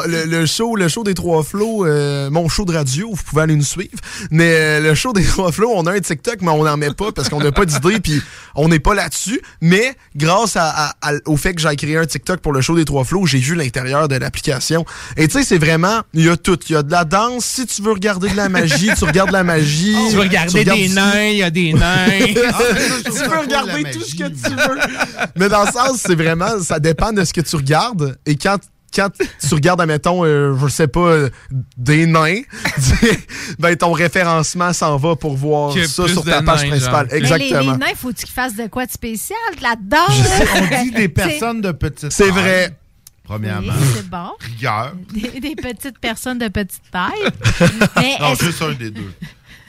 le, le show, le show des trois flots, euh, mon show de radio, vous pouvez aller nous suivre. Mais euh, le show des trois flots, on a un TikTok, mais on n'en met pas parce qu'on n'a pas d'idée, puis on n'est pas là-dessus. Mais grâce à- à- à- au fait que j'ai créé un TikTok pour le show des trois flots, j'ai vu l'intérieur de l'application. Et tu sais, c'est vraiment, il y a tout. Il y a de la danse. Si tu veux regarder de la magie, tu regardes la magie.
Tu veux regarder
regardes
des nains, il y a des nains.
tu peux regarder tout ce que tu veux. Mais dans le sens, c'est vraiment, ça dépend de ce que tu regardes. Et quand, quand tu regardes, admettons, euh, je sais pas, euh, des nains, ben ton référencement s'en va pour voir ça sur
de
ta page
nains,
principale.
genre.
Mais les,
Exactement.
les nains, faut-tu qu'ils fassent de quoi de spécial? De danse?
On dit des personnes de petite
C'est
taille,
vrai.
Premièrement.
Oui, c'est bon.
Rigueur.
Des, des petites personnes de petite taille. Mais
Non, juste un des deux.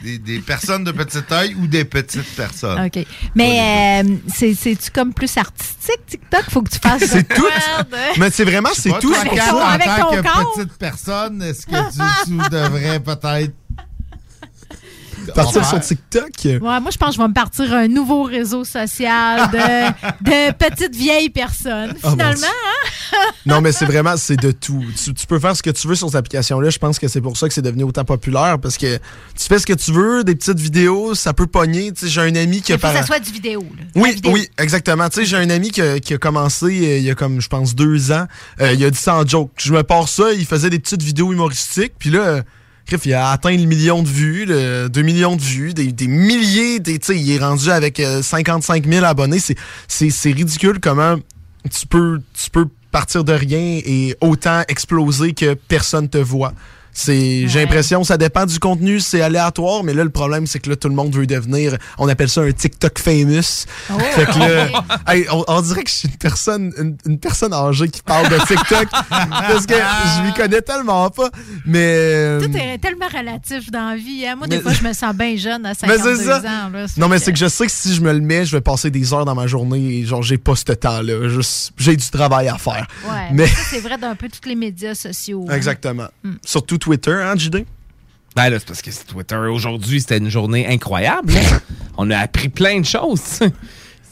Des, des personnes de petite taille ou des petites personnes.
OK. Mais euh, c'est- c'est-tu comme plus artistique, TikTok? Faut que tu fasses
C'est tout. Mais c'est vraiment, c'est tout. pour
Kat,
ça.
en
Avec
tant
ton
que
corps.
petite personne, est-ce que tu, tu devrais peut-être
Partir sur? TikTok.
Ouais, moi, je pense que je vais me partir un nouveau réseau social de, de petites vieilles personnes,
Oh, mon
finalement. Hein?
Non, mais c'est vraiment, c'est de tout. Tu, tu peux faire ce que tu veux sur cette application-là. Je pense que c'est pour ça que c'est devenu autant populaire parce que tu fais ce que tu veux, des petites vidéos, ça peut pogner. Tu sais, j'ai un ami qui a
faut que
par-
ça soit du vidéo. là.
Oui,
vidéo.
oui, exactement. Tu sais, j'ai un ami qui a, qui a commencé euh, il y a comme, je pense, deux ans. Euh, il a dit ça en joke. Je me pars ça, il faisait des petites vidéos humoristiques. Puis là, euh, il a atteint le million de vues, le, deux millions de vues, des, des milliers. Des, il est rendu avec euh, 55 000 abonnés. C'est ridicule comment tu peux, tu peux partir de rien et autant exploser que personne te voit. C'est, J'ai l'impression ça dépend du contenu, c'est aléatoire, mais là, le problème, c'est que là, tout le monde veut devenir, on appelle ça un TikTok famous.
Oh.
Fait que là, hey, on, on dirait que je suis une personne, une, une personne âgée qui parle de TikTok parce que je m'y connais tellement pas. Mais. euh,
Tout est tellement relatif dans la vie. hein. Moi,
Mais-
des fois, je me sens bien jeune à
Mais
52
c'est ça.
ans. là.
Non, mais c'est que je sais que si je me le mets, je vais passer des heures dans ma journée et genre, j'ai pas ce temps-là. Juste- J'ai du travail à faire.
Ouais,
mais.
mais ça, c'est vrai d'un peu tous les médias sociaux. hein.
Exactement.
Mm.
Surtout Twitter, hein, JD?
Ben là, c'est parce que c'est Twitter, aujourd'hui, c'était une journée incroyable. On a appris plein de choses.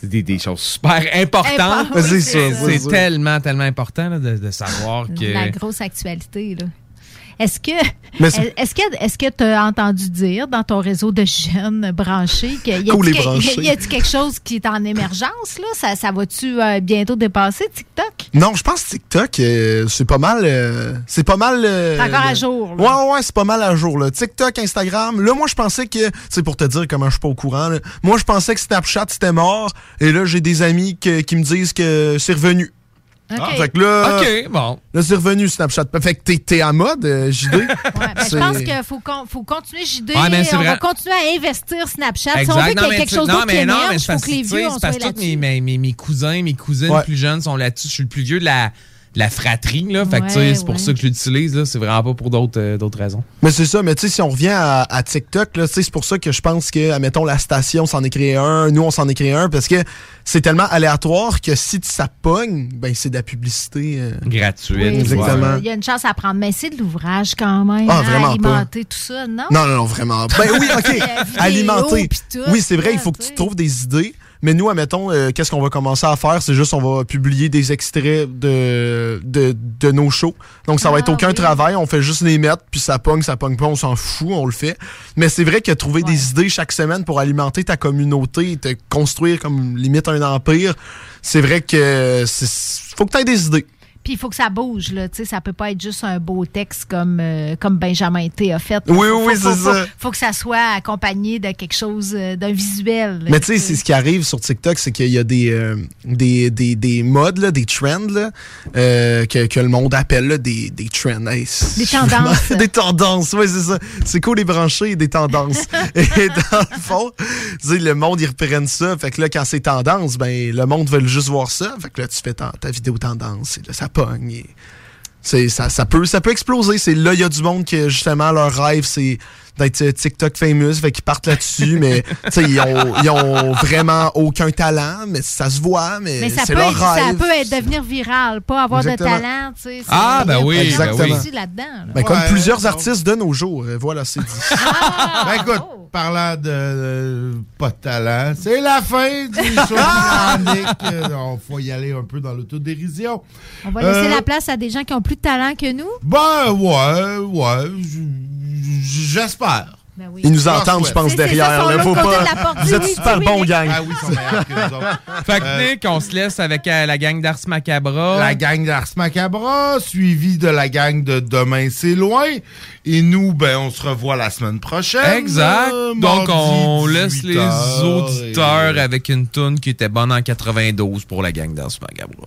C'est des, des choses super importantes.
Oui, C'est
tellement, tellement important là, de, de savoir que.
La grosse actualité, là. Est-ce que est-ce que est-ce que tu as entendu dire dans ton réseau de jeunes branchés qu'il y a y quelque chose qui est en émergence là? Ça, ça va-tu euh, bientôt dépasser TikTok?
Non, je pense que TikTok, euh, c'est pas mal. euh, c'est pas mal.
C'est encore à jour, là.
Ouais, ouais, c'est pas mal à jour. Là. TikTok, Instagram. Là, moi, je pensais que. C'est pour te dire comment je suis pas au courant. là. Moi, je pensais que Snapchat, c'était mort. Et là, j'ai des amis que- qui me disent que c'est revenu.
Ok.
Ah, fait que là.
OK, bon.
Là, c'est revenu Snapchat. Fait que t'es, t'es à mode, euh, JD.
Ouais, ben, je pense qu'il faut, con- faut continuer JD.
Ouais, mais c'est
on va continuer à investir Snapchat. Si on
Exact.
veut qu'il y
Non,
ait
mais
quelque chose
non,
d'autre qui
mais
faut
parce
que les vieux, on
parce que tous
là-dessus.
mes, mes, mes, mes cousins, mes cousines
Ouais.
plus jeunes sont là-dessus. Je suis le plus vieux de la, de la fratrie. Là. Fait que, tu sais,
Ouais,
c'est pour ça que je l'utilise. là. C'est vraiment pas pour d'autres euh, d'autres raisons.
Mais c'est ça, mais tu sais, si on revient à, à TikTok, là, tu sais, c'est pour ça que je pense que, admettons, la station s'en est créé un, nous, on s'en est créé un, parce que c'est tellement aléatoire que si ça pogne, ben, c'est de la publicité. euh,
Gratuite.
Oui,
Exactement.
Il y a une chance à prendre, mais c'est de l'ouvrage quand même.
Ah,
hein,
vraiment
alimenter tout ça, non?
Non, non, non, vraiment. Ben oui, OK. Alimenter.
tout,
Oui, c'est vrai, il faut que tu trouves des idées. Mais nous, admettons, euh, qu'est-ce qu'on va commencer à faire? C'est juste, on va publier des extraits de, de, de nos shows. Donc, ça va
Ah,
être aucun
oui.
travail. On fait juste les mettre, puis ça pogne, ça pogne pas, on s'en fout, on le fait. Mais c'est vrai que trouver des idées chaque semaine pour alimenter ta communauté, te construire comme limite un empire, c'est vrai que c'est- faut que tu aies des idées.
Puis il faut que ça bouge, là. Tu sais, ça peut pas être juste un beau texte comme, euh, comme Benjamin T a fait.
Oui,
Faut-
oui, c'est ça.
Faut, faut que ça soit accompagné de quelque chose, euh, d'un visuel. là.
Mais tu sais, c'est ce qui arrive sur TikTok, c'est qu'il y a des, euh, des, des, des modes, là, des trends, là, euh, que, que le monde appelle là, des, des trends. Hey,
Des tendances.
des tendances, oui, c'est ça. C'est cool les branchés, des tendances. Et dans le fond, tu sais, le monde, ils reprennent ça. Fait que là, quand c'est tendance, ben, le monde veut juste voir ça. Fait que là, tu fais ta, ta vidéo tendance, et là, ça pogne. et c'est, ça, ça, peut, ça peut exploser. C'est là, il y a du monde que, justement, leur rêve, c'est d'être euh, TikTok famous, fait qu'ils partent là-dessus, mais tu sais, ils ont, ils ont vraiment aucun talent, mais ça se voit, mais,
Mais ça
c'est
peut,
leur
être, ça
rêve.
peut être devenir viral, pas avoir
Exactement.
de talent, tu sais. c'est-
Ah, ben oui,
ben
aussi là-dedans. là.
Ben, comme
Ouais,
plusieurs artistes de nos jours, euh, voilà, c'est dit.
Ah!
Ben écoute, parlant de, pas de talent, c'est la fin du show de. Euh, On faut y aller un peu dans l'autodérision.
On va laisser
Euh,
la place à des gens qui ont plus de talent que nous?
Ben ouais, ouais, j'espère.
Ben oui.
Ils nous entendent, je pense, derrière.
ça,
là, faut pas... Vous êtes
oui,
super
oui.
gang.
Ah oui, ils sont meilleurs que nous autres.
Fait que
Euh,
Nick, on se laisse avec euh, la gang d'Ars Macabra.
La gang d'Ars Macabra, suivi de la gang de Demain c'est loin. Et nous, ben, on se revoit la semaine prochaine.
Exact.
euh,
Donc, on laisse les
18h,
auditeurs
et-
avec une toune qui était bonne en 92 pour la gang d'Ars Macabra.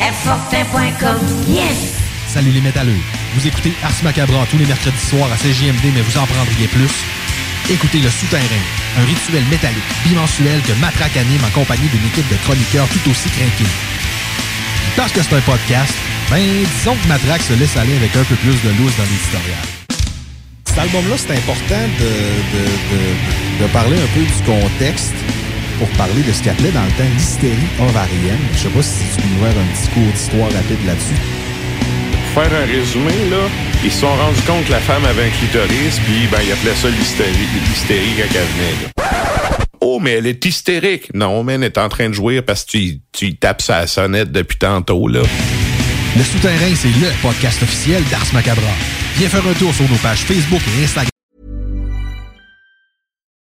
Airfortin.com, yes.
Salut les métalleux. Vous écoutez Ars Macabra tous les mercredis soirs à CJMD, mais vous en prendriez plus? Écoutez Le Souterrain, un rituel métallique bimensuel que Matraque anime en compagnie d'une équipe de chroniqueurs tout aussi craqués. Parce que c'est un podcast, ben disons que Matraque se laisse aller avec un peu plus de loose dans l'éditorial.
Cet album-là, c'est important de, de, de, de parler un peu du contexte pour parler de ce qu'il appelait dans le temps l'hystérie ovarienne. Je sais pas si tu peux nous faire un petit cours d'histoire rapide là-dessus.
Pour faire un résumé, là, ils se sont rendus compte que la femme avait un clitoris, puis ben, ils appelaient ça l'hystérie, l'hystérie quand elle venait. là. Oh, mais elle est hystérique. Non, mais elle est en train de jouer parce que tu, tu tapes sa sonnette depuis tantôt, là.
Le Souterrain, c'est le podcast officiel d'Ars Macabra. Viens faire un tour sur nos pages Facebook et Instagram.